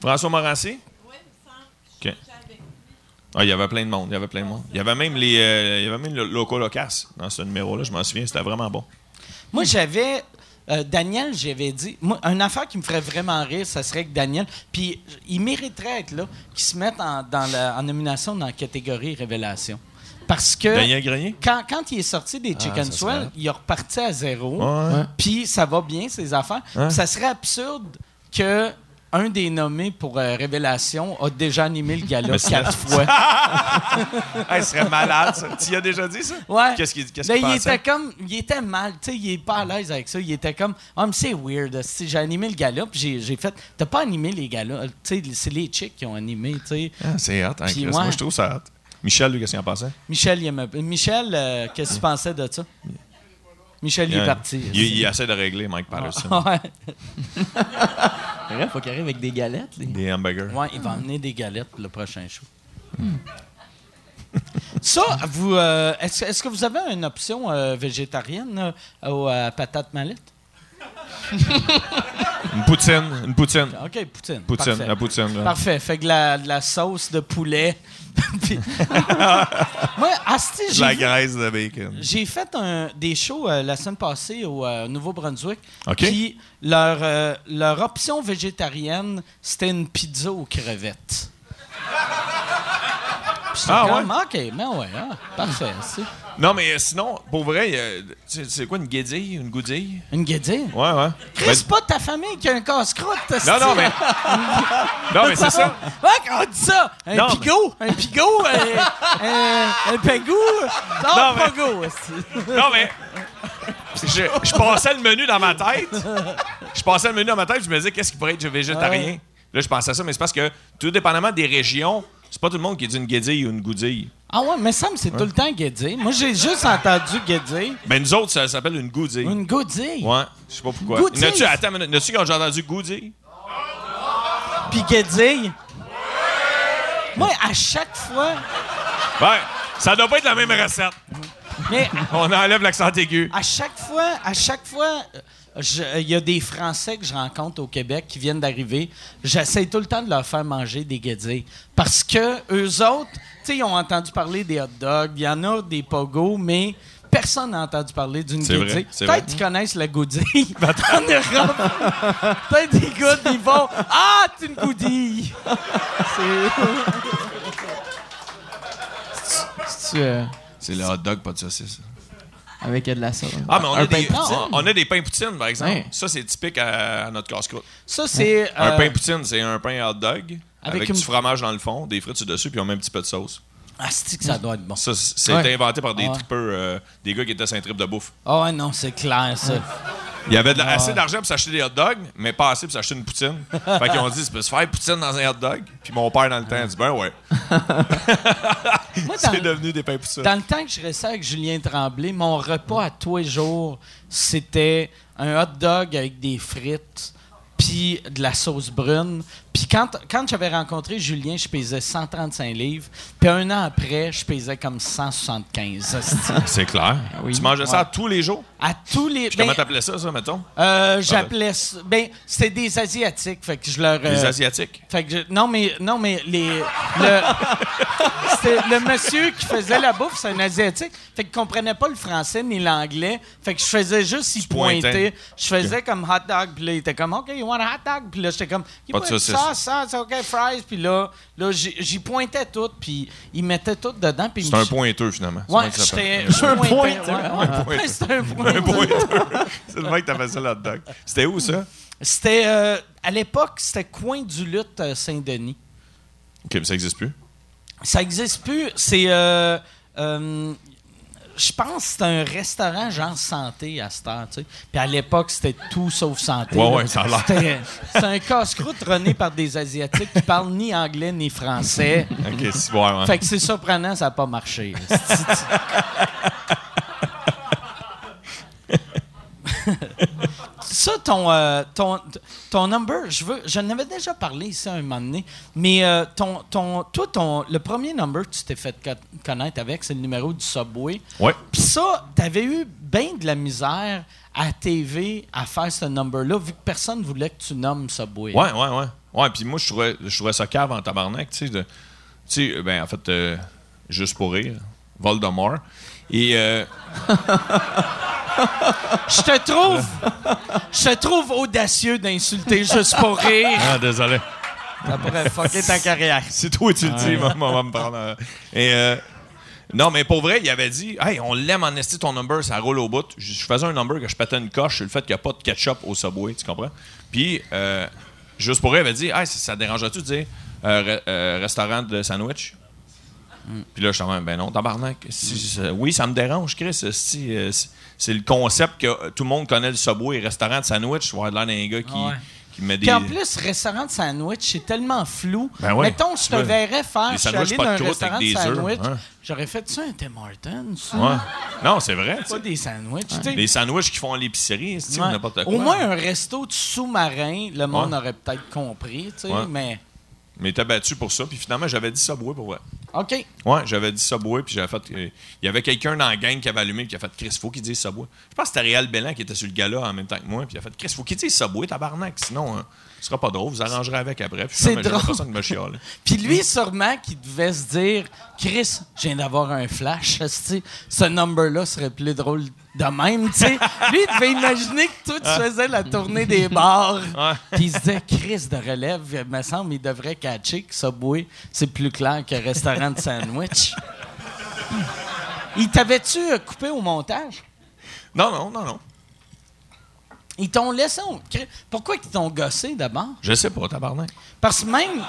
[SPEAKER 4] François Morancy? OK. Ah, il y avait plein de monde. Il y avait plein de monde. Il y avait même les, euh, il y avait même le Loco Locas dans ce numéro-là. Je m'en souviens, c'était vraiment bon.
[SPEAKER 2] Moi, j'avais. euh, Daniel, j'avais dit. Moi, une affaire qui me ferait vraiment rire, ça serait que Daniel. Puis, il mériterait être là, qu'il se mette en, dans la, en nomination dans la catégorie Révélation. Parce que. Quand, quand il est sorti des Chicken
[SPEAKER 4] ça
[SPEAKER 2] Swell,
[SPEAKER 4] serait-
[SPEAKER 2] il est reparti à zéro.
[SPEAKER 4] Ouais.
[SPEAKER 2] Puis ça va bien, ses affaires.
[SPEAKER 4] Ouais.
[SPEAKER 2] Ça serait absurde que un des nommés pour euh, Révélation a déjà animé le gala <laughs> quatre fois. <laughs> <laughs>
[SPEAKER 4] Hey, ce serait malade, ça. Tu y as déjà dit ça?
[SPEAKER 2] Ouais.
[SPEAKER 4] Qu'est-ce qu'il
[SPEAKER 2] Là,
[SPEAKER 4] qu'il
[SPEAKER 2] il était comme, il était mal, tu sais, il est pas à l'aise avec ça. Il était comme, ah, mais c'est weird. si J'ai animé le gala, puis j'ai- fait, t'as pas animé les galas. Tu sais, c'est les chicks qui ont animé, tu sais.
[SPEAKER 4] Ah, c'est hot, hein. Moi, je trouve ça hot. Michel, lui, qu'est-ce qu'il en pensait?
[SPEAKER 2] Michel, il aimait- Michel, euh, qu'est-ce que tu pensais de ça? Michel, il est
[SPEAKER 4] Il,
[SPEAKER 2] parti.
[SPEAKER 4] il, il essaie de régler Mike Patterson.
[SPEAKER 2] ouais. <laughs>
[SPEAKER 5] Bref, faut qu'il arrive avec des galettes. les-
[SPEAKER 4] Des hamburgers.
[SPEAKER 2] Ouais, il va emmener des galettes pour le prochain show. Ça, vous, euh, est-ce, est-ce que vous avez une option euh, végétarienne euh, aux euh, patates mallettes? <laughs>
[SPEAKER 4] Une poutine. Une poutine.
[SPEAKER 2] OK, poutine.
[SPEAKER 4] Poutine.
[SPEAKER 2] Parfait.
[SPEAKER 4] La poutine. là.
[SPEAKER 2] Parfait. Fait que la, de la sauce de poulet. <laughs> Puis- <laughs> Moi, asti,
[SPEAKER 4] la graisse de bacon.
[SPEAKER 2] j'ai fait un, des shows euh, la semaine passée au euh, Nouveau-Brunswick.
[SPEAKER 4] OK.
[SPEAKER 2] Puis leur, euh, leur option végétarienne, c'était une pizza aux crevettes. J'étais
[SPEAKER 4] Ah,
[SPEAKER 2] comme, OK, mais ouais, ah, parfait. c'est-
[SPEAKER 4] Non, mais euh, sinon, pour vrai, euh, c'est c'est quoi une guédille? Une goudille?
[SPEAKER 2] Une guédille?
[SPEAKER 4] Ouais, ouais.
[SPEAKER 2] Chris,
[SPEAKER 4] Ben,
[SPEAKER 2] c'est pas ta famille qui a un casse-croûte.
[SPEAKER 4] non, non, mais. <laughs> non, mais c'est ça.
[SPEAKER 2] Ouais, on dit ça, un
[SPEAKER 4] Non, mais-
[SPEAKER 2] pigot, un pigot, un, un, un. Non,
[SPEAKER 4] Non, mais-
[SPEAKER 2] pago. esti.
[SPEAKER 4] Non, mais. Je, je passais le menu dans ma tête. Je passais le menu dans ma tête, je me disais, qu'est-ce qui pourrait être végétarien?
[SPEAKER 2] Ouais.
[SPEAKER 4] Là, je pensais à ça, mais c'est parce que, tout dépendamment des régions, c'est pas tout le monde qui dit une guédille ou une goudille.
[SPEAKER 2] Ah ouais, mais ça me c'est tout le temps guédille. Moi, j'ai juste entendu guédille.
[SPEAKER 4] Ben, nous autres, ça s'appelle une goudille.
[SPEAKER 2] Une goudille?
[SPEAKER 4] Ouais, je sais pas pourquoi.
[SPEAKER 2] Goudille?
[SPEAKER 4] N'as-tu, attends, n'as-tu ont déjà entendu goudille?
[SPEAKER 2] Puis guédille? Moi, à chaque fois.
[SPEAKER 4] Ouais, ça doit pas être la même recette.
[SPEAKER 2] Mais <laughs>
[SPEAKER 4] On enlève l'accent aigu.
[SPEAKER 2] à chaque fois, à chaque fois, euh, il y a des Français que je rencontre au Québec qui viennent d'arriver. J'essaie tout le temps de leur faire manger des guédilles. Parce que eux autres, tu sais, ils ont entendu parler des hot dogs, il y en a des pogos, mais personne n'a entendu parler d'une
[SPEAKER 4] c'est
[SPEAKER 2] Peut-être qu'ils connaissent la goodie <laughs> en Europe. Peut-être des gars, ils vont « Ah, c'est une goodie! <laughs> » C'est... Euh,
[SPEAKER 4] C'est le hot dog, pas de saucisse.
[SPEAKER 5] Avec de la sauce.
[SPEAKER 4] Ah, mais on
[SPEAKER 5] Un
[SPEAKER 4] a,
[SPEAKER 5] pain
[SPEAKER 4] des,
[SPEAKER 5] de poutine.
[SPEAKER 4] on a des pains poutine, par exemple.
[SPEAKER 5] Ouais.
[SPEAKER 4] Ça, c'est typique à, à notre casse-croûte.
[SPEAKER 2] Ça, c'est...
[SPEAKER 4] Un
[SPEAKER 2] euh,
[SPEAKER 4] pain poutine, c'est un pain hot dog avec,
[SPEAKER 2] Avec une-
[SPEAKER 4] du fromage dans le fond, des frites sur dessus, puis on met un petit peu de sauce.
[SPEAKER 2] Ah, c'est que ça doit être bon?
[SPEAKER 4] Ça, c'est
[SPEAKER 5] Ouais.
[SPEAKER 4] inventé par des
[SPEAKER 2] Ah ouais.
[SPEAKER 4] tripeurs, euh, des gars qui étaient sur un trip de bouffe.
[SPEAKER 2] Ah ouais, non, c'est clair, ça.
[SPEAKER 4] Il y avait de
[SPEAKER 2] Ah
[SPEAKER 4] assez d'argent pour s'acheter des hot dogs, mais pas assez pour s'acheter une poutine. fait qu'ils ont dit, tu peux se faire poutine dans un hot dog? Puis mon père, dans le temps, a dit, ben ouais. <laughs> C'est devenu des pains poutine.
[SPEAKER 2] dans le temps que je restais avec Julien Tremblay, mon repas à tous les jours, c'était un hot dog avec des frites, puis de la sauce brune. Puis quand, quand j'avais rencontré Julien, je pesais 135 livres. Puis un an après, je pesais comme 175. hostie. <laughs>
[SPEAKER 4] C'est clair.
[SPEAKER 5] oui.
[SPEAKER 4] Tu mangeais ça
[SPEAKER 2] Ouais.
[SPEAKER 4] tous les jours?
[SPEAKER 2] À tous les...
[SPEAKER 4] Puis
[SPEAKER 2] ben,
[SPEAKER 4] comment t'appelais ça, ça, mettons?
[SPEAKER 2] euh, J'appelais... ça- Ben, c'était des Asiatiques, fait que je leur...
[SPEAKER 4] Les
[SPEAKER 2] euh,
[SPEAKER 4] Asiatiques?
[SPEAKER 2] Fait que je- non mais non mais les le <laughs> c'était le monsieur qui faisait la bouffe, c'est un asiatique. Fait qu'il comprenait pas le français ni l'anglais. Fait que je faisais juste y pointer. Je faisais comme hot dog puis là il était comme OK, you want a hot dog puis là j'étais comme
[SPEAKER 4] Pas de
[SPEAKER 2] put
[SPEAKER 4] saucisse.
[SPEAKER 2] sauce, sauce, OK, fries puis là là j'y pointais tout puis il mettait tout dedans
[SPEAKER 4] C'est un pointeux, finalement. C'est
[SPEAKER 2] Ouais, j'étais
[SPEAKER 5] Un.
[SPEAKER 2] Ouais, C'était un <laughs> pointeur.
[SPEAKER 4] C'est le mec qui t'appelle ça, dog. C'était où, ça?
[SPEAKER 2] C'était euh, à l'époque, c'était coin du lutte euh, Saint-Denis.
[SPEAKER 4] OK, mais ça n'existe plus?
[SPEAKER 2] Ça existe plus. C'est. euh, euh, je pense que c'est un restaurant genre santé à cette heure, tu sais. Puis à l'époque, c'était tout sauf santé.
[SPEAKER 4] Ouais, ouais, ça a l'air.
[SPEAKER 2] C'est un casse-croûte runné par des Asiatiques qui parlent ni anglais ni français.
[SPEAKER 4] OK, c'est bon, ouais.
[SPEAKER 2] Fait que c'est surprenant, ça n'a pas marché. <laughs> Ça, ton, euh, ton, ton number, je veux, j'en avais déjà parlé ici un moment donné, mais euh, ton, ton, toi, ton, le premier number que tu t'es fait co- connaître avec, c'est le numéro du Subway.
[SPEAKER 4] Ouais.
[SPEAKER 2] Puis ça, t'avais eu bien de la misère à TV à faire ce number-là, vu que personne voulait que tu nommes Subway.
[SPEAKER 4] Ouais, ouais, ouais. Ouais, puis moi, je trouvais, je trouvais ça cave en tabarnak, tu sais. Tu sais, ben, en fait, euh, juste pour rire, Voldemort. Et, euh, <laughs>
[SPEAKER 2] Je te trouve, je te trouve audacieux d'insulter juste pour rire.
[SPEAKER 4] ah, désolé.
[SPEAKER 2] Ça pourrait fucker ta carrière. <laughs>
[SPEAKER 4] C'est toi, tu le dis, maman va me euh, Et, euh, non, mais pour vrai, il avait dit, hey, on l'aime en esti ton number, ça roule au bout. Je, faisais un number que je pétais une coche sur le fait qu'il n'y a pas de ketchup au Subway, tu comprends? Puis, euh, juste pour rire, il avait dit, hey, ça, ça dérangerait-tu de dire euh, re- euh, restaurant de sandwich? Puis là, je suis en ben non, tabarnak. Si- si- oui, ça me dérange, Chris. si, euh, c'est- c'est le concept que euh, tout le monde connaît le Subway, restaurant de sandwich. Je avoir l'air d'un gars qui,
[SPEAKER 2] Ouais.
[SPEAKER 4] qui met des.
[SPEAKER 2] Puis en plus, restaurant de sandwich, c'est tellement flou.
[SPEAKER 4] Ben ouais.
[SPEAKER 2] Mettons, je te verrais faire,
[SPEAKER 4] Des
[SPEAKER 2] je suis
[SPEAKER 4] sandwichs
[SPEAKER 2] allé
[SPEAKER 4] pas de
[SPEAKER 2] dans un
[SPEAKER 4] croûte
[SPEAKER 2] restaurant
[SPEAKER 4] avec
[SPEAKER 2] de
[SPEAKER 4] des œufs,
[SPEAKER 2] sandwich,
[SPEAKER 4] hein.
[SPEAKER 2] j'aurais fait ça un Tim Hortons?
[SPEAKER 4] Ouais. Non, c'est vrai.
[SPEAKER 2] Pas des sandwichs, tu sais.
[SPEAKER 4] Les sandwichs qu'ils font à l'épicerie, n'importe quoi.
[SPEAKER 2] Au moins, un resto de sous-marin, le monde
[SPEAKER 4] Ouais.
[SPEAKER 2] aurait peut-être compris, tu sais,
[SPEAKER 4] Ouais.
[SPEAKER 2] mais...
[SPEAKER 4] Mais t'as battu pour ça, puis finalement, j'avais dit Subway pour vrai.
[SPEAKER 2] OK.
[SPEAKER 4] Ouais, j'avais dit Subway, puis j'avais fait. euh, Il y avait quelqu'un dans la gang qui avait allumé, puis qui a fait Chris, faut qu'il dise Subway. Je pense que c'était Réal Bellan qui était sur le gala en même temps que moi, puis il a fait Chris, faut qu'il dise Subway, tabarnak, sinon, hein, ce sera pas drôle, vous arrangerez avec après.
[SPEAKER 2] C'est drôle.
[SPEAKER 4] de me chialer. <laughs>
[SPEAKER 2] Puis lui, sûrement, qui devait se dire Chris, je viens d'avoir un flash, ce number-là serait plus drôle de même, tu sais. <laughs> Lui, il devait imaginer que toi, tu faisais la tournée des bars. <laughs> Puis il se disait Chris de relève, il me semble, il devrait catcher que Subway, c'est plus clair que restaurant de sandwich. Il t'avait-tu coupé au montage?
[SPEAKER 4] Non, non, non, non.
[SPEAKER 2] Ils t'ont laissé. au- Pourquoi ils t'ont gossé d'abord?
[SPEAKER 4] Je sais pas, tabarnak.
[SPEAKER 2] Parce que même.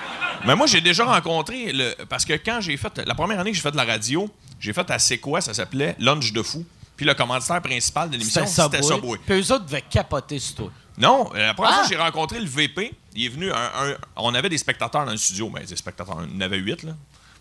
[SPEAKER 4] Mais moi, j'ai déjà rencontré. Le, parce que quand j'ai fait. La première année que j'ai fait de la radio, j'ai fait à C'est quoi Ça s'appelait Lunch de fou. Puis le commanditaire principal de l'émission, c'était Subway.
[SPEAKER 2] Puis eux autres devaient capoter sur toi.
[SPEAKER 4] Non, euh, la première
[SPEAKER 2] Ah!
[SPEAKER 4] fois que j'ai rencontré le VP, il est venu. Un, un- on avait des spectateurs dans le studio, mais des spectateurs, on en avait huit, là.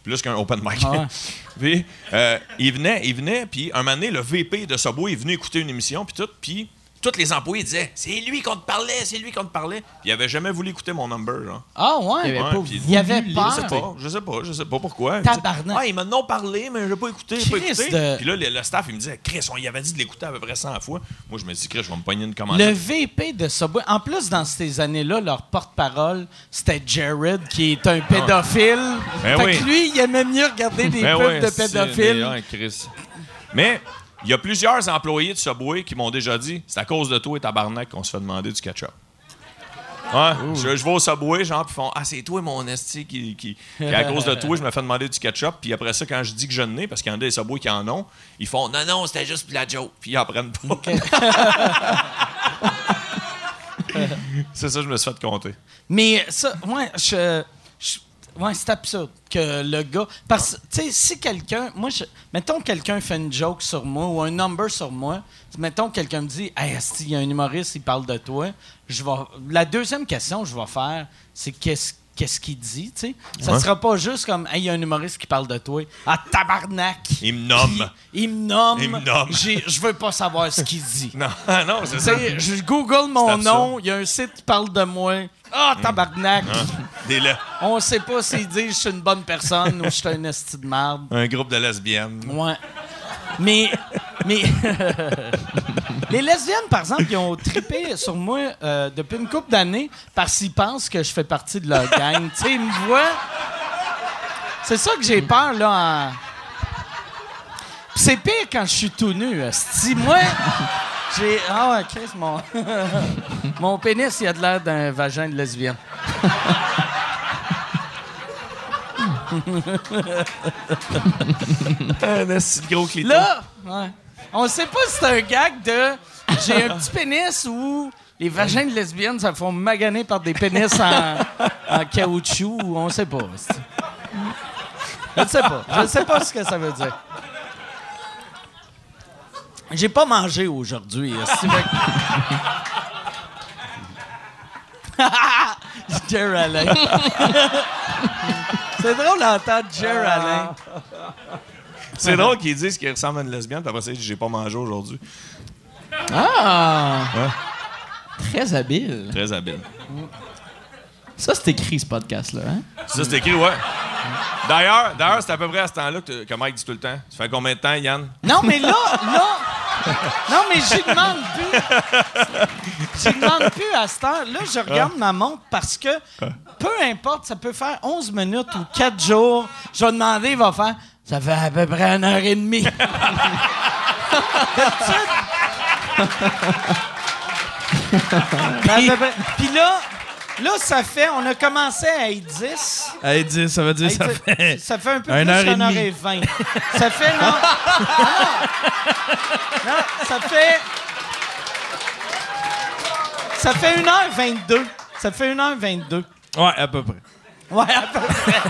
[SPEAKER 4] Plus qu'un open mic.
[SPEAKER 2] Ah ouais. <laughs>
[SPEAKER 4] puis, euh, il venait, il venait, puis un moment donné, le VP de Subway est venu écouter une émission, puis tout, puis tous les employés disaient C'est lui qu'on te parlait, c'est lui qu'on te parlait. Puis il avait jamais voulu écouter mon number, genre.
[SPEAKER 2] Ah ouais?
[SPEAKER 5] Il
[SPEAKER 4] Ouais,
[SPEAKER 5] pas
[SPEAKER 4] puis-
[SPEAKER 2] Il y avait
[SPEAKER 5] voulu
[SPEAKER 2] peur.
[SPEAKER 4] Je sais pas, je sais pas, je sais pas pourquoi.
[SPEAKER 2] Tabarnak.
[SPEAKER 4] Ah, il m'a non parlé, mais je l'ai pas écouté, pas écouté.
[SPEAKER 2] de-
[SPEAKER 4] Puis là, le, le staff, il me disait, Chris, on y avait dit de l'écouter à peu près 100 fois. Moi, je me dis, Chris, je vais me pogner une commande.
[SPEAKER 2] Le VP de Subway, en plus, dans ces années-là, leur porte-parole, c'était Jared, qui est un pédophile.
[SPEAKER 4] Ben
[SPEAKER 2] fait
[SPEAKER 4] oui.
[SPEAKER 2] que lui, il aimait mieux regarder des
[SPEAKER 4] Ben
[SPEAKER 2] pubs de pédophiles.
[SPEAKER 4] mais, Chris. Mais Il y a plusieurs employés de Subway qui m'ont déjà dit c'est à cause de toi et tabarnak qu'on se fait demander du ketchup. Ouais, je, je vais au Subway, genre, puis ils font Ah, c'est toi, mon esti, qui, qui, qui, à cause de toi, je me fais demander du ketchup. Puis après ça, quand je dis que je n'ai, parce qu'il y en a des Subway qui en ont, ils font Non, non, c'était juste pour la joke. Puis ils en prennent pas. <laughs> c'est ça, je me suis fait compter.
[SPEAKER 2] Mais ça, ouais, je, je- ouais, c'est absurde que le gars. Parce que, tu sais, si quelqu'un. Moi, je, mettons quelqu'un fait une joke sur moi ou un number sur moi, mettons quelqu'un me dit, hey, il y a un humoriste, il parle de toi. Je vais, la deuxième question que je vais faire, c'est qu'est-ce qu'est-ce qu'il dit, tu sais. Ça
[SPEAKER 4] Ouais.
[SPEAKER 2] sera pas juste comme, hey, il y a un humoriste qui parle de toi. Ah, tabarnak!
[SPEAKER 4] Ils me nomment.
[SPEAKER 2] Il, il me nomme.
[SPEAKER 4] Il me nomme.
[SPEAKER 2] Je veux pas savoir ce qu'il dit. <laughs>
[SPEAKER 4] Non, non, c'est ça.
[SPEAKER 2] je google mon nom, il y a un site qui parle de moi. Ah, tabarnak!
[SPEAKER 4] Des le-
[SPEAKER 2] On sait pas s'ils disent je suis une bonne personne ou je suis un esti de merde.
[SPEAKER 4] un groupe de lesbiennes.
[SPEAKER 2] Ouais. Mais. Mais. <laughs> les lesbiennes, par exemple, ils ont trippé sur moi euh, depuis une couple d'années parce qu'ils pensent que je fais partie de leur gang. tu sais, ils me voient. C'est ça que j'ai peur, là. en- C'est pire quand je suis tout nu. Si moi. J'ai. Ah ouais, Chris, mon. <laughs> mon pénis, il a de l'air d'un vagin de lesbienne. <laughs>
[SPEAKER 4] Un gros clito.
[SPEAKER 2] Là, ouais. On sait pas si c'est un gag de j'ai un petit pénis ou les vagins de lesbiennes se font maganer par des pénis en, caoutchouc ou on sait pas. Je ne sais pas. Je ne sais pas ce que ça veut dire. J'ai pas mangé aujourd'hui. <laughs> Jer Alain. C'est drôle d'entendre Jer Alain.
[SPEAKER 4] C'est drôle qu'ils disent qu'ils ressemblent à une lesbienne, puis après ça, ils disent, j'ai pas mangé aujourd'hui.
[SPEAKER 5] Ah! Très habile.
[SPEAKER 4] Très habile.
[SPEAKER 5] Ça, c'est écrit, ce podcast-là. Hein?
[SPEAKER 4] Ça, c'est écrit, ouais. D'ailleurs, d'ailleurs, c'est à peu près à ce temps-là que, que Mike dit tout le temps. Ça fait combien de temps, Yann?
[SPEAKER 2] Non, mais là, là. Non, mais j'y demande plus. J'y demande plus à cette heure. Là, je regarde ma montre parce que peu importe, ça peut faire 11 minutes ou 4 jours. Je vais demander, il va faire. Ça fait à peu près une heure et demie. <laughs> À. Puis là, là, ça fait. On a commencé à être 10.
[SPEAKER 3] Hey, dis, ça veut dire ça fait.
[SPEAKER 2] ça fait un peu
[SPEAKER 3] une
[SPEAKER 2] plus qu'une heure et vingt. Ça fait, non. non. Non, ça fait. Ça fait 1h22. Ça fait 1h22.
[SPEAKER 3] Ouais, à peu près.
[SPEAKER 2] Ouais, à peu près. <laughs>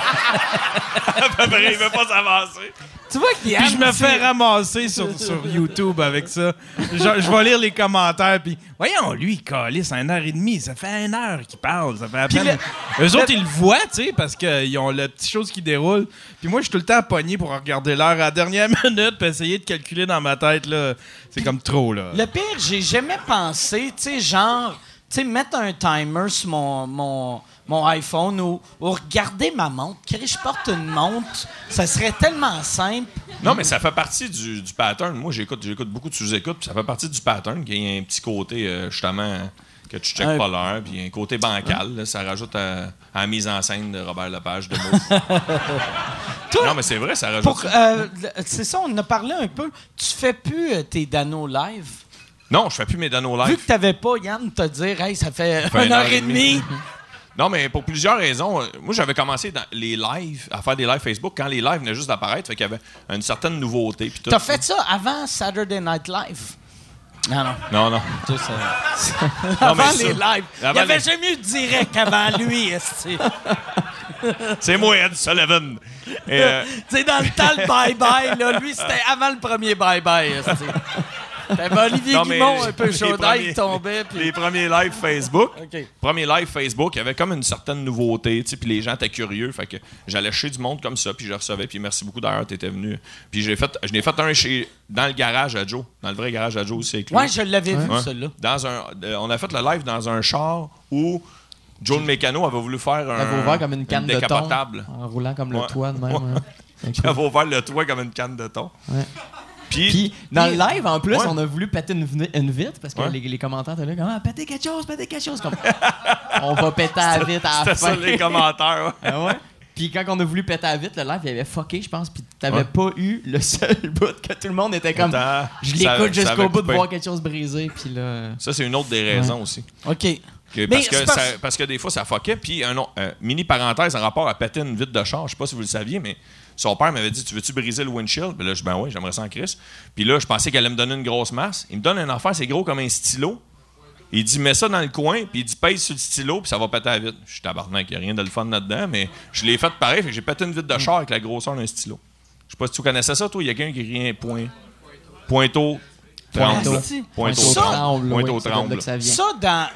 [SPEAKER 4] À peu près, il veut pas s'avancer.
[SPEAKER 2] Tu vois qu'il y a.
[SPEAKER 3] Puis je me fais ramasser sur, sur YouTube avec ça. Je, je vais lire les commentaires, puis voyons, lui, il calisse un heure et demie. Ça fait une heure qu'il parle. Ça fait à peine...
[SPEAKER 2] le-
[SPEAKER 3] Eux autres, ils le voient, tu sais, parce qu'ils ont la petite chose qui déroule. Puis moi, je suis tout le temps pogné pour regarder l'heure à la dernière <laughs> minute, puis essayer de calculer dans ma tête, là. C'est comme trop, là.
[SPEAKER 2] Le pire, j'ai jamais pensé, tu sais, genre, tu sais, mettre un timer sur mon, mon, mon iPhone ou, ou regarder ma montre. Chris, je porte une montre. Ça serait tellement simple.
[SPEAKER 4] Non, mais ça fait partie du, du pattern. Moi, j'écoute, j'écoute beaucoup de sous-écoutes, ça fait partie du pattern qu'il y a un petit côté, euh, justement, que tu checkes pas l'heure, puis un côté bancal. là, ça rajoute à, à la mise en scène de Robert Lepage de. <laughs>
[SPEAKER 2] Toi,
[SPEAKER 4] non, mais c'est vrai, ça rajoute.
[SPEAKER 2] Pour, euh, c'est ça, on en a parlé un peu. Tu fais plus euh, tes Dano live?
[SPEAKER 4] Non, je fais plus mes Dano
[SPEAKER 2] Vu
[SPEAKER 4] live.
[SPEAKER 2] que t'avais pas Yann te dire, hey, ça fait
[SPEAKER 4] fait
[SPEAKER 2] une heure et demie. <laughs>
[SPEAKER 4] Non, mais pour plusieurs raisons. Euh, Moi, j'avais commencé dans les lives, à faire des lives Facebook quand les lives venaient juste d'apparaître, fait qu'il y avait une certaine nouveauté. puis tout.
[SPEAKER 2] T'as fait ça avant Saturday Night Live? Non, non.
[SPEAKER 4] Non, non. <laughs>
[SPEAKER 2] Avant
[SPEAKER 4] ça-
[SPEAKER 2] les lives. Il
[SPEAKER 4] avant
[SPEAKER 2] y avait
[SPEAKER 4] les-
[SPEAKER 2] jamais eu de direct avant lui. <laughs>
[SPEAKER 4] C'est moi, Ed Sullivan. Euh, <laughs>
[SPEAKER 2] Tu sais, dans le temps, le bye-bye, là, lui, c'était avant le premier bye-bye. T'avais Olivier
[SPEAKER 4] non, mais
[SPEAKER 2] Guimont un peu <laughs> chaud il tombait, puis...
[SPEAKER 4] Les premiers lives Facebook. <laughs>
[SPEAKER 2] OK.
[SPEAKER 4] Premier live Facebook, il y avait comme une certaine nouveauté, tu sais, puis les gens étaient curieux, fait que j'allais chez du monde comme ça, puis je recevais, puis merci beaucoup d'ailleurs, t'étais venu. Puis j'ai fait, je n'ai fait un chez, dans le garage à Joe, dans le vrai garage à Joe aussi avec lui.
[SPEAKER 2] Ouais, je l'avais vu,
[SPEAKER 4] Ouais.
[SPEAKER 2] celui-là.
[SPEAKER 4] Dans un, euh, on a fait le live dans un char où Joe le mécano avait voulu faire un,
[SPEAKER 5] ouvert comme une canne de thon.
[SPEAKER 4] décapotable.
[SPEAKER 5] En roulant comme le toit de même.
[SPEAKER 4] Ouais.
[SPEAKER 5] hein. <laughs>
[SPEAKER 4] Il avait ouvert le toit comme une canne de thon. Puis,
[SPEAKER 5] Puis, dans le live, en plus,
[SPEAKER 4] Ouais.
[SPEAKER 5] on a voulu péter une, une vitre parce que
[SPEAKER 4] Ouais.
[SPEAKER 5] les, les commentaires étaient là comme ah, pétez quelque chose, pétez quelque chose. Comme, <laughs> on va péter à la vitre à la fin.
[SPEAKER 4] ça les commentaires. ouais. <laughs>
[SPEAKER 5] Ah ouais? Puis quand on a voulu péter à vite, le live, il avait fucké, je pense. Puis t'avais pas eu le <laughs> seul bout que tout le monde était comme. Je l'écoute jusqu'au bout de voir quelque chose briser. Puis là.
[SPEAKER 4] Ça, c'est une autre des raisons aussi.
[SPEAKER 2] OK.
[SPEAKER 4] Parce, que
[SPEAKER 2] parce-
[SPEAKER 4] ça- parce que des fois, ça fuckait. Puis, un euh, mini parenthèse en rapport à péter une vitre de char, je sais pas si vous le saviez, mais son père m'avait dit Tu veux-tu briser le windshield? Puis là, je dis Ben oui, j'aimerais ça en crise. Puis là, je pensais qu'elle allait me donner une grosse masse. Il me donne un affaire, c'est gros comme un stylo. Il dit Mets ça dans le coin, puis il dit Pèse sur le stylo, puis ça va péter à vite. Je suis tabarnak, il n'y a rien de le fun là-dedans, mais je l'ai fait pareil, fait que j'ai pété une vitre de char avec la grosseur d'un stylo. Je sais pas si tu connaissais ça, toi. Il y a quelqu'un qui rit un point. Pointeau. Tremble.
[SPEAKER 2] Pointeau.
[SPEAKER 4] Pointeau.
[SPEAKER 2] Ça-
[SPEAKER 4] Tremble. Pointeau. Tremble.
[SPEAKER 5] ça
[SPEAKER 2] dans.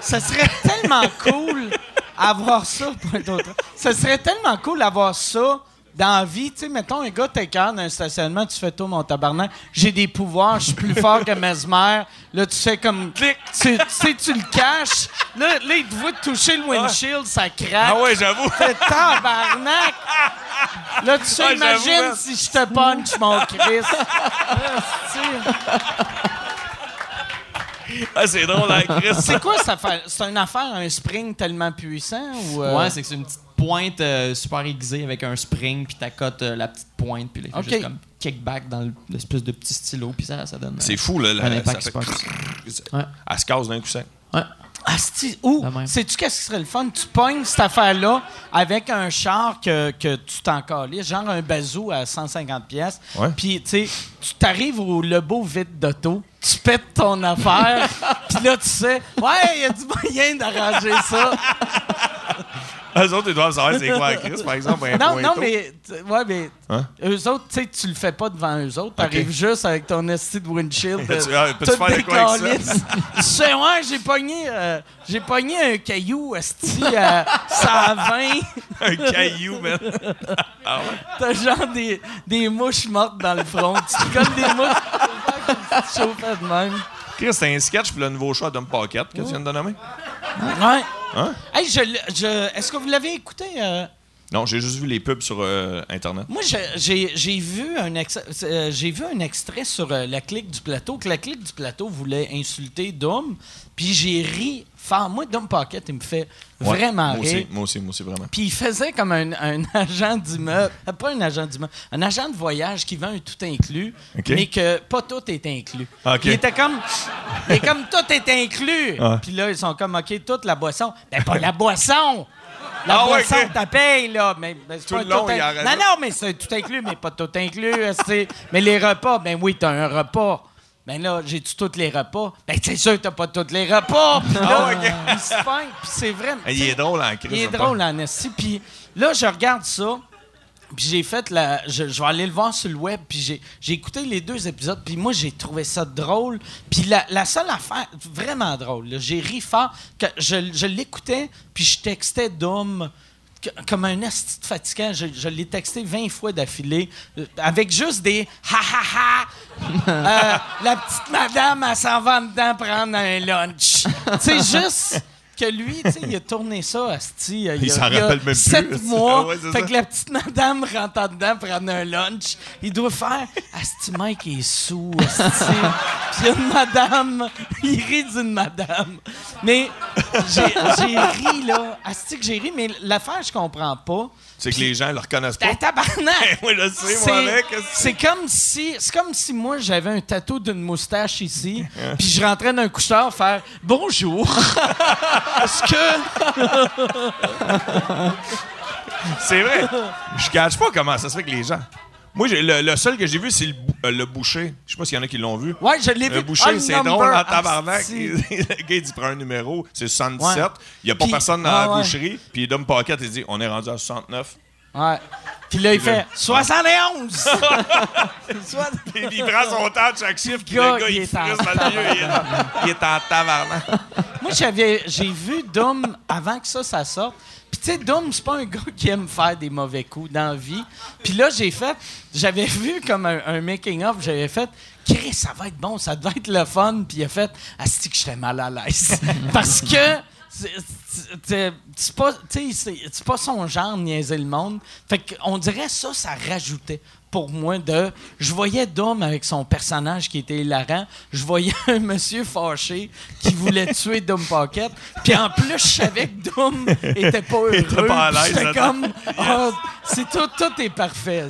[SPEAKER 2] ça serait tellement cool avoir ça, point d'autre. Ça serait tellement cool d'avoir ça dans la vie. Tu sais, mettons, un gars t'écarte dans un stationnement, tu fais tout, mon tabarnak. J'ai des pouvoirs, je suis plus fort que Mesmer. Là, tu fais comme. Clic. Tu tu sais, tu le caches. Là, là, il te voit toucher le windshield, ça craque.
[SPEAKER 4] Ah ouais, j'avoue.
[SPEAKER 2] Fait tabarnak! Là, tu sais,
[SPEAKER 4] Ah,
[SPEAKER 2] imagine
[SPEAKER 4] man.
[SPEAKER 2] si je te punch, mon Chris. Ah, c'est-
[SPEAKER 4] Ah, c'est drôle, hein, Chris.
[SPEAKER 2] C'est quoi cette affaire? C'est une affaire, un spring tellement puissant ou. euh,
[SPEAKER 5] Ouais, c'est que c'est une petite pointe euh, super aiguisée avec un spring, puis t'accotes euh, la petite pointe, puis là, il fait
[SPEAKER 2] Ok.
[SPEAKER 5] juste comme kickback dans le- l'espèce de petit stylo, puis ça, ça donne. euh,
[SPEAKER 4] C'est fou, là. la-
[SPEAKER 5] Un
[SPEAKER 4] ça
[SPEAKER 5] impact
[SPEAKER 4] fait-
[SPEAKER 5] super.
[SPEAKER 4] Elle
[SPEAKER 5] Ouais.
[SPEAKER 4] se casse d'un coup sec.
[SPEAKER 5] Ouais.
[SPEAKER 2] Asti, ou,
[SPEAKER 5] De même.
[SPEAKER 2] sais-tu qu'est-ce qui serait le fun? Tu pognes cette affaire-là avec un char que, que tu t'en calisses, genre un bazou à 150 pièces.
[SPEAKER 4] Ouais.
[SPEAKER 2] Puis, tu sais, tu t'arrives au le beau vide d'auto, tu pètes ton affaire, <laughs> puis là, tu sais, ouais, il y a du moyen d'arranger ça. <laughs> <laughs>
[SPEAKER 4] Eux autres, ils doivent savoir c'est quoi, Chris, par exemple. Un
[SPEAKER 2] Non, non, mais, ouais, mais,
[SPEAKER 4] Hein?
[SPEAKER 2] eux autres, tu sais, tu le fais pas devant eux autres. T'arrives juste avec ton esti de windshield. <laughs>
[SPEAKER 4] Peux-tu-
[SPEAKER 2] euh,
[SPEAKER 4] ah, faire quoi avec ça?
[SPEAKER 2] sais, ouais, j'ai pogné, euh, j'ai pogné un caillou, esti, euh, à 20. <laughs>
[SPEAKER 4] Un caillou, man.
[SPEAKER 2] T'as genre des, des mouches mortes dans le front. Tu te colles des mouches tu te de même.
[SPEAKER 4] Chris, c'est un sketch pour le nouveau show à Dumb Pocket que tu viens de nommer?
[SPEAKER 2] Ouais.
[SPEAKER 4] Hein?
[SPEAKER 2] Hey, je, je, est-ce que vous l'avez écouté? euh?
[SPEAKER 4] Non, j'ai juste vu les pubs sur euh, Internet.
[SPEAKER 2] Moi, j'ai vu, un euh, j'ai vu un extrait sur euh, la clique du plateau, que la clique du plateau voulait insulter Dom, puis j'ai ri fort. Moi, Dom Pocket, il me fait
[SPEAKER 4] Ouais,
[SPEAKER 2] vraiment
[SPEAKER 4] moi
[SPEAKER 2] rire.
[SPEAKER 4] aussi, moi aussi, moi aussi, vraiment.
[SPEAKER 2] Puis il faisait comme un, un <laughs> agent d'immeuble, pas un agent d'immeuble, un agent de voyage qui vend un tout inclus, mais que pas tout est inclus.
[SPEAKER 4] OK.
[SPEAKER 2] Il était comme, il est comme tout est inclus.
[SPEAKER 4] Ouais.
[SPEAKER 2] Puis là ils sont comme ok toute la boisson, ben pas la boisson. La
[SPEAKER 4] Ah ouais,
[SPEAKER 2] boisson, t'as paye, là. Mais, c'est
[SPEAKER 4] Tout
[SPEAKER 2] pas
[SPEAKER 4] le long,
[SPEAKER 2] tout
[SPEAKER 4] il
[SPEAKER 2] in- Non, non, mais c'est tout inclus, mais pas tout inclus. <laughs> mais les repas, ben oui, t'as un repas. Ben là, j'ai-tu tous les repas? Ben c'est sûr que t'as pas tous les repas? Puis là,
[SPEAKER 4] Ah, OK.
[SPEAKER 2] il se puis c'est vrai.
[SPEAKER 4] Hey, il est drôle en Chris.
[SPEAKER 2] Il est
[SPEAKER 4] ça,
[SPEAKER 2] drôle en esti. Puis là, je regarde ça. Puis j'ai fait la. Je, je vais aller le voir sur le web. Puis j'ai, j'ai écouté les deux épisodes. Puis moi, j'ai trouvé ça drôle. Puis la, la seule affaire, vraiment drôle, j'ai ri fort. Que je, je l'écoutais. Puis je textais Dom comme un esti fatigant. Je, je l'ai texté 20 fois d'affilée. euh, Avec juste des ha ha ha. <laughs> Euh, la petite madame, elle s'en va en dedans prendre un lunch. tu sais, juste que lui, tu sais, il a tourné ça, Asti. Il,
[SPEAKER 4] Il s'en
[SPEAKER 2] il a
[SPEAKER 4] rappelle même plus.
[SPEAKER 2] sept mois.
[SPEAKER 4] Ouais,
[SPEAKER 2] fait
[SPEAKER 4] ça.
[SPEAKER 2] que la petite madame rentre en dedans prendre un lunch. Il doit faire Asti, Mike est sous. Puis une madame. Il rit d'une madame. Mais j'ai ri, là. Asti que j'ai ri, mais l'affaire, je comprends pas.
[SPEAKER 4] C'est que les gens le reconnaissent pas.
[SPEAKER 2] Ben, tabarnak! <laughs>
[SPEAKER 4] Je sais,
[SPEAKER 2] C'est-
[SPEAKER 4] moi, mec.
[SPEAKER 2] C'est comme si c'est comme si moi j'avais un tatou d'une moustache ici, <laughs> puis je rentrais d'un coucheur faire bonjour. Est-ce que?
[SPEAKER 4] C'est vrai. Je cache pas comment ça se fait que les gens. Moi, j'ai- le, le seul que j'ai vu, c'est le, euh, le boucher. Je sais pas s'il y en a qui l'ont vu.
[SPEAKER 2] Ouais, je l'ai vu.
[SPEAKER 4] Le
[SPEAKER 2] Ah,
[SPEAKER 4] boucher, c'est drôle en tabarnak.
[SPEAKER 2] asti. <laughs>
[SPEAKER 4] le gars, il dit prends un numéro, c'est 77.
[SPEAKER 2] Ouais.
[SPEAKER 4] Il n'y a pas personne dans
[SPEAKER 2] ah,
[SPEAKER 4] la boucherie. Puis Dom Pocket, il dit on est rendu à 69.
[SPEAKER 2] Ouais. Puis là il fait 71. <laughs> Soit-
[SPEAKER 4] Puis il prend son temps de chaque chiffre. Puis le gars,
[SPEAKER 2] il
[SPEAKER 4] il,
[SPEAKER 2] est en.
[SPEAKER 4] Il est en, il tabarnak.
[SPEAKER 2] Moi j'avais j'ai vu Dom avant que ça ça sorte. Puis tu sais Dom c'est pas un gars qui aime faire des mauvais coups dans la vie. Puis là j'ai fait j'avais vu comme un, un making of, j'avais fait Chris, ça va être bon, ça doit être le fun. Puis il a fait Asti que j'étais mal à l'aise? <laughs> Parce que c'est- pas, son genre de niaiser le monde. Fait qu'on dirait ça, ça rajoutait. pour moi de. Je voyais Dom avec son personnage qui était hilarant. Je voyais <laughs> un monsieur fâché qui voulait <laughs> tuer Dom Pocket. Puis en plus, je savais que Dom était pas heureux.
[SPEAKER 4] était pas à
[SPEAKER 2] Puis
[SPEAKER 4] l'aise
[SPEAKER 2] J'étais
[SPEAKER 4] là-dedans.
[SPEAKER 2] comme. Oh, c'est tout, tout est parfait.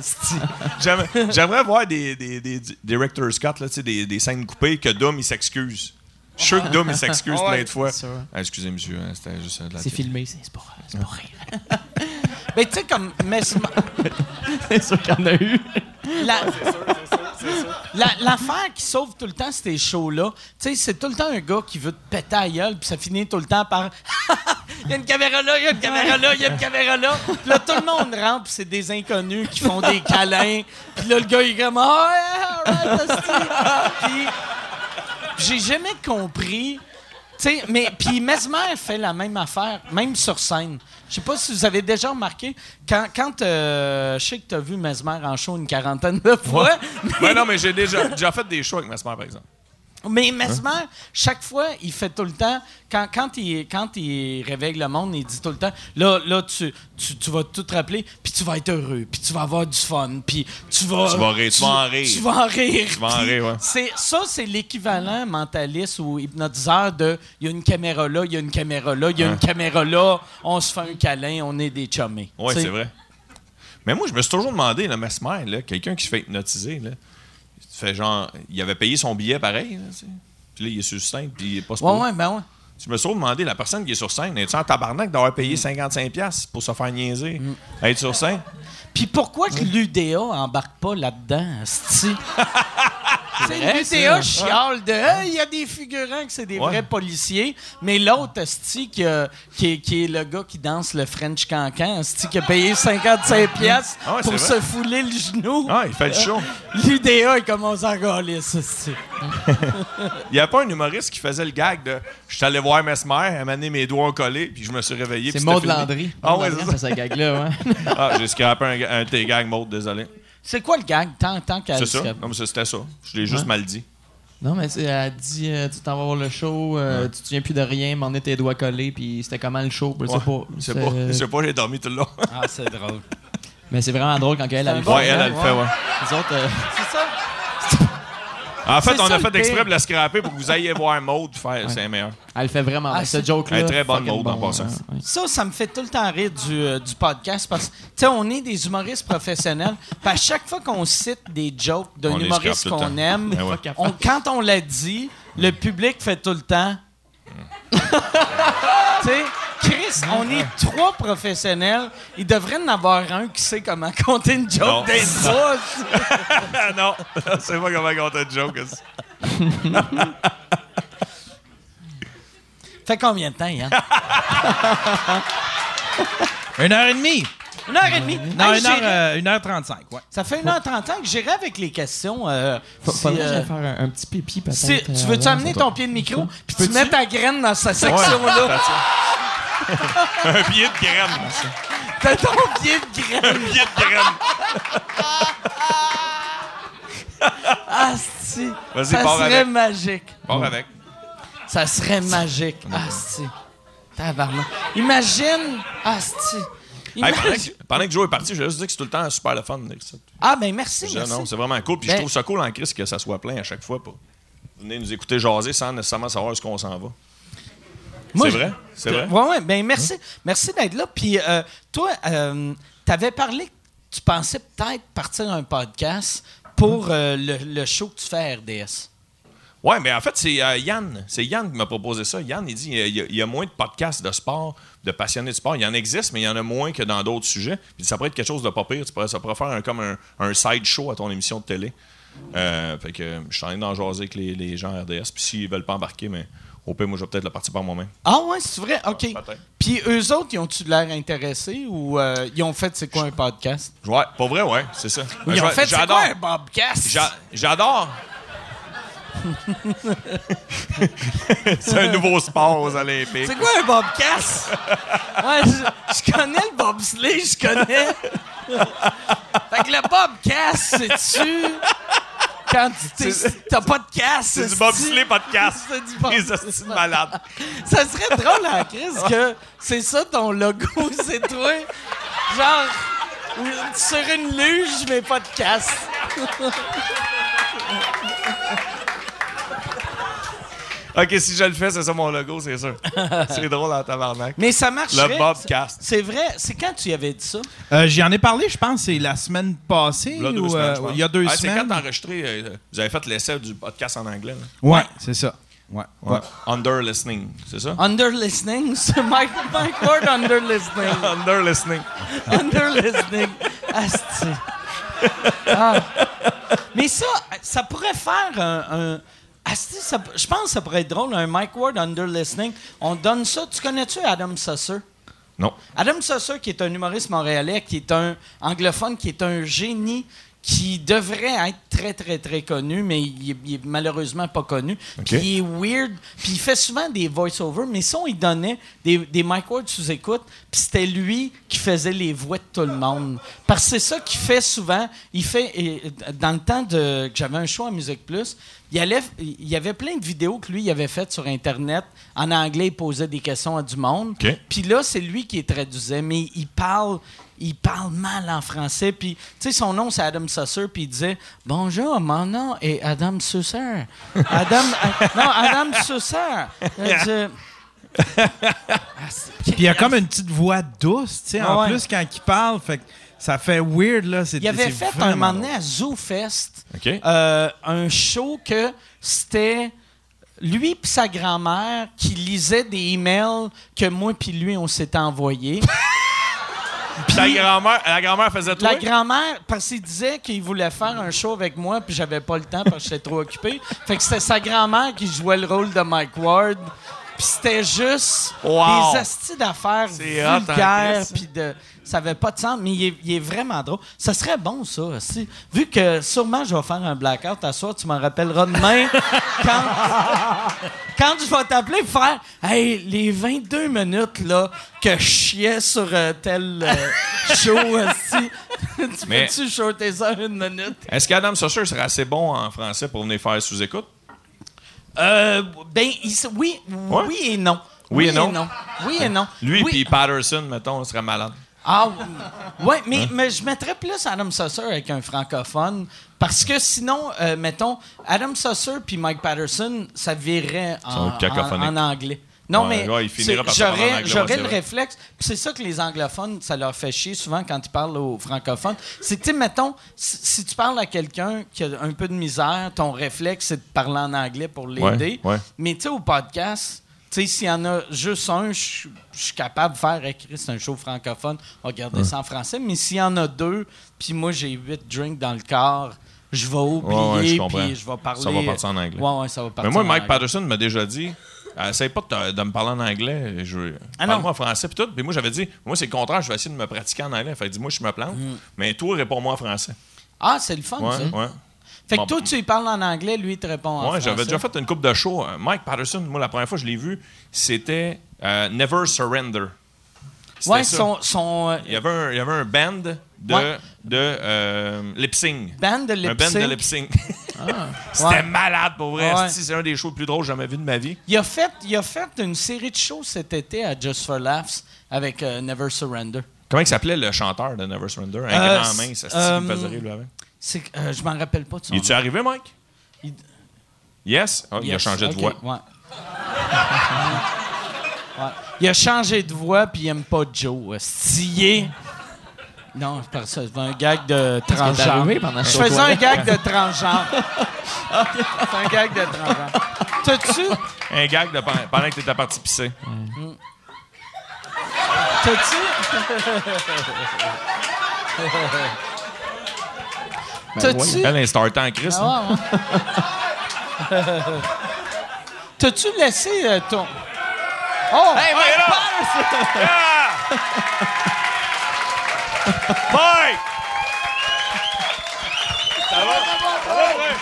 [SPEAKER 2] <laughs>
[SPEAKER 4] J'aimerais voir des, des, des director's cut, là, tu sais, des, des scènes coupées, que Dom, il s'excuse. Je suis sûr que Dom, il s'excuse <laughs> plein de fois.
[SPEAKER 5] c'est sûr.
[SPEAKER 4] Ah, excusez, monsieur, hein, c'était juste euh, de la
[SPEAKER 5] C'est filmé, c'est c'est pas, c'est pas rien. <laughs>
[SPEAKER 2] Mais tu sais, comme. Mesmer- <laughs>
[SPEAKER 5] c'est sûr qu'il y en a eu.
[SPEAKER 2] La- La- L'affaire qui sauve tout le temps ces shows-là, tu sais, c'est tout le temps un gars qui veut te péter à gueule, puis ça finit tout le temps par Il y a une caméra là, il y a une caméra là, il y a une caméra là. Puis là, tout le monde rentre, puis c'est des inconnus qui font des câlins. Puis là, le gars, il est comme yeah. Puis j'ai jamais compris. Tu sais, mais puis Mesmer fait la même affaire, même sur scène. Je sais pas si vous avez déjà remarqué, quand, quand euh, je sais que tu as vu Mesmer en show une quarantaine de fois, mais,
[SPEAKER 4] Ouais, non, mais j'ai déjà, déjà fait des shows avec Mesmer, par exemple.
[SPEAKER 2] Mais Mesmer, chaque fois, il fait tout le temps, quand, quand, il, quand il réveille le monde, il dit tout le temps, là, là tu, tu, tu vas tout te rappeler, puis tu vas être heureux, puis tu vas avoir du fun, puis tu vas...
[SPEAKER 4] Tu vas rire, tu vas en rire.
[SPEAKER 2] Tu vas en rire.
[SPEAKER 4] Tu vas en
[SPEAKER 2] puis
[SPEAKER 4] rire, ouais.
[SPEAKER 2] c'est, ça, c'est l'équivalent mentaliste ou hypnotiseur de il y a une caméra là, il y a une caméra là, il y a une caméra là, on se fait un câlin, on est des chummés.
[SPEAKER 4] Oui, c'est vrai. Mais moi, je me suis toujours demandé, le Mesmer, là, quelqu'un qui se fait hypnotiser, là, fait genre, il avait payé son billet pareil, là, tu. Puis là, il est sur scène, puis il est pas
[SPEAKER 2] Ouais, ben ouais.
[SPEAKER 4] Je me suis demandé, la personne qui est sur scène, est-tu en tabarnak d'avoir payé
[SPEAKER 2] Mm.
[SPEAKER 4] 55$ pour se faire niaiser, être sur scène?
[SPEAKER 2] Puis pourquoi que l'UDA embarque pas là-dedans, <laughs> L'UDA chiale de il y a des figurants que c'est des
[SPEAKER 4] Ouais.
[SPEAKER 2] vrais policiers, mais l'autre asti qui, est, qui est le gars qui danse le French cancan, asti qui a payé 55 pièces
[SPEAKER 4] Ah ouais,
[SPEAKER 2] pour se fouler le genou.
[SPEAKER 4] Ah, il fait le show. <laughs>
[SPEAKER 2] L'UDA <laughs> il commence à galer ça, asti.
[SPEAKER 4] Il n'y a pas un humoriste qui faisait le gag de Je suis allé voir Mesmer, elle m'a amené mes doigts collés, puis je me suis réveillé.
[SPEAKER 5] C'est Maud. Landry.
[SPEAKER 4] Ah ouais, c'est
[SPEAKER 5] fait
[SPEAKER 4] ça.
[SPEAKER 5] ce gag-là, ouais.
[SPEAKER 4] Ah, j'ai scrappé un, un de tes gags, Maud, désolé.
[SPEAKER 2] C'est quoi le gag, tant, tant qu'elle
[SPEAKER 4] C'est ça? Non, mais c'était ça. Je l'ai juste
[SPEAKER 5] Ouais.
[SPEAKER 4] mal dit.
[SPEAKER 5] Non, mais c'est- elle dit euh, tu t'en vas voir le show, euh, tu te souviens plus de rien, m'en est tes doigts collés, puis c'était comment le show, je sais
[SPEAKER 4] Ouais.
[SPEAKER 5] pas.
[SPEAKER 4] Je sais
[SPEAKER 5] C'est-
[SPEAKER 4] pas, je sais pas, j'ai dormi tout le long.
[SPEAKER 2] Ah, c'est drôle.
[SPEAKER 5] Mais c'est vraiment drôle quand elle, elle le fait.
[SPEAKER 4] Ouais, elle, elle le fait, ouais.
[SPEAKER 5] Les autres, euh,
[SPEAKER 2] C'est ça?
[SPEAKER 4] En fait, on a fait exprès de la scraper pour que vous ayez voir Maud faire. C'est meilleur.
[SPEAKER 5] elle le fait vraiment.
[SPEAKER 2] Ah,
[SPEAKER 5] ce joke-là.
[SPEAKER 4] Elle est très bonne, Maud, en
[SPEAKER 5] bon,
[SPEAKER 4] passant.
[SPEAKER 5] ouais, ouais.
[SPEAKER 2] Ça, ça me fait tout le temps rire du, euh, du podcast parce que, tu sais, on est des humoristes professionnels. Puis à chaque fois qu'on cite des jokes d'un humoriste qu'on aime,
[SPEAKER 4] Ben ouais.
[SPEAKER 2] on- quand on l'a dit, le public fait tout le temps. <laughs> tu sais, Chris, on est trois professionnels. Il devrait en avoir un qui sait comment compter une
[SPEAKER 4] Non.
[SPEAKER 2] joke des trois. <laughs>
[SPEAKER 4] Non, c'est pas comment t'a de joke.
[SPEAKER 2] fait combien de temps, Yann? <laughs>
[SPEAKER 3] Une heure et demie.
[SPEAKER 2] Une heure et demie.
[SPEAKER 3] Non,
[SPEAKER 2] Hey,
[SPEAKER 3] une heure, euh, une heure trente-cinq, ouais.
[SPEAKER 2] Ça fait une heure trente ans que j'irai avec les questions. euh,
[SPEAKER 5] Faut-
[SPEAKER 2] si,
[SPEAKER 5] Faudrait que
[SPEAKER 2] euh,
[SPEAKER 5] j'aille faire un, un petit pipi, peut-être.
[SPEAKER 2] Si, tu
[SPEAKER 5] euh,
[SPEAKER 2] veux-tu amener ton pied de micro puis tu mets ta graine dans sa section-là?
[SPEAKER 4] Un billet de graine.
[SPEAKER 2] T'as ton pied de graine.
[SPEAKER 4] Un billet de graine.
[SPEAKER 2] Asti.
[SPEAKER 4] Vas-y,
[SPEAKER 2] Ça
[SPEAKER 4] pars
[SPEAKER 2] serait
[SPEAKER 4] avec.
[SPEAKER 2] magique.
[SPEAKER 4] Pars avec.
[SPEAKER 2] Ça serait magique. Asti. Tabarnak. Imagine. Asti.
[SPEAKER 4] Hey, pendant, que, pendant que Joe est parti, je vais juste dire que c'est tout le temps super le fun. de.
[SPEAKER 2] Ah, ben merci.
[SPEAKER 4] Je-
[SPEAKER 2] merci.
[SPEAKER 4] non, c'est vraiment cool. Puis
[SPEAKER 2] Ben-
[SPEAKER 4] je trouve ça cool en Christ que ça soit plein à chaque fois pour venir nous écouter jaser sans nécessairement savoir où est-ce qu'on s'en va. C'est vrai? C'est vrai?
[SPEAKER 2] Ouais, ouais. Ben merci. Merci d'être là. Puis euh, toi, euh, t'avais parlé que tu pensais peut-être partir un podcast pour euh, le, le show que tu fais à RDS.
[SPEAKER 4] Ouais, mais en fait, c'est euh, Yann. C'est Yann qui m'a proposé ça. Yann, il dit il y, a, il y a moins de podcasts de sport, de passionnés de sport. Il y en existe, mais il y en a moins que dans d'autres sujets. Puis ça pourrait être quelque chose de pas pire. Tu pourrais- ça pourrait faire un- comme un, un side show à ton émission de télé. Euh, fait que je suis en train d'en jaser avec les, les gens RDS. Puis s'ils veulent pas embarquer, mais au pire, moi, je vais peut-être le partir par moi-même.
[SPEAKER 2] Ah ouais, c'est vrai? OK. Puis eux autres, ils ont-tu l'air intéressés ou euh, ils ont fait c'est quoi un podcast?
[SPEAKER 4] Ouais, pour vrai, ouais, c'est ça.
[SPEAKER 2] Ils ont fait c'est
[SPEAKER 4] J'adore.
[SPEAKER 2] quoi un podcast?
[SPEAKER 4] J'a- J'adore. <laughs> c'est un nouveau sport aux Olympiques.
[SPEAKER 2] C'est quoi un bobcast? ouais, je, je connais le bobsleigh, je connais. fait que le bobcast, c'est-tu quand tu t'as pas de casse?
[SPEAKER 4] C'est du bobsleigh podcast. <laughs>
[SPEAKER 2] C'est du bobsleigh.
[SPEAKER 4] Les hosties de malades.
[SPEAKER 2] Ça serait drôle en crise que c'est ça ton logo, <laughs> c'est toi. Genre, Sur une luge, mais pas de casque.
[SPEAKER 4] Ok, si je le fais, c'est ça mon logo, c'est sûr. <laughs> c'est drôle en tabarnak.
[SPEAKER 2] Mais ça marcherait.
[SPEAKER 4] Le Bobcast.
[SPEAKER 2] C'est vrai. C'est quand tu y avais dit ça?
[SPEAKER 3] Euh, J'y en ai parlé, je pense, c'est la semaine passée
[SPEAKER 4] Là, deux
[SPEAKER 3] ou
[SPEAKER 4] semaines,
[SPEAKER 3] euh, il y a deux
[SPEAKER 4] Ah, C'est quand
[SPEAKER 3] semaines.
[SPEAKER 4] t'as enregistré, euh, vous avez fait l'essai du podcast en anglais. Là?
[SPEAKER 3] Ouais, c'est ça. Ouais.
[SPEAKER 4] Ouais. Under listening, c'est ça?
[SPEAKER 2] Under listening? <laughs> C'est Mike, Mike Ward under listening. <laughs>
[SPEAKER 4] Under listening.
[SPEAKER 2] Under listening. Asti. Ah. Mais ça, ça pourrait faire un. un- Asti, ça- je pense que ça pourrait être drôle, un Mike Ward under listening. On donne ça. Tu connais-tu Adam Susser?
[SPEAKER 4] Non.
[SPEAKER 2] Adam Susser, qui est un humoriste montréalais, qui est un anglophone, qui est un génie, qui devrait être très, très, très connu, mais il est, il est malheureusement pas connu. Puis il est weird. Puis il fait souvent des voice-overs, mais ça, il donnait des, des Mike Ward sous écoute, puis c'était lui qui faisait les voix de tout le monde. Parce que c'est ça qu'il fait souvent. Il fait, et, dans le temps de, que j'avais un show à Musique Plus, il, allait, il y avait plein de vidéos que lui il avait faites sur Internet. En anglais, il posait des questions à du monde. Puis là, c'est lui qui les traduisait, mais il parle, il parle mal en français. Puis, tu sais, son nom, c'est Adam Susser, puis il disait Bonjour, mon nom est Adam Susser. Adam, euh, non, Adam Susser. <laughs> Ah, c'est-
[SPEAKER 3] Puis il y a comme une petite voix douce, tu sais, en
[SPEAKER 2] Ouais.
[SPEAKER 3] plus quand il parle, fait que ça fait weird là. c'est-
[SPEAKER 2] Il avait
[SPEAKER 3] c'est
[SPEAKER 2] fait un moment donné à ZooFest
[SPEAKER 4] OK.
[SPEAKER 2] euh, un show que c'était lui et sa grand-mère qui lisait des emails que moi puis lui on s'était envoyés. <laughs>
[SPEAKER 4] Ta grand-mère, la grand-mère faisait toi?
[SPEAKER 2] La grand-mère, parce qu'il disait qu'il voulait faire un show avec moi, puis j'avais pas le temps parce que j'étais trop occupé. Fait que c'était sa grand-mère qui jouait le rôle de Mike Ward. Puis c'était juste
[SPEAKER 4] Wow.
[SPEAKER 2] des astis d'affaires
[SPEAKER 4] hein,
[SPEAKER 2] vulgaires, puis de... Ça avait pas de sens, mais il est, il est vraiment drôle. Ça serait bon, ça, aussi. Vu que sûrement je vais faire un blackout à soir, tu m'en rappelleras demain <laughs> quand, quand je vais t'appeler pour faire Hey, les 22 minutes là, que je chiais sur euh, tel euh, show <laughs> aussi. tu
[SPEAKER 4] Mais-
[SPEAKER 2] peux-tu shorter ça une minute?
[SPEAKER 4] Est-ce qu'Adam Susser serait assez bon en français pour venir faire sous-écoute?
[SPEAKER 2] Euh, ben, il oui,
[SPEAKER 4] Ouais?
[SPEAKER 2] oui et non.
[SPEAKER 4] Oui et non?
[SPEAKER 2] Oui et non.
[SPEAKER 4] Lui
[SPEAKER 2] Oui.
[SPEAKER 4] puis Patterson, mettons, serait malade.
[SPEAKER 2] Ah, ouais, mais, mais je mettrais plus Adam Susser avec un francophone parce que sinon, euh, mettons, Adam Susser puis Mike Patterson, ça virait en, anglais. Non,
[SPEAKER 4] Ouais,
[SPEAKER 2] mais
[SPEAKER 4] ouais,
[SPEAKER 2] j'aurais, j'aurais le
[SPEAKER 4] vrai.
[SPEAKER 2] réflexe. Puis c'est ça que les anglophones, ça leur fait chier souvent quand ils parlent aux francophones. C'est que, tu mettons, si, si tu parles à quelqu'un qui a un peu de misère, ton réflexe, c'est de parler en anglais pour l'aider.
[SPEAKER 4] Ouais.
[SPEAKER 2] Mais tu sais, au podcast, sais, s'il y en a juste un, je suis capable de faire écrire, c'est un show francophone, on va garder ça en français. Mais s'il y en a deux, puis moi j'ai huit drinks dans le corps, je vais oublier, puis je vais parler.
[SPEAKER 4] Ça va partir en anglais.
[SPEAKER 2] Ouais, ouais, ça va partir
[SPEAKER 4] Mais moi,
[SPEAKER 2] en
[SPEAKER 4] Mike
[SPEAKER 2] anglais.
[SPEAKER 4] Patterson m'a déjà dit Essaye pas de, me parler en anglais. Je,
[SPEAKER 2] Ah.
[SPEAKER 4] Parle-moi en français. Puis tout. Puis moi, j'avais dit Moi, c'est le contraire. Je vais essayer de me pratiquer en anglais. Fait dit Moi, je me plante.
[SPEAKER 2] Mm.
[SPEAKER 4] Mais toi, réponds-moi en français.
[SPEAKER 2] Ah, c'est le fun,
[SPEAKER 4] Ouais,
[SPEAKER 2] ça.
[SPEAKER 4] ouais.
[SPEAKER 2] Fait que
[SPEAKER 4] Bon.
[SPEAKER 2] toi, tu lui parles en anglais, lui, il te répond en
[SPEAKER 4] Ouais,
[SPEAKER 2] français.
[SPEAKER 4] j'avais déjà fait une coupe de show. Euh, Mike Patterson, moi, la première fois que je l'ai vu, c'était euh, Never Surrender.
[SPEAKER 2] Ouais, son, son euh,
[SPEAKER 4] Il y avait un, il y avait un band de,
[SPEAKER 2] Ouais.
[SPEAKER 4] de euh, lip sync.
[SPEAKER 2] band de
[SPEAKER 4] Un
[SPEAKER 2] lip
[SPEAKER 4] band de
[SPEAKER 2] sync?
[SPEAKER 4] lip sync. <laughs>
[SPEAKER 2] Ouais.
[SPEAKER 4] C'était malade pour vrai.
[SPEAKER 2] Ouais.
[SPEAKER 4] C'est un des shows les plus drôles que j'ai jamais vu de ma vie.
[SPEAKER 2] Il a, fait, il a fait une série de shows cet été à Just for Laughs avec euh, Never Surrender.
[SPEAKER 4] Comment il s'appelait le chanteur de Never Surrender? Un
[SPEAKER 2] Euh,
[SPEAKER 4] grand mince, ça me faisait rire, lui, avec.
[SPEAKER 2] C'est, euh, je m'en rappelle pas de son
[SPEAKER 4] Il est-tu
[SPEAKER 2] nom.
[SPEAKER 4] arrivé, Mike?
[SPEAKER 2] Il-
[SPEAKER 4] Yes? Ah, Il a changé de voix.
[SPEAKER 2] Ouais. <laughs> Ouais. Il a changé de voix puis il aime pas Joe. Stillé. Non, c'est pas ça. C'est un gag de transgenre. Je faisais un gag de transgenre. C'est un gag de transgenre. T'as-tu,
[SPEAKER 4] Un gag de, pendant que t'étais parti pisser.
[SPEAKER 2] t'as-tu, t'as-tu,
[SPEAKER 4] Elle, starter en Christ. hein?
[SPEAKER 2] Ah, ouais, ouais. <laughs> t'as-tu laissé euh, ton... Oh!
[SPEAKER 4] Hey, Mike Patterson! Mike! Ça va? Ça va, ouais?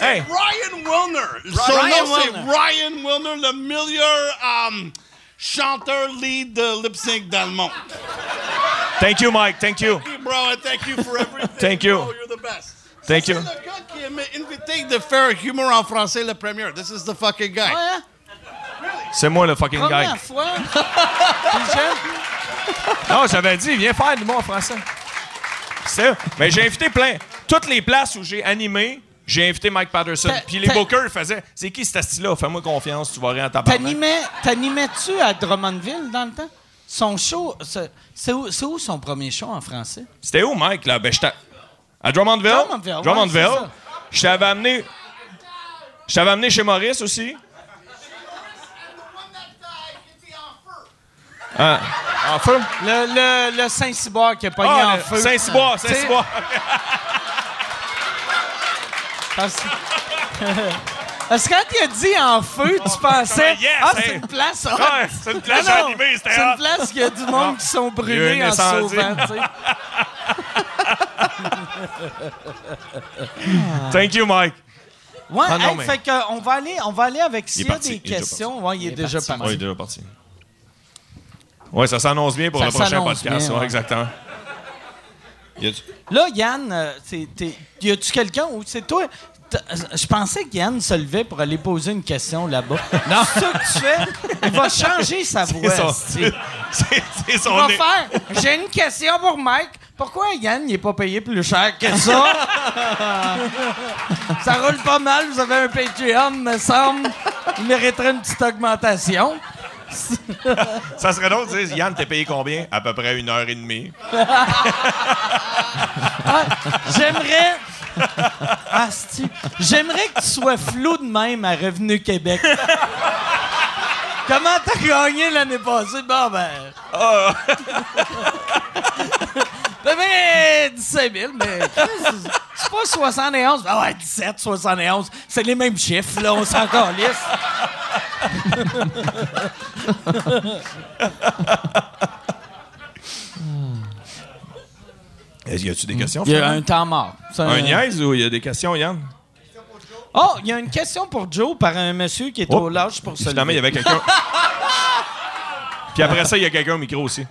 [SPEAKER 4] Hey!
[SPEAKER 6] Ryan Wilner. Son
[SPEAKER 2] Ryan
[SPEAKER 6] nom, c'est
[SPEAKER 2] Wilner.
[SPEAKER 6] Ryan Wilner, le meilleur um, chanteur lead de lip sync dans le monde.
[SPEAKER 4] Thank you, Mike. Thank you.
[SPEAKER 6] Thank you, bro, and thank you for everything.
[SPEAKER 4] Thank you.
[SPEAKER 6] Bro, you're the best.
[SPEAKER 4] Thank
[SPEAKER 6] C'est
[SPEAKER 4] you.
[SPEAKER 6] le gars qui m'a invité de faire humour en français le premier. This is the fucking guy.
[SPEAKER 2] Ouais, hein?
[SPEAKER 6] Really?
[SPEAKER 4] C'est moi le fucking guy.
[SPEAKER 2] Première fois. <laughs> Puis je-
[SPEAKER 4] Non, j'avais dit, viens faire du en français. C'est Mais j'ai invité plein. Toutes les places où j'ai animé, j'ai invité Mike Patterson. Puis les bookers faisaient C'est qui ce style-là Fais-moi confiance, tu vas rien en
[SPEAKER 2] t'animais-tu à Drummondville dans le temps? Son show, c'est, où, c'est où son premier show en français?
[SPEAKER 4] C'était où, Mike, là? Ben. À Drummondville.
[SPEAKER 2] Drummondville,
[SPEAKER 4] Drummondville. Je t'avais amené. Je t'avais amené chez Maurice aussi. Ah, en feu?
[SPEAKER 2] Le, le, le Saint-Cyboire qui a pogné
[SPEAKER 4] Ah,
[SPEAKER 2] en feu.
[SPEAKER 4] Saint-Cyboire, Saint-Cyboire. <laughs>
[SPEAKER 2] Parce, <laughs> parce que quand il a dit en feu, tu pensais,
[SPEAKER 4] Yes,
[SPEAKER 2] ah,
[SPEAKER 4] hey.
[SPEAKER 2] c'est une place.
[SPEAKER 4] Ouais, c'est une place
[SPEAKER 2] Non, non,
[SPEAKER 4] animée, c'était
[SPEAKER 2] C'est une place qu'il y a du monde qui sont brûlés en se sauvant, tu sais. <laughs>
[SPEAKER 4] Thank you, Mike.
[SPEAKER 2] Ouais,
[SPEAKER 4] Ah, non,
[SPEAKER 2] hey,
[SPEAKER 4] mais-
[SPEAKER 2] fait que, on va aller, on va aller avec s'il y a des questions. Ouais, il est, déjà
[SPEAKER 5] parti.
[SPEAKER 4] Oui, il est déjà parti. Oui, ça s'annonce bien pour
[SPEAKER 2] Ça
[SPEAKER 4] le prochain podcast.
[SPEAKER 2] bien,
[SPEAKER 4] ouais,
[SPEAKER 2] ouais.
[SPEAKER 4] exactement. Y
[SPEAKER 2] Là, Yann, euh, y a-tu quelqu'un ou c'est toi? Je pensais que Yann se levait pour aller poser une question là-bas. <laughs> Non. C'est ça que tu fais? Il va changer sa voix. <laughs>
[SPEAKER 4] C'est son, c'est
[SPEAKER 2] Il
[SPEAKER 4] son
[SPEAKER 2] va faire. J'ai une question pour Mike. Pourquoi Yann n'est pas payé plus cher que ça? <laughs> ça roule pas mal. Vous avez un Patreon, me semble. Il mériterait une petite augmentation. <laughs>
[SPEAKER 4] Ça serait drôle de dire, Yann, t'es payé combien? À peu près une heure et demie. <laughs>
[SPEAKER 2] J'aimerais. Asti. J'aimerais que tu sois flou de même à Revenu Québec. Comment t'as gagné l'année passée? Bon, ben. Ben, ben, 17 000, mais. <laughs> C'est pas 71. Ah ouais, 17, 71. C'est les mêmes chiffres, là, on s'en calisse. <laughs>
[SPEAKER 4] Est-ce y a-tu des questions?
[SPEAKER 2] Il y a un temps mort.
[SPEAKER 4] Un niaise ou il y a des questions, Yann?
[SPEAKER 2] Oh, il y a une question pour Joe par un monsieur qui est
[SPEAKER 4] Oh.
[SPEAKER 2] au large pour se
[SPEAKER 4] Finalement, il y avait quelqu'un. <laughs> Puis après ça, il y a quelqu'un au micro aussi.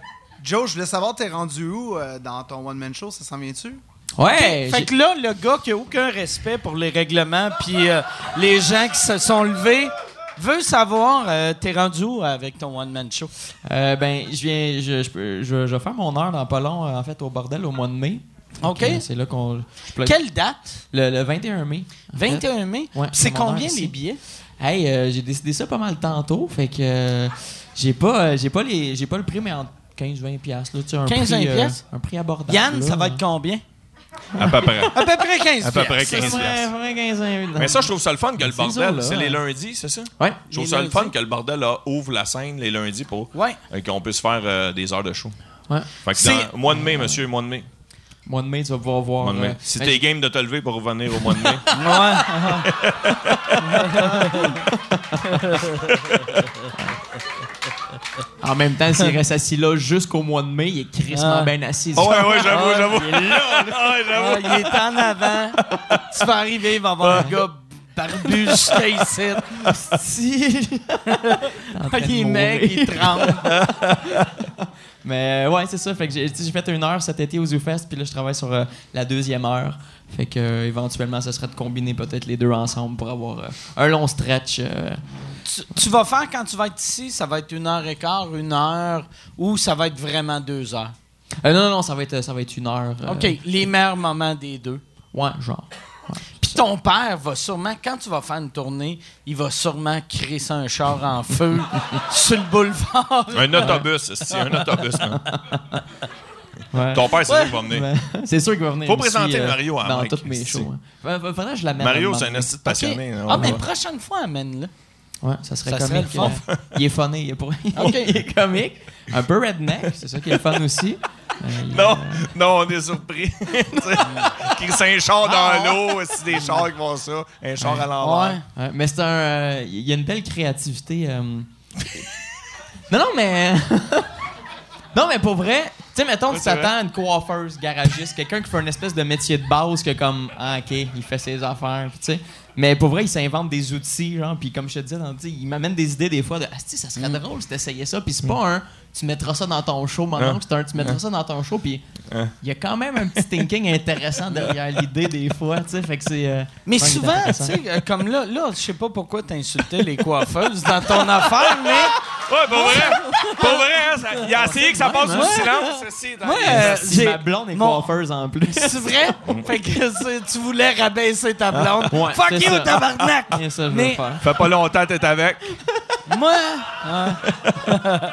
[SPEAKER 7] Joe, je voulais savoir, t'es rendu où euh, dans ton one-man show? Ça s'en vient-tu?
[SPEAKER 5] Ouais.
[SPEAKER 2] Fait que là, le gars qui a aucun respect pour les règlements puis euh, les gens qui se sont levés veut savoir, euh, t'es rendu où avec ton one-man show?
[SPEAKER 5] Euh, ben, je viens, je, je, je- je vais faire mon heure dans pas long, en fait, au bordel au mois de mai.
[SPEAKER 2] OK.
[SPEAKER 5] C'est là qu'on.
[SPEAKER 2] Quelle date?
[SPEAKER 5] Le, le 21 mai. en fait.
[SPEAKER 2] 21 mai?
[SPEAKER 5] Ouais,
[SPEAKER 2] c'est combien les billets?
[SPEAKER 5] Hey, euh, j'ai décidé ça pas mal tantôt, fait que euh, j'ai pas, euh, j'ai pas les, j'ai pas le prix, mais entre 15-20 piastres, là, tu sais, un
[SPEAKER 2] 15,
[SPEAKER 5] prix,
[SPEAKER 2] 20
[SPEAKER 5] euh,
[SPEAKER 2] piastres?
[SPEAKER 5] un prix abordable.
[SPEAKER 2] Yann,
[SPEAKER 5] là.
[SPEAKER 2] ça va être combien?
[SPEAKER 4] À peu près.
[SPEAKER 2] À peu près 15
[SPEAKER 4] À peu près
[SPEAKER 2] piastres.
[SPEAKER 4] 15
[SPEAKER 5] Ouais,
[SPEAKER 4] piastres.
[SPEAKER 5] faudrait 15 20.
[SPEAKER 4] Mais ça, je trouve ça le fun que le bordel, c'est les lundis, c'est ça?
[SPEAKER 5] Ouais.
[SPEAKER 4] Je trouve ça le fun que le bordel là, ouvre la scène les lundis pour
[SPEAKER 2] Ouais.
[SPEAKER 4] euh, qu'on puisse faire euh, des heures de show.
[SPEAKER 5] Ouais.
[SPEAKER 4] Fait que
[SPEAKER 2] C'est-
[SPEAKER 4] dans mois de mai, monsieur, mois de mai.
[SPEAKER 5] Mois de mai, tu vas pouvoir voir.
[SPEAKER 4] Mois de mai.
[SPEAKER 5] euh,
[SPEAKER 4] Si
[SPEAKER 5] mais
[SPEAKER 4] t'es game de te lever pour revenir au mois de mai, <laughs>
[SPEAKER 5] En même temps, s'il reste assis là jusqu'au mois de mai, il est crissement
[SPEAKER 2] Ah.
[SPEAKER 5] bien assis.
[SPEAKER 4] Oh ouais, ouais, j'avoue, j'avoue.
[SPEAKER 5] Il est là.
[SPEAKER 4] Ouais.
[SPEAKER 2] Ah, il est en avant. tu vas arriver, il va y avoir un gars barbu jusqu'à ici. <laughs> Si. Il est mec, il tremble. <laughs>
[SPEAKER 5] Mais euh, ouais, c'est ça. Fait que j'ai fait une heure cet été au ZooFest, puis là, je travaille sur euh, la deuxième heure. Fait que euh, éventuellement, ce serait de combiner peut-être les deux ensemble pour avoir euh, un long stretch.
[SPEAKER 2] tu, tu vas faire quand tu vas être ici, ça va être une heure et quart, une heure, ou ça va être vraiment deux heures?
[SPEAKER 5] Non, non, non, ça va être, ça va être une heure.
[SPEAKER 2] OK, les meilleurs moments des deux.
[SPEAKER 5] Ouais, genre.
[SPEAKER 2] Puis ton père va sûrement, quand tu vas faire une tournée, il va sûrement créer ça un char en feu <laughs> sur le boulevard.
[SPEAKER 4] Un autobus, c'est un autobus.
[SPEAKER 5] Ouais.
[SPEAKER 4] Ton père, c'est lui qui va venir.
[SPEAKER 5] Ouais. c'est sûr qu'il va venir.
[SPEAKER 4] Faut
[SPEAKER 5] aussi,
[SPEAKER 4] présenter
[SPEAKER 5] euh,
[SPEAKER 4] Mario à
[SPEAKER 5] Dans
[SPEAKER 4] Mike,
[SPEAKER 5] toutes mes shows. hein. Fa- Faudrait que je l'amène.
[SPEAKER 4] Mario, c'est un
[SPEAKER 2] OK.
[SPEAKER 4] passionné. hein,
[SPEAKER 2] Ah, mais prochaine fois, amène-le.
[SPEAKER 5] Ouais, ça serait
[SPEAKER 2] Ça serait
[SPEAKER 5] comique.
[SPEAKER 2] le fun.
[SPEAKER 5] euh, <laughs> il est funny. Il est, pour... <laughs> il est comique. Un peu redneck, c'est ça qui est fun aussi. Euh,
[SPEAKER 4] Non, non, on est surpris. <laughs> Tu sais, Qu'il c'est un char dans l'eau, c'est des chars qui font ça, un char à l'envers.
[SPEAKER 2] Ouais.
[SPEAKER 5] Ouais, mais c'est un. euh, Il y a une belle créativité. euh. non, non, mais. non, mais pour vrai, tu sais, mettons, tu t'attends à une coiffeuse, garagiste, quelqu'un qui fait une espèce de métier de base que comme, ah, OK, il fait ses affaires, puis tu sais. Mais pour vrai, il s'invente des outils, genre, puis comme je te disais, dans- tu sais, il m'amène des idées des fois de, ah, si, ça serait drôle si t'essayais ça, puis c'est pas un, tu mettras ça dans ton show, mon
[SPEAKER 4] Hein?
[SPEAKER 5] oncle, tu mettras ça dans ton show, puis
[SPEAKER 4] Hein?
[SPEAKER 5] il y a quand même un petit thinking intéressant derrière l'idée des fois, tu sais, fait que c'est... euh,
[SPEAKER 2] Mais
[SPEAKER 5] ouais,
[SPEAKER 2] souvent, tu sais, euh, comme là, là, je sais pas pourquoi t'insultais les coiffeuses dans ton affaire, mais
[SPEAKER 4] Ouais, pour vrai. Pour vrai, hein, ça- il a essayé que ça passe
[SPEAKER 5] Ouais.
[SPEAKER 4] sous silence. ceci, dans-
[SPEAKER 2] moi, euh,
[SPEAKER 5] ma blonde est
[SPEAKER 2] mon-
[SPEAKER 5] coiffeuse en plus.
[SPEAKER 2] C'est vrai? fait que tu voulais rabaisser ta blonde.
[SPEAKER 5] Ouais,
[SPEAKER 2] Fuck you,
[SPEAKER 5] ça.
[SPEAKER 2] tabarnak!
[SPEAKER 5] Ça, je
[SPEAKER 2] Mais-
[SPEAKER 5] faire.
[SPEAKER 4] Fait pas longtemps que t'es avec.
[SPEAKER 2] Moi, ouais. <laughs>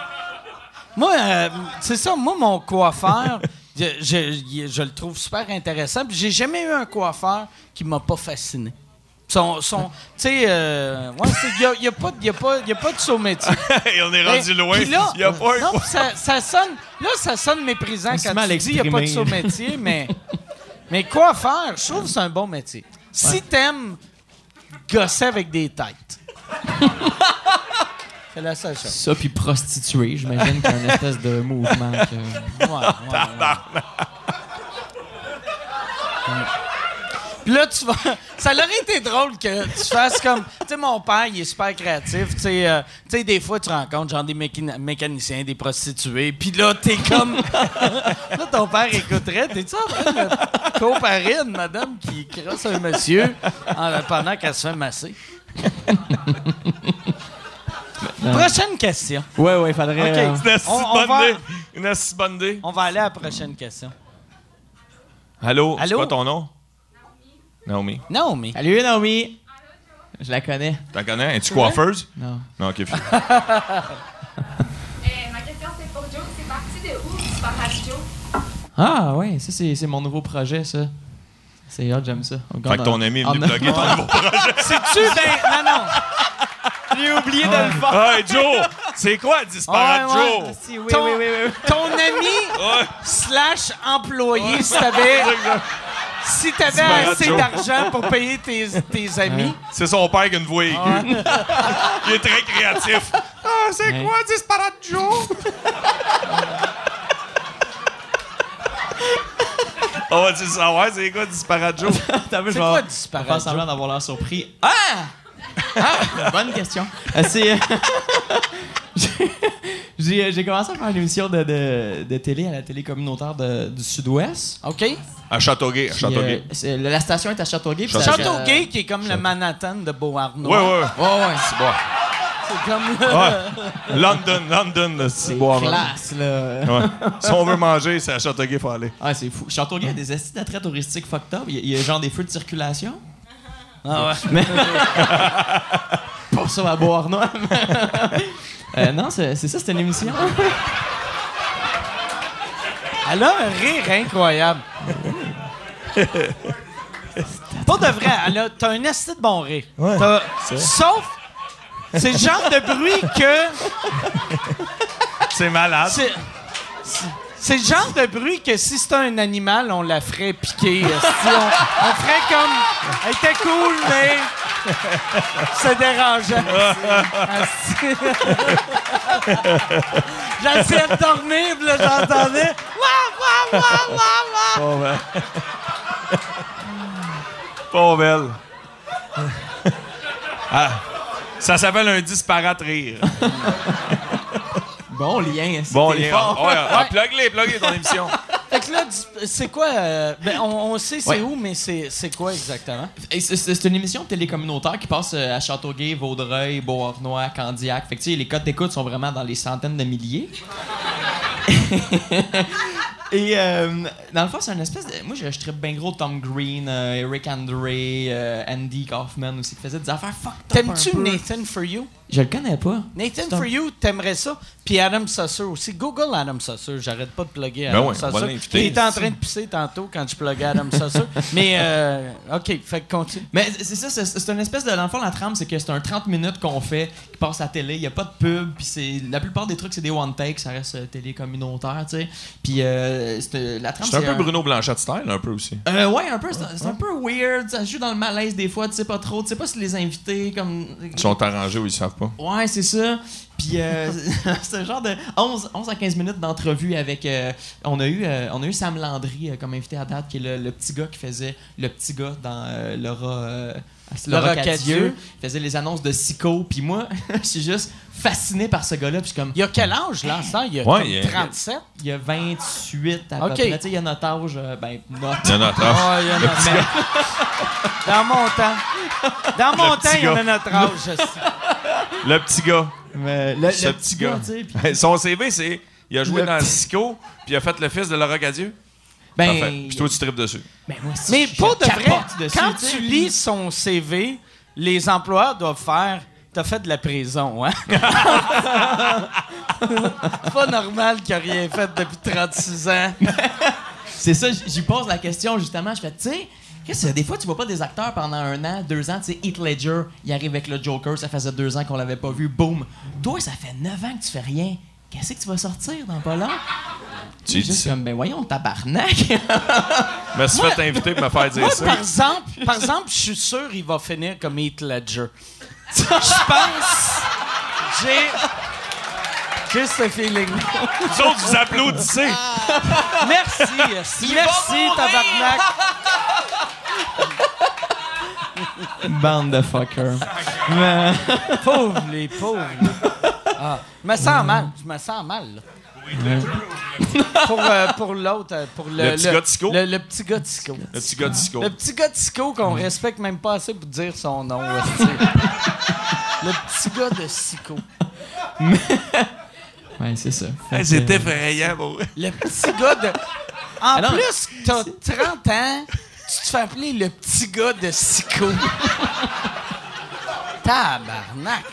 [SPEAKER 2] moi, euh, c'est ça. Moi, mon coiffeur, <laughs> je, je- je le trouve super intéressant. Puis j'ai jamais eu un coiffeur qui m'a pas fasciné. Son, son, tu sais, euh, ouais, il y a, y a pas, de- y a pas, y a pas de saut métier. <laughs>
[SPEAKER 4] On est rendu
[SPEAKER 2] Mais-
[SPEAKER 4] loin.
[SPEAKER 2] puis là,
[SPEAKER 4] Il y a pas un
[SPEAKER 2] non, ça, ça sonne, là, ça sonne méprisant
[SPEAKER 5] On
[SPEAKER 2] quand tu dis il n'y a pas de saut métier, mais, mais coiffeur, je trouve que c'est un bon métier. Si t'aimes gosser avec des têtes. <laughs> c'est la seule chose.
[SPEAKER 5] Ça, puis prostituée, j'imagine qu'il y a une espèce de mouvement. que-
[SPEAKER 2] Ouais, ouais, ouais. Puis là, tu vas. Ça aurait été drôle que tu fasses comme. Tu sais, mon père, il est super créatif. Tu sais, euh, tu sais, des fois, tu rencontres genre des mécani- mécaniciens, des prostituées. Puis là, t'es comme. <laughs> là, ton père écouterait. T'es-tu en train de comparer une madame qui crosse un monsieur en- pendant qu'elle se fait masser? Prochaine question.
[SPEAKER 5] Ouais, ouais, il faudrait.
[SPEAKER 2] OK.
[SPEAKER 5] euh,
[SPEAKER 4] Une
[SPEAKER 2] On- on va-
[SPEAKER 4] idée. Une assez bonne idée.
[SPEAKER 2] On va aller à la prochaine question.
[SPEAKER 4] Allô, c'est
[SPEAKER 2] Allô?
[SPEAKER 4] quoi ton nom? Naomi.
[SPEAKER 2] Mais.
[SPEAKER 5] Salut, Naomi. Je la connais.
[SPEAKER 4] T'en connais? Es-tu coiffeuse? <laughs>
[SPEAKER 5] Non.
[SPEAKER 4] Non, ok. <laughs>
[SPEAKER 8] Euh, ma question c'est pour Joe, c'est parti de où Disparatio?
[SPEAKER 5] Ah, ouais, ça, c'est c'est mon nouveau projet, ça. C'est hot, j'aime ça. On
[SPEAKER 4] Fait que ton ami est
[SPEAKER 5] en-
[SPEAKER 4] venu plugger ton nouveau <laughs> projet.
[SPEAKER 2] C'est-tu ben. Non, non.
[SPEAKER 5] J'ai oublié de le faire.
[SPEAKER 4] Hey, Joe! C'est quoi Disparate
[SPEAKER 2] Ouais, ouais.
[SPEAKER 4] Joe?
[SPEAKER 5] Si, oui,
[SPEAKER 2] Ton-
[SPEAKER 5] oui, oui, oui.
[SPEAKER 2] Ton ami
[SPEAKER 4] Ouais.
[SPEAKER 2] slash employé, si t'avais si t'avais assez
[SPEAKER 4] Joe.
[SPEAKER 2] d'argent pour payer tes, tes amis,
[SPEAKER 4] C'est son père qui a une voix aiguë. Il est très créatif. Ah, c'est
[SPEAKER 5] Ouais.
[SPEAKER 4] quoi Disparate Joe? On va dire savoir, c'est quoi Disparate Joe? <laughs>
[SPEAKER 5] T'as vu,
[SPEAKER 2] C'est
[SPEAKER 5] je vais-
[SPEAKER 2] quoi
[SPEAKER 5] faire semblant d'avoir l'air surpris. Ah! Ah! Bonne question. Euh, c'est. euh, <laughs> j'ai- commencé à faire une émission de, de, de télé à la télé communautaire de- du Sud-Ouest.
[SPEAKER 2] OK?
[SPEAKER 4] À Châteauguay. À Châteauguay.
[SPEAKER 5] euh, c'est- la station est à Châteauguay.
[SPEAKER 2] Châteauguay, qui est comme le Manhattan de Beauharnois.
[SPEAKER 4] Ouais, ouais.
[SPEAKER 5] Ouais, ouais.
[SPEAKER 4] C'est bon.
[SPEAKER 2] C'est comme...
[SPEAKER 4] Ouais. London, London, c'est bon.
[SPEAKER 5] classe, là.
[SPEAKER 4] Ouais. Si on veut manger, c'est à Châteauguay, faut aller.
[SPEAKER 5] Ah, c'est fou. Châteauguay a des estis d'attraits touristiques fucked up. Il y, a- il y a genre des feux de circulation.
[SPEAKER 2] Ah ouais. <laughs>
[SPEAKER 5] Mais. <laughs> Pas ça à Beauharnois. euh, non, c'est c'est ça, c'est une émission. <laughs>
[SPEAKER 2] Elle a un rire incroyable. Pas de vrai, elle a, t'as un esti de bon rire. T'as- sauf, c'est le genre de bruit que...
[SPEAKER 4] C'est malade.
[SPEAKER 2] C'est, c'est- le genre de bruit que si c'était un animal, on la ferait piquer. On, ferait comme. Elle était cool, mais. C'est dérangeant. J'essayais de dormir, puis là, j'entendais. Wouah, wouah, wouah, wouah, wouah.
[SPEAKER 4] Pas belle. Ah, ça s'appelle un disparate rire.
[SPEAKER 5] Bon lien. c'est
[SPEAKER 4] Bon, lien.
[SPEAKER 5] fort.
[SPEAKER 4] Ouais, ah, plug-les, plug-les ton émission. <laughs>
[SPEAKER 2] Fait que là, c'est quoi. euh, ben, on, on sait c'est
[SPEAKER 5] Ouais.
[SPEAKER 2] où, mais c'est, c'est quoi exactement?
[SPEAKER 5] C'est- une émission de télé communautaire qui passe euh, à Châteauguay, Vaudreuil, Beauharnois, Candiac. Fait que tu sais, les codes d'écoute sont vraiment dans les centaines de milliers. <laughs> Et euh, dans le fond, c'est une espèce de. Moi, je, je tripe bien gros Tom Green, euh, Eric Andre, euh, Andy Kaufman aussi, qui faisaient des affaires fucked up.
[SPEAKER 2] T'aimes-tu
[SPEAKER 5] un peu.
[SPEAKER 2] Nathan For You?
[SPEAKER 5] Je le connais pas.
[SPEAKER 2] Nathan For You, t'aimerais ça? Puis Adam Susser aussi. Google Adam Susser. J'arrête pas de plugger
[SPEAKER 4] Ben
[SPEAKER 2] Adam
[SPEAKER 4] ouais, on va
[SPEAKER 2] Il était en train de pisser tantôt quand je pluguais Adam. <laughs> Mais, euh, OK, fait que continue.
[SPEAKER 5] Mais c'est ça, c'est c'est une espèce de. Dans le fond, la trame, c'est que c'est un 30 minutes qu'on fait, qui passe à la télé. Il n'y a pas de pub, puis c'est. La plupart des trucs, c'est des one take, ça reste euh, télé communautaire, tu sais. Puis euh, euh, la trame,
[SPEAKER 4] C'est un peu
[SPEAKER 5] un-
[SPEAKER 4] Bruno Blanchette style, un peu aussi.
[SPEAKER 5] Euh, ouais, un peu. C'est un, peu weird. Ça joue dans le malaise des fois, tu sais pas trop. Tu sais pas si les invités, comme.
[SPEAKER 4] Ils sont arrangés ou ils savent pas.
[SPEAKER 5] Ouais, c'est ça. Puis euh, <laughs> c'est un genre de 11, 11 à 15 minutes d'entrevue avec. euh, on, a eu, euh, on a eu Sam Landry euh, comme invité à date, qui est le, le petit gars qui faisait le petit gars dans euh, Laura. euh,
[SPEAKER 2] Laura Cadieux.
[SPEAKER 5] Faisait les annonces de Sico. Puis moi, <laughs> je suis juste fasciné par ce gars-là. Puis comme.
[SPEAKER 2] Il y a quel âge, là, ça? Il y a
[SPEAKER 4] Ouais,
[SPEAKER 2] comme
[SPEAKER 4] il y a-
[SPEAKER 2] 37?
[SPEAKER 5] Il y a 28 à
[SPEAKER 2] Ok.
[SPEAKER 5] peu près. Tu sais, il y a notre âge. ben, notre.
[SPEAKER 4] Il a trois.
[SPEAKER 2] Ah, il y en a <laughs> Dans mon temps. Dans mon temps, il y en a notre âge. je sais.
[SPEAKER 4] Le petit gars.
[SPEAKER 5] Mais le,
[SPEAKER 4] Ce
[SPEAKER 5] le
[SPEAKER 4] petit gars.
[SPEAKER 5] puis-
[SPEAKER 4] Son CV, c'est. Il a joué
[SPEAKER 5] Le
[SPEAKER 4] dans
[SPEAKER 5] petit-
[SPEAKER 4] Sico, puis il a fait le fils de Laura Cadieux.
[SPEAKER 5] Ben.
[SPEAKER 4] Puis toi, tu tripes dessus.
[SPEAKER 5] ben, moi
[SPEAKER 2] Mais pour de vrai,
[SPEAKER 5] dessus,
[SPEAKER 2] quand
[SPEAKER 5] tu
[SPEAKER 2] lis son CV, les employeurs doivent faire T'as fait de la prison, hein? <laughs> C'est pas normal qu'il ait rien fait depuis 36 ans.
[SPEAKER 5] C'est ça, j'y pose la question justement. Je fais, tu sais, qu'est-ce que des fois tu vois pas des acteurs pendant un an, deux ans. Tu sais, Heath Ledger, il arrive avec le Joker, ça faisait deux ans qu'on l'avait pas vu, boum. Toi, ça fait neuf ans que tu fais rien. Qu'est-ce que tu vas sortir dans pas long?
[SPEAKER 4] Tu dis
[SPEAKER 5] Juste
[SPEAKER 4] ça.
[SPEAKER 5] comme, ben voyons, tabarnak.
[SPEAKER 4] Je me suis fait inviter pour me faire dire
[SPEAKER 2] Moi,
[SPEAKER 4] ça.
[SPEAKER 2] par exemple, par exemple, je suis sûr qu'il va finir comme Heath Ledger. Je pense. J'ai. J'ai ce feeling.
[SPEAKER 4] Vous autres, vous applaudissez.
[SPEAKER 2] Merci. esti. Merci, tabarnak. <laughs>
[SPEAKER 5] Bande de fuckers. <laughs>
[SPEAKER 2] Pauvre les pauvres. les. Ah, je me sens mal. Je me sens mal. là. <laughs> pour euh, pour l'autre, euh, pour le,
[SPEAKER 4] Le petit gars de Tico?
[SPEAKER 2] Le, le petit gars de Tico.
[SPEAKER 4] Le petit gars.
[SPEAKER 2] Le petit gars Tico qu'on respecte même pas assez pour dire son nom. le petit gars de Tico.
[SPEAKER 5] Ouais, c'est ça. Fait que,
[SPEAKER 4] C'est
[SPEAKER 5] euh,
[SPEAKER 4] effrayant, vrai.
[SPEAKER 2] Le petit gars de. En
[SPEAKER 5] Alors-
[SPEAKER 2] plus, t'as 30 ans, tu te fais appeler le petit gars de Sico? Tabarnak.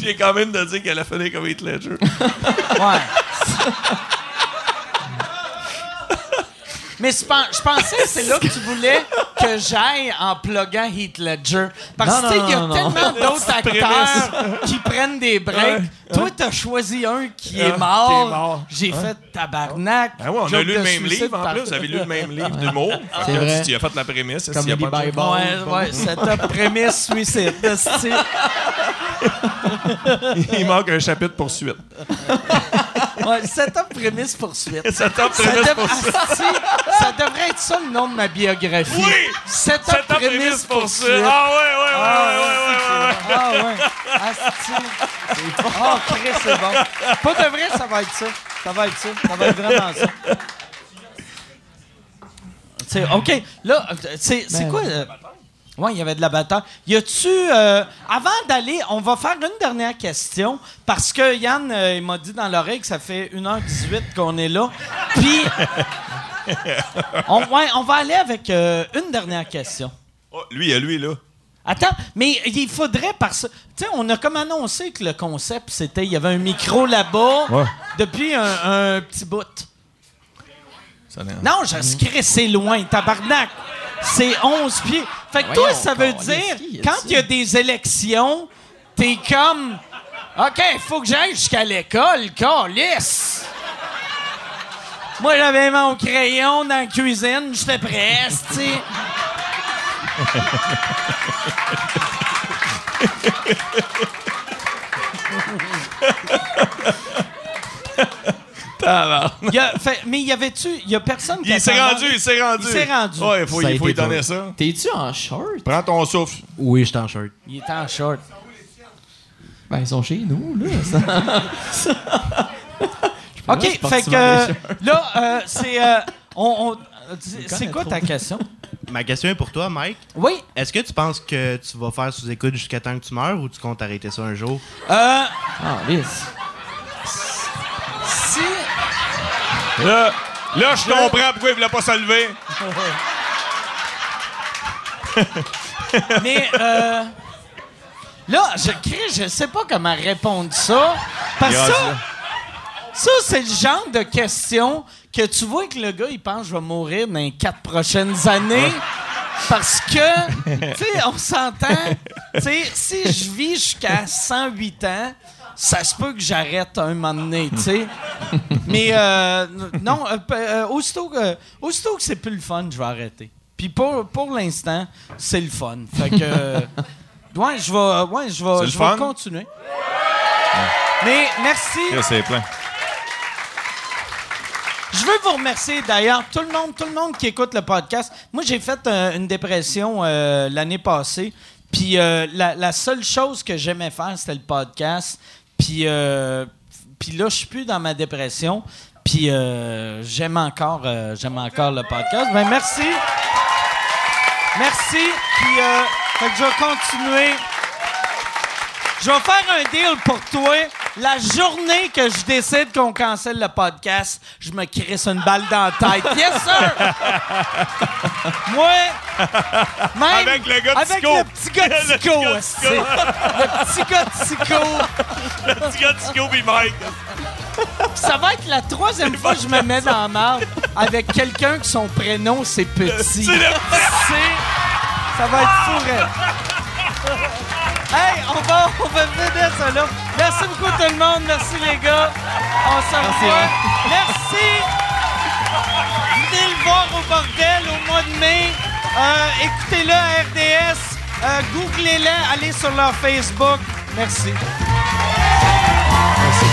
[SPEAKER 4] J'ai quand même de dire qu'elle a fini comme Heath Ledger.
[SPEAKER 2] Ouais. <laughs> Mais je pen- je pensais que c'est là que tu voulais que j'aille en pluguant Heath Ledger. Parce que tu sais, il y a
[SPEAKER 5] non,
[SPEAKER 2] tellement d'autres acteurs qui prennent des breaks. Toi, t'as choisi un qui est mort.
[SPEAKER 4] qui est mort.
[SPEAKER 2] J'ai fait tabarnak.
[SPEAKER 4] Ah ouais, on a lu le même livre en plus. Vous avez lu le même livre d'humour.
[SPEAKER 5] C'est vrai.
[SPEAKER 4] Tu as fait la prémisse.
[SPEAKER 5] Comme
[SPEAKER 4] s'il y a
[SPEAKER 5] les
[SPEAKER 4] pas de-
[SPEAKER 5] Bible.
[SPEAKER 2] Ouais, ouais, <laughs> prémisse, suicide. <laughs>
[SPEAKER 4] Il manque un chapitre pour suite. <laughs>
[SPEAKER 2] Ouais, setup, prémisse, poursuite.
[SPEAKER 4] Setup, prémisse
[SPEAKER 2] dev-
[SPEAKER 4] pour suite. <laughs>
[SPEAKER 2] Asti, ça devrait être ça le nom de ma biographie.
[SPEAKER 4] Oui!
[SPEAKER 2] Setup,
[SPEAKER 4] Setup,
[SPEAKER 2] prémisse,
[SPEAKER 4] prémisse pour suite.
[SPEAKER 2] poursuite.
[SPEAKER 4] Ah ouais, ouais, ouais, ouais, ouais, ouais, ouais.
[SPEAKER 2] Ah ouais. Asti. Oh, Chris, c'est bon. Pas de vrai, ça va être ça. Ça va être ça. Ça va être vraiment ça. C'est- OK. Là, c'est c'est quoi... euh, Ouais, il y avait de la bataille. Y a-tu... euh, avant d'aller, on va faire une dernière question parce que Yann, euh, il m'a dit dans l'oreille que ça fait 1h18 qu'on est là. Puis... on, ouais, on va aller avec euh, une dernière question.
[SPEAKER 4] Oh, lui, il y a lui, là.
[SPEAKER 2] Attends, mais il faudrait parce tu sais, on a comme annoncé que le concept c'était il y avait un micro là-bas
[SPEAKER 4] Ouais.
[SPEAKER 2] depuis un, un petit bout.
[SPEAKER 4] Ça
[SPEAKER 2] Non, je c'est loin, tabarnak. C'est 11 pieds. Fait que toi, ça veut dire quand il y a des élections, t'es comme OK, faut que j'aille jusqu'à l'école, calice. Moi, j'avais mon crayon dans la cuisine, j'étais prêt, tu <laughs> mais y avait-tu. Y a personne qui.
[SPEAKER 4] Il s'est rendu, il s'est rendu.
[SPEAKER 2] Il s'est rendu.
[SPEAKER 4] Ouais, il faut, il faut lui donner ça.
[SPEAKER 5] T'es-tu en short?
[SPEAKER 4] Prends ton souffle.
[SPEAKER 9] Oui, j'étais en shirt.
[SPEAKER 2] Il était en short.
[SPEAKER 5] Ben, ils sont chez nous, là. <laughs> Ça-
[SPEAKER 2] OK,
[SPEAKER 5] je
[SPEAKER 2] fait que là, euh, c'est. euh, on, on- c'est- quoi ta question?
[SPEAKER 9] Ma question est pour toi, Mike.
[SPEAKER 2] Oui.
[SPEAKER 9] Est-ce que tu penses que tu vas faire sous-écoute jusqu'à temps que tu meurs ou tu comptes arrêter ça un jour?
[SPEAKER 2] Euh,
[SPEAKER 5] Ah, lisse.
[SPEAKER 2] Si.
[SPEAKER 4] Là, là je comprends pourquoi il voulait pas se lever.
[SPEAKER 2] Mais euh, là, je crie, je sais pas comment répondre ça. Parce que ça, ça c'est le genre de question que tu vois que le gars, il pense que je vais mourir dans les quatre prochaines années. Parce que, tu sais, on s'entend. Tu sais, si je vis jusqu'à 108 ans, ça se peut que j'arrête un moment donné, tu sais. Mais euh, non, euh, euh, aussitôt, que, aussitôt que c'est plus le fun, je vais arrêter. Puis pour, pour l'instant, c'est le fun. Fait que. <laughs> euh, Ouais, je vais, ouais, je vais, je vais continuer. Mais merci.
[SPEAKER 4] C'est plein.
[SPEAKER 2] Je veux vous remercier d'ailleurs, tout le monde, tout le monde qui écoute le podcast. Moi, j'ai fait euh, une dépression euh, l'année passée. Puis euh, la, la seule chose que j'aimais faire, c'était le podcast. Puis, euh, puis là, je suis plus dans ma dépression. Puis euh, j'aime encore, euh, j'aime encore le podcast. Ben merci. Merci. Puis fait que je vais continuer. Je vais faire un deal pour toi. La journée que je décide qu'on cancelle le podcast, je me crisse une balle dans la tête. Yes, sir! <laughs> Moi, même
[SPEAKER 4] Avec le gars de
[SPEAKER 2] avec le petit gars de <laughs>
[SPEAKER 4] Le petit gars de
[SPEAKER 2] le petit gars de Tico.
[SPEAKER 4] Le petit gars de Tico puis Mike.
[SPEAKER 2] Ça va être la troisième fois que je me mets dans la marde avec quelqu'un que son prénom c'est Petit.
[SPEAKER 4] C'est
[SPEAKER 2] Ça va être fou. Hey, on va, on va finir ça là. Merci beaucoup tout le monde. Merci les gars. On se revoit. Merci. Venez le voir au bordel au mois de mai. Euh, Écoutez-le à RDS. Euh, Googlez-le. Allez sur leur Facebook. Merci. Merci.